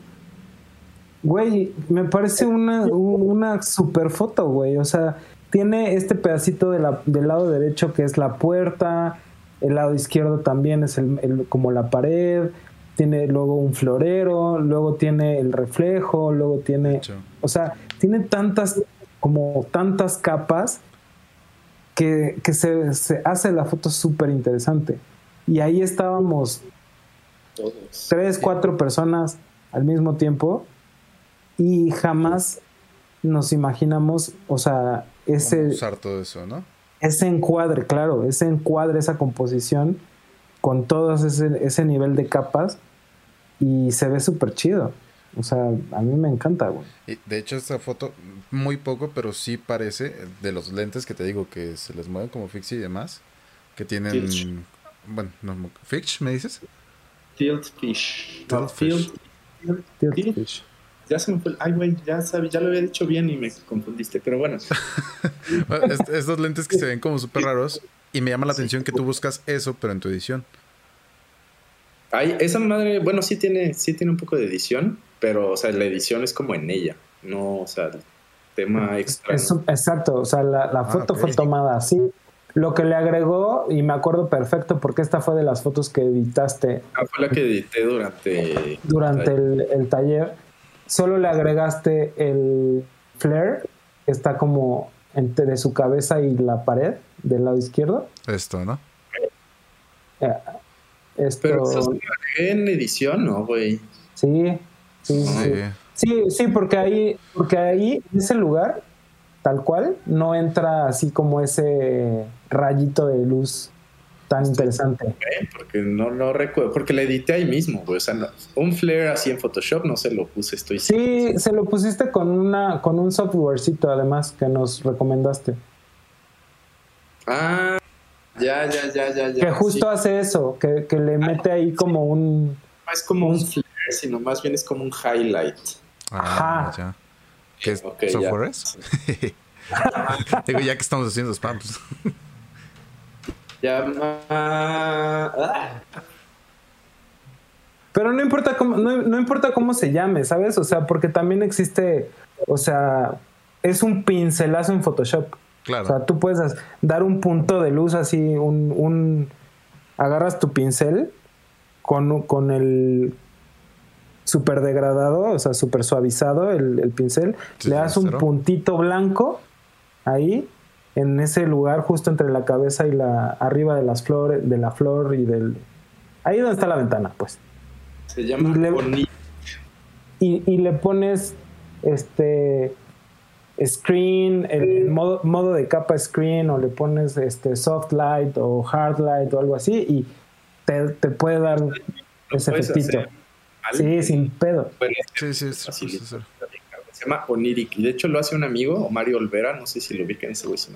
Güey, me parece una, un- una super foto, güey. O sea, tiene este pedacito de la- del lado derecho que es la puerta, el lado izquierdo también es el- el- como la pared, tiene luego un florero, luego tiene el reflejo, luego tiene... O sea, tiene tantas, como tantas capas que, que se, se hace la foto súper interesante. Y ahí estábamos Todos. tres, cuatro personas al mismo tiempo y jamás nos imaginamos, o sea, ese, usar todo eso, ¿no? ese encuadre, claro, ese encuadre, esa composición con todo ese, ese nivel de capas y se ve súper chido. O sea, a mí me encanta, güey. Y de hecho, esta foto, muy poco, pero sí parece de los lentes que te digo que se les mueven como Fix y demás. Que tienen. Fitch. Bueno, no, ¿Fitch me dices? Tilt Fish. Tilt No, fish. Tilt- Tilt Sí. fish. Ya se me fue. el- Ay, güey, ya sabes, ya lo había dicho bien y me confundiste. Pero bueno, Bueno, es- estos lentes que se ven como súper raros. Y me llama la atención que tú buscas eso, pero en tu edición. Ay, esa madre, bueno, sí tiene, sí tiene un poco de edición, pero, o sea, la edición es como en ella, no, o sea, el tema extra. Es- exacto, o sea, la, la foto fue tomada así. Lo que le agregó, y me acuerdo perfecto porque esta fue de las fotos que editaste Ah, fue la que edité durante. durante el, el taller, solo le agregaste el flare, que está como entre su cabeza y la pared del lado izquierdo. Esto, ¿no? Eh, Esto, Pero eso se en edición, ¿no, güey? sí, sí, sí. Sí. Sí, sí, porque ahí, porque ahí, en ese lugar, tal cual, no entra así como ese rayito de luz tan interesante. Porque no, no recuerdo, porque la edité ahí mismo, güey. O sea, no- un flare así en Photoshop no se lo puse, estoy Sí, se lo pusiste con una con un softwarecito además que nos recomendaste. Ah, ya, ya, ya, ya, ya. Que justo Sí, hace eso, que, que le mete ahí como un... no es como un flare, sino más bien es como un highlight. Ah, Ajá. ya. ¿Qué es- Ok, ya. software es? Digo, ya que estamos haciendo spam, pues. Llama. Ah, Pero no importa cómo, no, no importa cómo se llame, ¿sabes? O sea, porque también existe, o sea, es un pincelazo en Photoshop. Claro. O sea, tú puedes dar un punto de luz así, un, un agarras tu pincel con, con el super degradado, o sea, super suavizado el, el pincel, Sí, le das un cero. puntito blanco ahí en ese lugar justo entre la cabeza y la arriba de las flores, de la flor y del ahí donde está la ventana, pues. se llama Y le- y, y le pones este screen, el modo, modo de capa screen, o le pones este soft light o hard light o algo así, y te, te puede dar ese efectito. Sí, sin pedo. Bueno, Sí, sí, es Facilito. es- es- Se llama Oniric. Y de hecho lo hace un amigo, Mario Olvera. No sé si lo ubican ese güey. Es.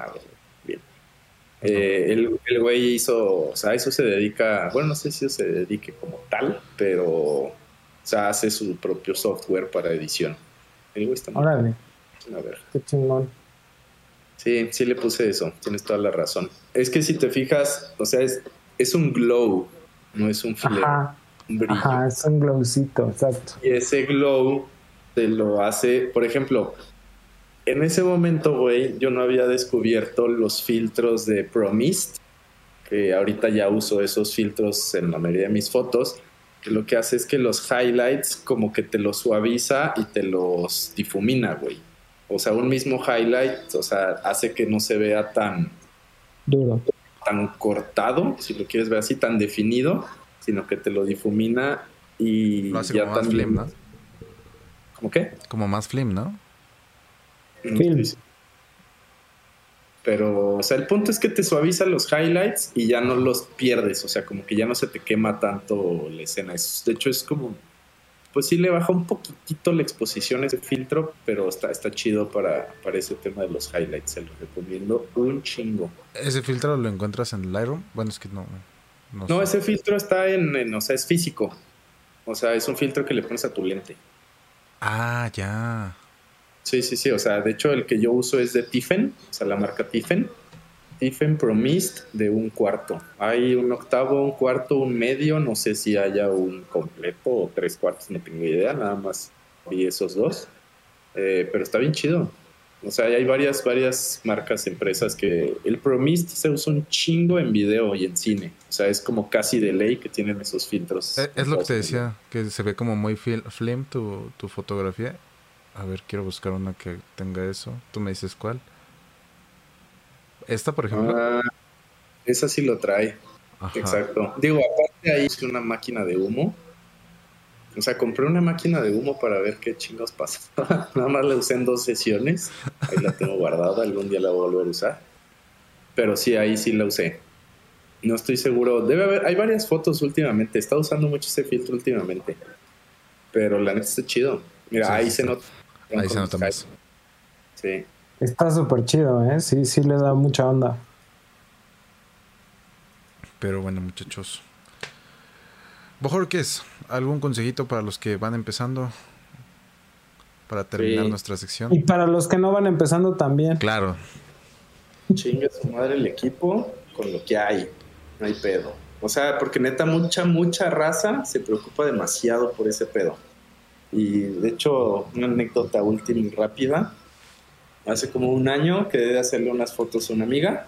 Bien. Eh, el, el güey hizo, o sea, eso se dedica, bueno, no sé si se dedique como tal, pero, o sea, hace su propio software para edición. El güey está muy Órale, una verga. qué chingón. Sí, sí le puse eso, tienes toda la razón. Es que si te fijas, o sea, es, es un glow, no es un flare, Ajá, un brillo. ajá, es un glowcito, exacto. Y ese glow te lo hace, por ejemplo, en ese momento, güey, yo no había descubierto los filtros de ProMist, que ahorita ya uso esos filtros en la mayoría de mis fotos, que lo que hace es que los highlights como que te los suaviza y te los difumina, güey. O sea, un mismo highlight, o sea, hace que no se vea tan, Duro. tan cortado, si lo quieres ver así, tan definido, sino que te lo difumina y Lo hace ya como más también... ¿Cómo qué? Como más film, ¿no? No Film. estoy seguro. Pero, o sea, el punto es que te suaviza los highlights y ya no los pierdes. O sea, como que ya no se te quema tanto la escena. Es- de hecho, es como. Pues sí le baja un poquitito la exposición ese filtro, pero está, está chido para, para ese tema de los highlights. Se lo recomiendo un chingo. ¿Ese filtro lo encuentras en Lightroom? Bueno, es que no. No, No, sé. ese filtro está en, en- o sea, es físico. O sea, es un filtro que le pones a tu lente. Ah, ya. Sí, sí, sí. O sea, de hecho, el que yo uso es de Tiffen, o sea, la marca Tiffen. Tiffen Pro Mist de un cuarto. Hay un octavo, un cuarto, un medio. No sé si haya un completo o tres cuartos, no tengo idea. Nada más vi esos dos. Eh, pero está bien chido. O sea, hay varias, varias marcas, empresas que el Pro Mist se usa un chingo en video y en cine. O sea, es como casi de ley que tienen esos filtros. Eh, Es lo que te decía, que se ve como muy film tu, tu fotografía. A ver, quiero buscar una que tenga eso. Tú me dices cuál. Esta, por ejemplo. Ah, esa sí lo trae. Ajá. Exacto. Digo, aparte ahí hice una máquina de humo. O sea, compré una máquina de humo para ver qué chingos pasa. Nada más la usé en dos sesiones. Ahí la tengo guardada, algún día la voy a volver a usar. Pero sí, ahí sí la usé. No estoy seguro. Debe haber, hay varias fotos últimamente. He estado usando mucho ese filtro últimamente. Pero la neta está chido. Mira, Sí, ahí sí se está. nota. Ahí se nota más. Sí. Está súper chido, ¿eh? Sí, sí le da mucha onda. Pero bueno, muchachos. Bojorques, ¿algún consejito para los que van empezando? Para terminar Sí. nuestra sección. Y para los que no van empezando también. Claro. Chinga su madre el equipo con lo que hay. No hay pedo. O sea, porque neta, mucha, mucha raza se preocupa demasiado por ese pedo. Y de hecho, una anécdota última y rápida. Hace como un año quedé de hacerle unas fotos a una amiga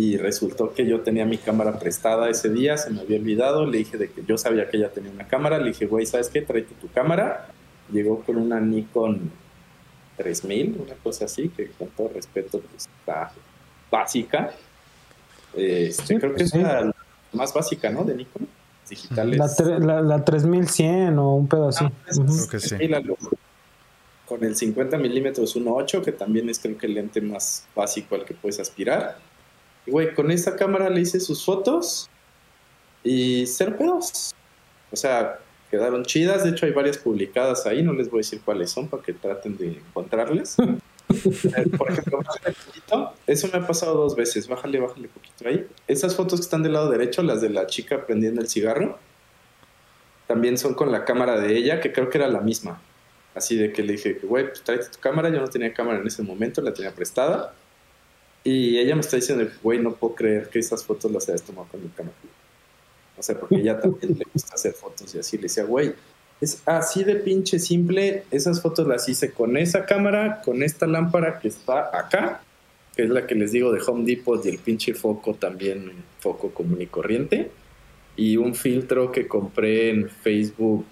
y resultó que yo tenía mi cámara prestada ese día, se me había olvidado, le dije de que yo sabía que ella tenía una cámara, le dije, güey, ¿sabes qué? Tráete tu cámara. Llegó con una Nikon 3000, una cosa así, que con todo respeto pues, está básica. Este, Sí, creo que es sí. la más básica, ¿no? De Nikon. Digitales. La, tre- la, la 3100 o un pedo así. Ah, es- Creo que sí. Con el 50 milímetros 1.8, que también es creo que el lente más básico al que puedes aspirar. Y güey, con esa cámara le hice sus fotos y cero pedos. O sea, quedaron chidas. De hecho, hay varias publicadas ahí. No les voy a decir cuáles son para que traten de encontrarles. Por ejemplo, bájale poquito. Eso me ha pasado dos veces. Bájale, bájale poquito ahí. Esas fotos que están del lado derecho, las de la chica prendiendo el cigarro, también son con la cámara de ella, que creo que era la misma. Así de que le dije, güey, pues tráete tu cámara. Yo no tenía cámara en ese momento, la tenía prestada. Y ella me está diciendo, güey, no puedo creer que esas fotos las hayas tomado con mi cámara. O sea, porque ella también le gusta hacer fotos y así. Le decía, güey, es así de pinche simple. Esas fotos las hice con esa cámara, con esta lámpara que está acá, que es la que les digo de Home Depot y el pinche foco también, foco común y corriente. Y un filtro que compré en Facebook,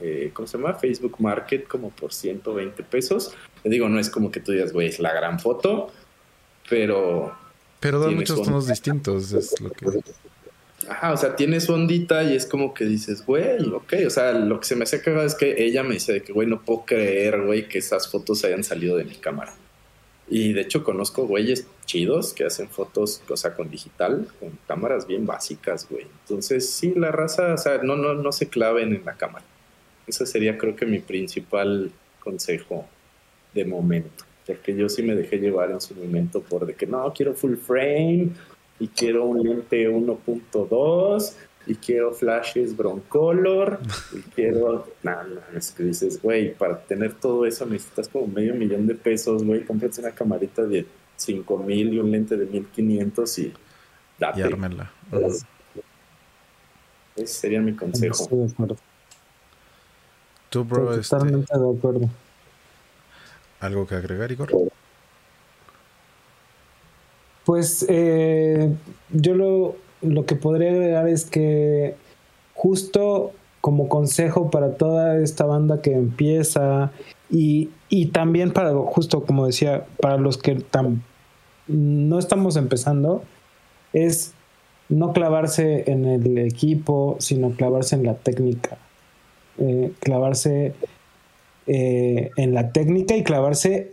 eh, ¿cómo se llama? Facebook Market, como por 120 pesos. Te digo, no es como que tú digas, güey, es la gran foto, pero Pero da muchos tonos onda. distintos, es lo que... Ajá, o sea, tiene su ondita y es como que dices, güey, ok. O sea, lo que se me hace cagado es que ella me dice de que, güey, no puedo creer, güey, que esas fotos hayan salido de mi cámara. Y de hecho conozco güeyes chidos que hacen fotos, o sea, con digital, con cámaras bien básicas, güey. Entonces, sí, la raza, o sea, no, no, no se claven en la cámara. Ese sería, creo que, mi principal consejo de momento. Porque yo sí me dejé llevar en su momento por de que no, quiero full frame y quiero un lente 1.2 y quiero flashes broncolor y quiero nada, es que dices, güey, para tener todo eso necesitas como medio millón de pesos, güey, cómprate una camarita de 5 mil y un lente de 1500 y date. Y ármenla. Ese sería mi consejo. Estoy de acuerdo. Tú, bro, Estoy este, totalmente de acuerdo. ¿Algo que agregar, Igor? Pues eh, yo lo, lo que podría agregar es que justo como consejo para toda esta banda que empieza y, y también para, justo como decía, para los que no estamos empezando, es no clavarse en el equipo, sino clavarse en la técnica. Eh, clavarse eh, en la técnica y clavarse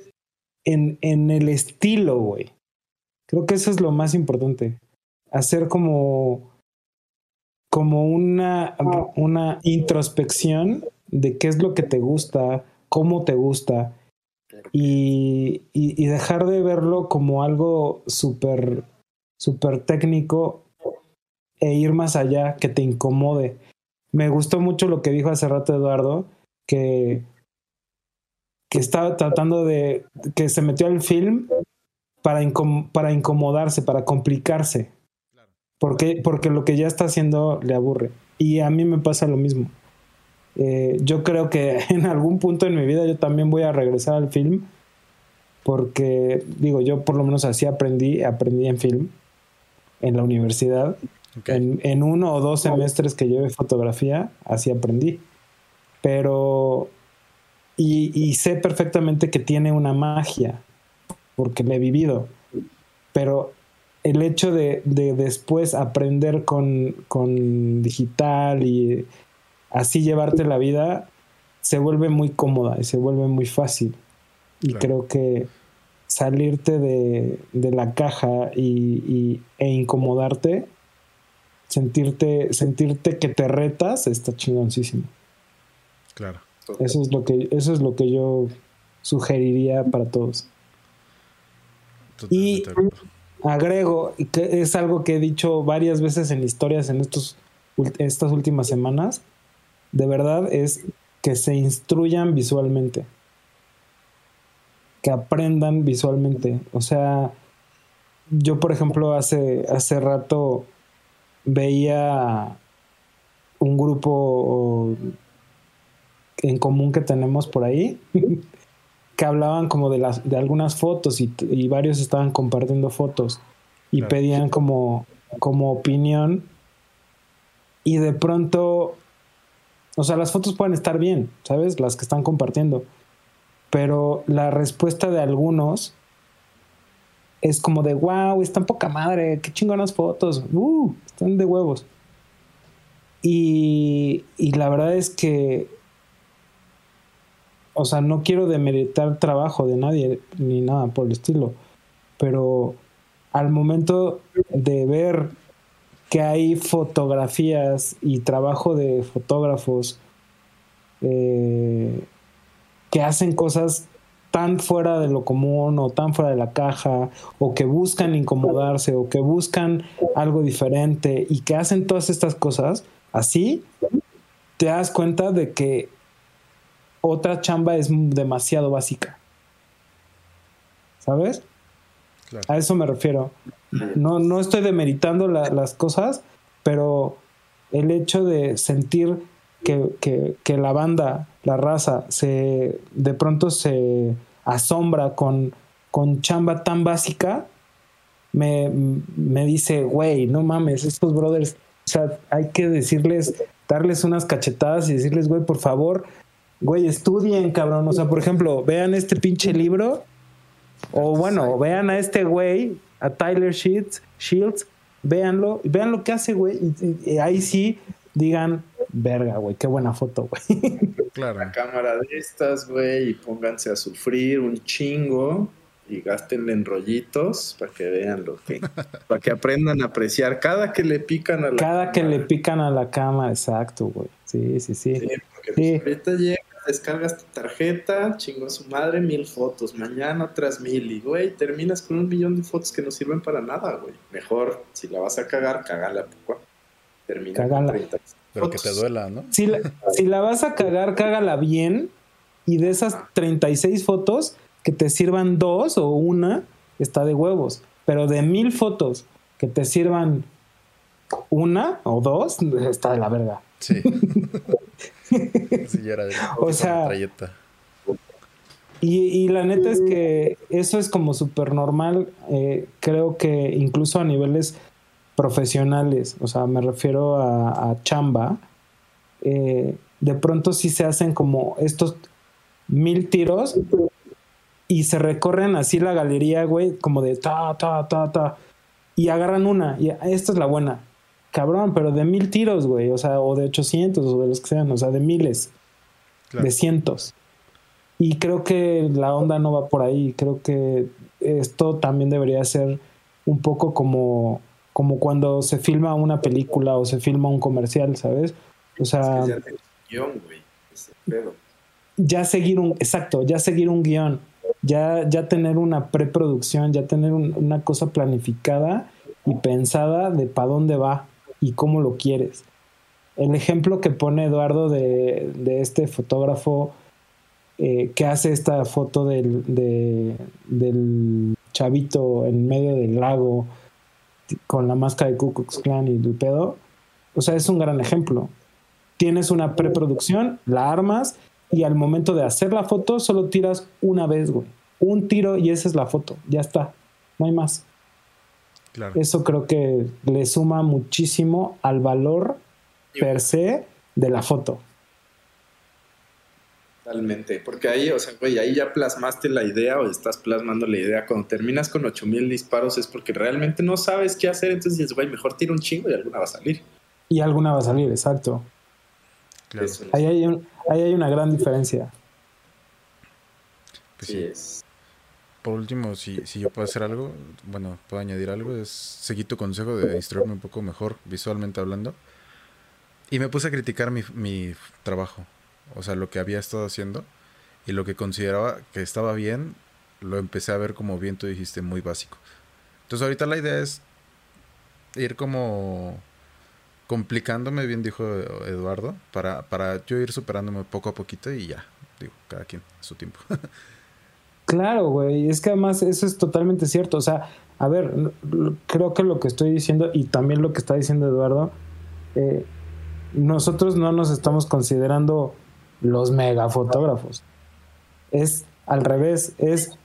en, en el estilo, güey. Creo que eso es lo más importante. Hacer como, como una, una introspección de qué es lo que te gusta, cómo te gusta, y, y- dejar de verlo como algo súper súper técnico e ir más allá, que te incomode. Me gustó mucho lo que dijo hace rato Eduardo, que, que estaba tratando de, que se metió al film para, incom- para incomodarse, para complicarse. Porque, porque lo que ya está haciendo le aburre. Y a mí me pasa lo mismo. Eh, yo creo que en algún punto en mi vida yo también voy a regresar al film. Porque, digo, yo por lo menos así aprendí, aprendí en film, en la universidad. En, en uno o dos semestres que llevé fotografía, así aprendí. Pero, y, y sé perfectamente que tiene una magia, porque la he vivido. Pero el hecho de, de después aprender con, con digital y así llevarte la vida, se vuelve muy cómoda y se vuelve muy fácil. Y Claro. creo que salirte de, de la caja y, y- e incomodarte, sentirte, sentirte que te retas, está chingoncísimo. Claro. Eso es lo que, eso es lo que yo sugeriría para todos. Y- Totalmente. Agrego, que es algo que he dicho varias veces en historias en estos, estas últimas semanas, de verdad es que se instruyan visualmente, que aprendan visualmente. O sea, yo por ejemplo hace, hace rato veía un grupo en común que tenemos por ahí que hablaban como de las de algunas fotos y, y varios estaban compartiendo fotos y Claro. pedían como como opinión. Y de pronto o sea las fotos pueden estar bien sabes las que están compartiendo. Pero la respuesta de algunos es como de wow están poca madre qué chingonas fotos uh, están de huevos y, y la verdad es que o sea, no quiero demeritar trabajo de nadie ni nada por el estilo, pero al momento de ver que hay fotografías y trabajo de fotógrafos eh, que hacen cosas tan fuera de lo común o tan fuera de la caja o que buscan incomodarse o que buscan algo diferente y que hacen todas estas cosas así, te das cuenta de que otra chamba es demasiado básica. ¿Sabes? Claro. A eso me refiero. No, no estoy demeritando la- las cosas, pero el hecho de sentir que, que- que la banda, la raza, se de pronto se asombra con, con chamba tan básica, me, me dice, güey, no mames, estos brothers, o sea, hay que decirles, darles unas cachetadas y decirles, güey, por favor, güey, estudien, cabrón. O sea, por ejemplo, vean este pinche libro o bueno, vean a este güey, a Tyler Shields, Shields véanlo, vean lo que hace, güey. Y, y- y ahí sí digan, verga, güey, qué buena foto, güey. Claro. Una cámara de estas, güey, y pónganse a sufrir un chingo y gástenle en rollitos para que vean lo que, para que aprendan a apreciar cada que le pican a la Cada que le pican a la cama, exacto, güey. Sí, sí, sí. Sí, porque Sí. pues, ahorita llegas, descargas tu tarjeta, chingo a su madre, mil fotos, mañana otras mil, y güey, terminas con un millón de fotos que no sirven para nada, güey. Mejor, si la vas a cagar, cagala poco. Termina Cágala. con 30 Pero que te duela, ¿no? Si la, si la vas a cagar, cágala bien. Y de esas 36 fotos, que te sirvan dos o una, está de huevos. Pero de mil fotos que te sirvan una o dos, está de la verga. Sí. sí, ya era de O sea. Y, y la neta es que eso es como súper normal, eh, creo que incluso a niveles profesionales, o sea, me refiero a, a chamba, eh, de pronto sí se hacen como estos mil tiros y se recorren así la galería, güey, como de ta, ta, ta, ta, y agarran una, y esta es la buena. Cabrón, pero de mil tiros, güey, o sea, o de 800 o de los que sean, o sea, de miles, Claro. de cientos. Y creo que la onda no va por ahí. Creo que esto también debería ser un poco como, como cuando se filma una película o se filma un comercial, ¿sabes? O sea, Es que ya tienes guion, güey. Ese pedo. ya seguir un, exacto, ya seguir un guion, ya, ya tener una preproducción, ya tener un- una cosa planificada y pensada de para dónde va y cómo lo quieres. El ejemplo que pone Eduardo de, este fotógrafo eh, que hace esta foto del, de- del chavito en medio del lago con la máscara de Ku Klux Klan y el pedo, o sea, es un gran ejemplo tienes una preproducción, la armas y al momento de hacer la foto solo tiras una vez, güey. Un tiro y esa es la foto, ya está, no hay más. Claro. Eso creo que le suma muchísimo al valor per se de la foto. Totalmente, porque ahí, o sea, güey, ahí ya plasmaste la idea o estás plasmando la idea. Cuando terminas con 8000 disparos es porque realmente no sabes qué hacer, entonces dices, güey, mejor tira un chingo y alguna va a salir. Y alguna va a salir, exacto. claro. Ahí hay, un- ahí hay una gran diferencia. Pues sí sí. es. Por último, si, si yo puedo hacer algo, bueno, puedo añadir algo, es seguir tu consejo de instruirme un poco mejor visualmente hablando. Y me puse a criticar mi, mi trabajo, o sea, lo que había estado haciendo y lo que consideraba que estaba bien, lo empecé a ver como bien tú dijiste, muy básico. Entonces ahorita la idea es ir como complicándome, bien dijo Eduardo, para, para yo ir superándome poco a poquito y ya, digo, cada quien a su tiempo. Claro, güey, es que además eso es totalmente cierto. O sea, a ver, creo que lo que estoy diciendo y también lo que está diciendo Eduardo, eh, nosotros no nos estamos considerando los megafotógrafos. Es al revés, es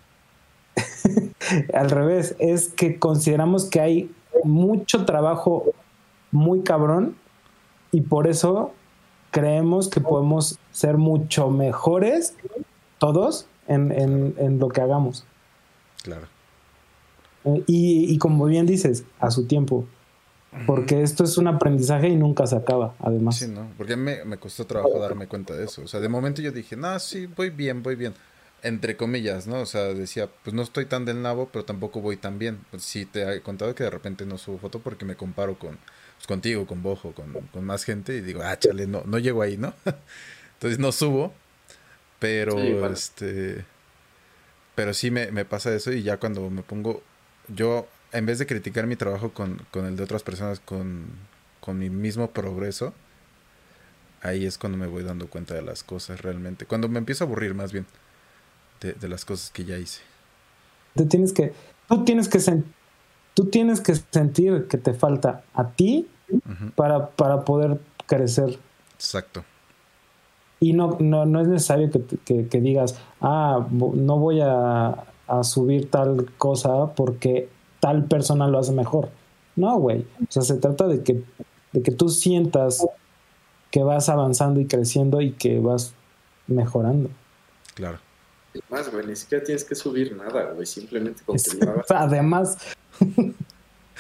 al revés, es que consideramos que hay mucho trabajo muy cabrón y por eso creemos que podemos ser mucho mejores todos en, en- en lo que hagamos. claro. Eh, Y, y como bien dices, a su tiempo. Porque esto es un aprendizaje y nunca se acaba, además. Sí, ¿no? Porque me, me costó trabajo darme cuenta de eso. O sea, de momento yo dije, no, sí, voy bien, voy bien. entre comillas, ¿no? O sea, decía, pues no estoy tan del nabo, pero tampoco voy tan bien. Pues sí, te he contado que de repente no subo foto porque me comparo con pues, contigo, con Bojo, con, con, más gente y digo, ah, chale, no, no llego ahí, ¿no? Entonces no subo, pero este... Pero sí me, me, pasa eso y ya cuando me pongo, yo en vez de criticar mi trabajo con, con el de otras personas, con, con mi mismo progreso, ahí es cuando me voy dando cuenta de las cosas realmente. Cuando me empiezo a aburrir más bien de, las cosas que ya hice. Tú tienes que, tú tienes que, tú tienes que sentir que te falta a ti para, para poder crecer. Exacto. Y no, no, no es necesario que, que, digas, ah, no voy a, a, subir tal cosa porque tal persona lo hace mejor. No, güey. O sea, se trata de que, de que tú sientas que vas avanzando y creciendo y que vas mejorando. Claro. Además, güey, ni siquiera tienes que subir nada, güey, simplemente con que Además.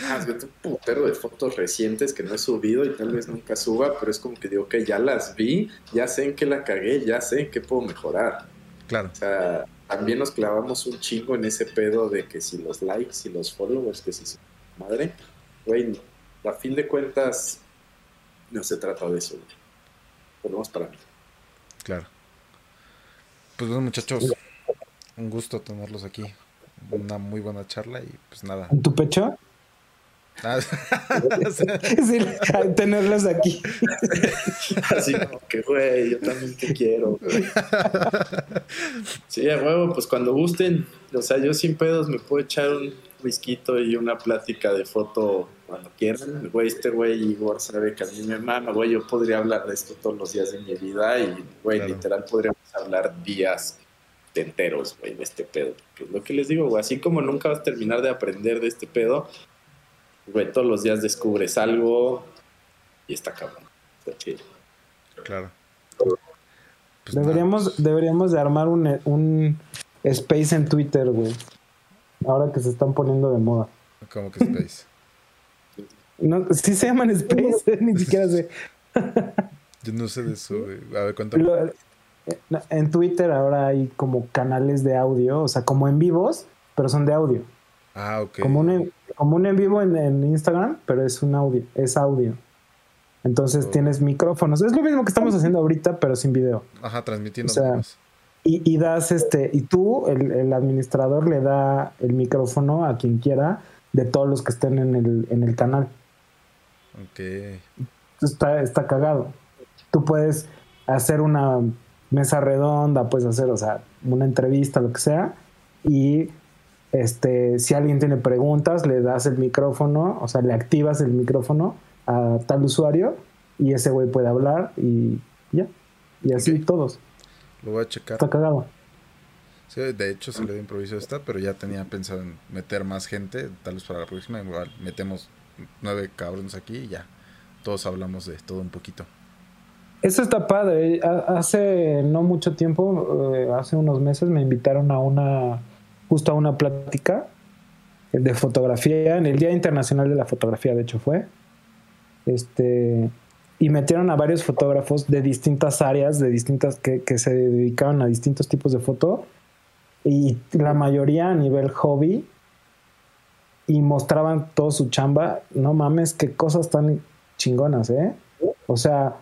Ah, es un putero de fotos recientes que no he subido y tal vez nunca suba, pero es como que digo, que ya las vi, ya sé en qué la cagué, ya sé en qué puedo mejorar. Claro. O sea, también nos clavamos un chingo en ese pedo de que si los likes y los followers, que si su madre, güey, a fin de cuentas, no se trata de eso, güey. Menos para mí. Claro. Pues bueno, muchachos, un gusto tenerlos aquí. Una muy buena charla y pues nada. ¿En tu pecho? Sí, tenerlos aquí. Así como que, güey, yo también te quiero. Sí, a huevo, pues cuando gusten, o sea, yo sin pedos me puedo echar un whisky y una plática de foto cuando quieran. Güey, este güey Igor sabe que a mí me mama, güey, yo podría hablar de esto todos los días de mi vida y, güey, literal podríamos hablar días enteros, güey, de este pedo. Que es lo que les digo, güey, así como nunca vas a terminar de aprender de este pedo, güey, todos los días descubres algo y está cabrón. Está chido. Claro. Pues deberíamos, deberíamos de armar un, un space en Twitter, güey. Ahora que se están poniendo de moda. ¿Cómo que space? no, sí se llaman space, ni siquiera sé. Yo no sé de eso, güey. A ver, cuéntame. En Twitter ahora hay como canales de audio, o sea, como en vivos, pero son de audio. Ah, ok. Como un, como un en vivo en, Instagram, pero es un audio, es audio. Entonces oh. tienes micrófonos. Es lo mismo que estamos haciendo ahorita, pero sin video. Ajá, transmitiendo. O sea, y, y, das este, y tú, el, el, administrador, le da el micrófono a quien quiera de todos los que estén en el, en el canal. Ok. Está, está cagado. Tú puedes hacer una mesa redonda, puedes hacer, o sea, una entrevista, lo que sea, y este, si alguien tiene preguntas, le das el micrófono, o sea, le activas el micrófono a tal usuario y ese güey puede hablar y ya. Y así todos. Lo voy a checar. Está cagado. Sí, de hecho se le dio improviso esta, pero ya tenía pensado en meter más gente, tal vez para la próxima, igual metemos nueve cabrones aquí y ya. Todos hablamos de todo un poquito. Eso está padre. Hace no mucho tiempo, eh, hace unos meses, me invitaron a una, justo a una plática de fotografía, en el Día Internacional de la Fotografía, de hecho fue. Este, y metieron a varios fotógrafos de distintas áreas, de distintas, que, que se dedicaban a distintos tipos de foto. Y la mayoría a nivel hobby. Y mostraban todo su chamba. No mames, qué cosas tan chingonas, ¿eh? O sea,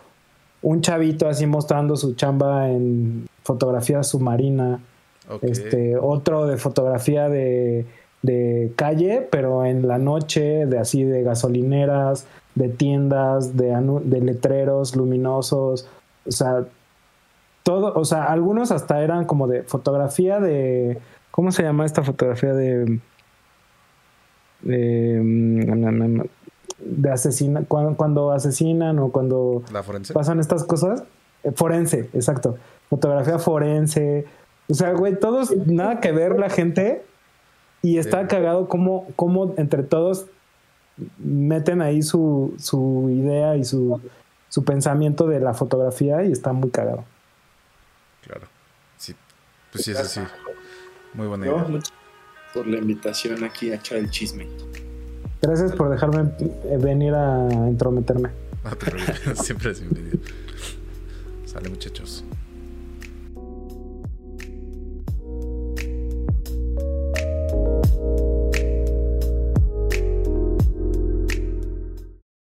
un chavito así mostrando su chamba en fotografía submarina, este, otro de fotografía de, de, calle, pero en la noche, de así de gasolineras, de tiendas, de, de letreros luminosos, o sea, todo, o sea, algunos hasta eran como de fotografía de, ¿cómo se llama esta fotografía de... de mm, de asesina, cuando, asesinan o cuando pasan estas cosas. Eh, forense, exacto. Fotografía forense. O sea, güey, todos, nada que ver la gente. Y está cagado como, como entre todos meten ahí su, su idea y su, su pensamiento de la fotografía y está muy cagado. Claro. Sí, pues sí, es así. Muy buena idea. por la invitación aquí a echar el chisme. Gracias por dejarme eh, venir a entrometerme. No te preocupes, siempre es bienvenido. Sale muchachos.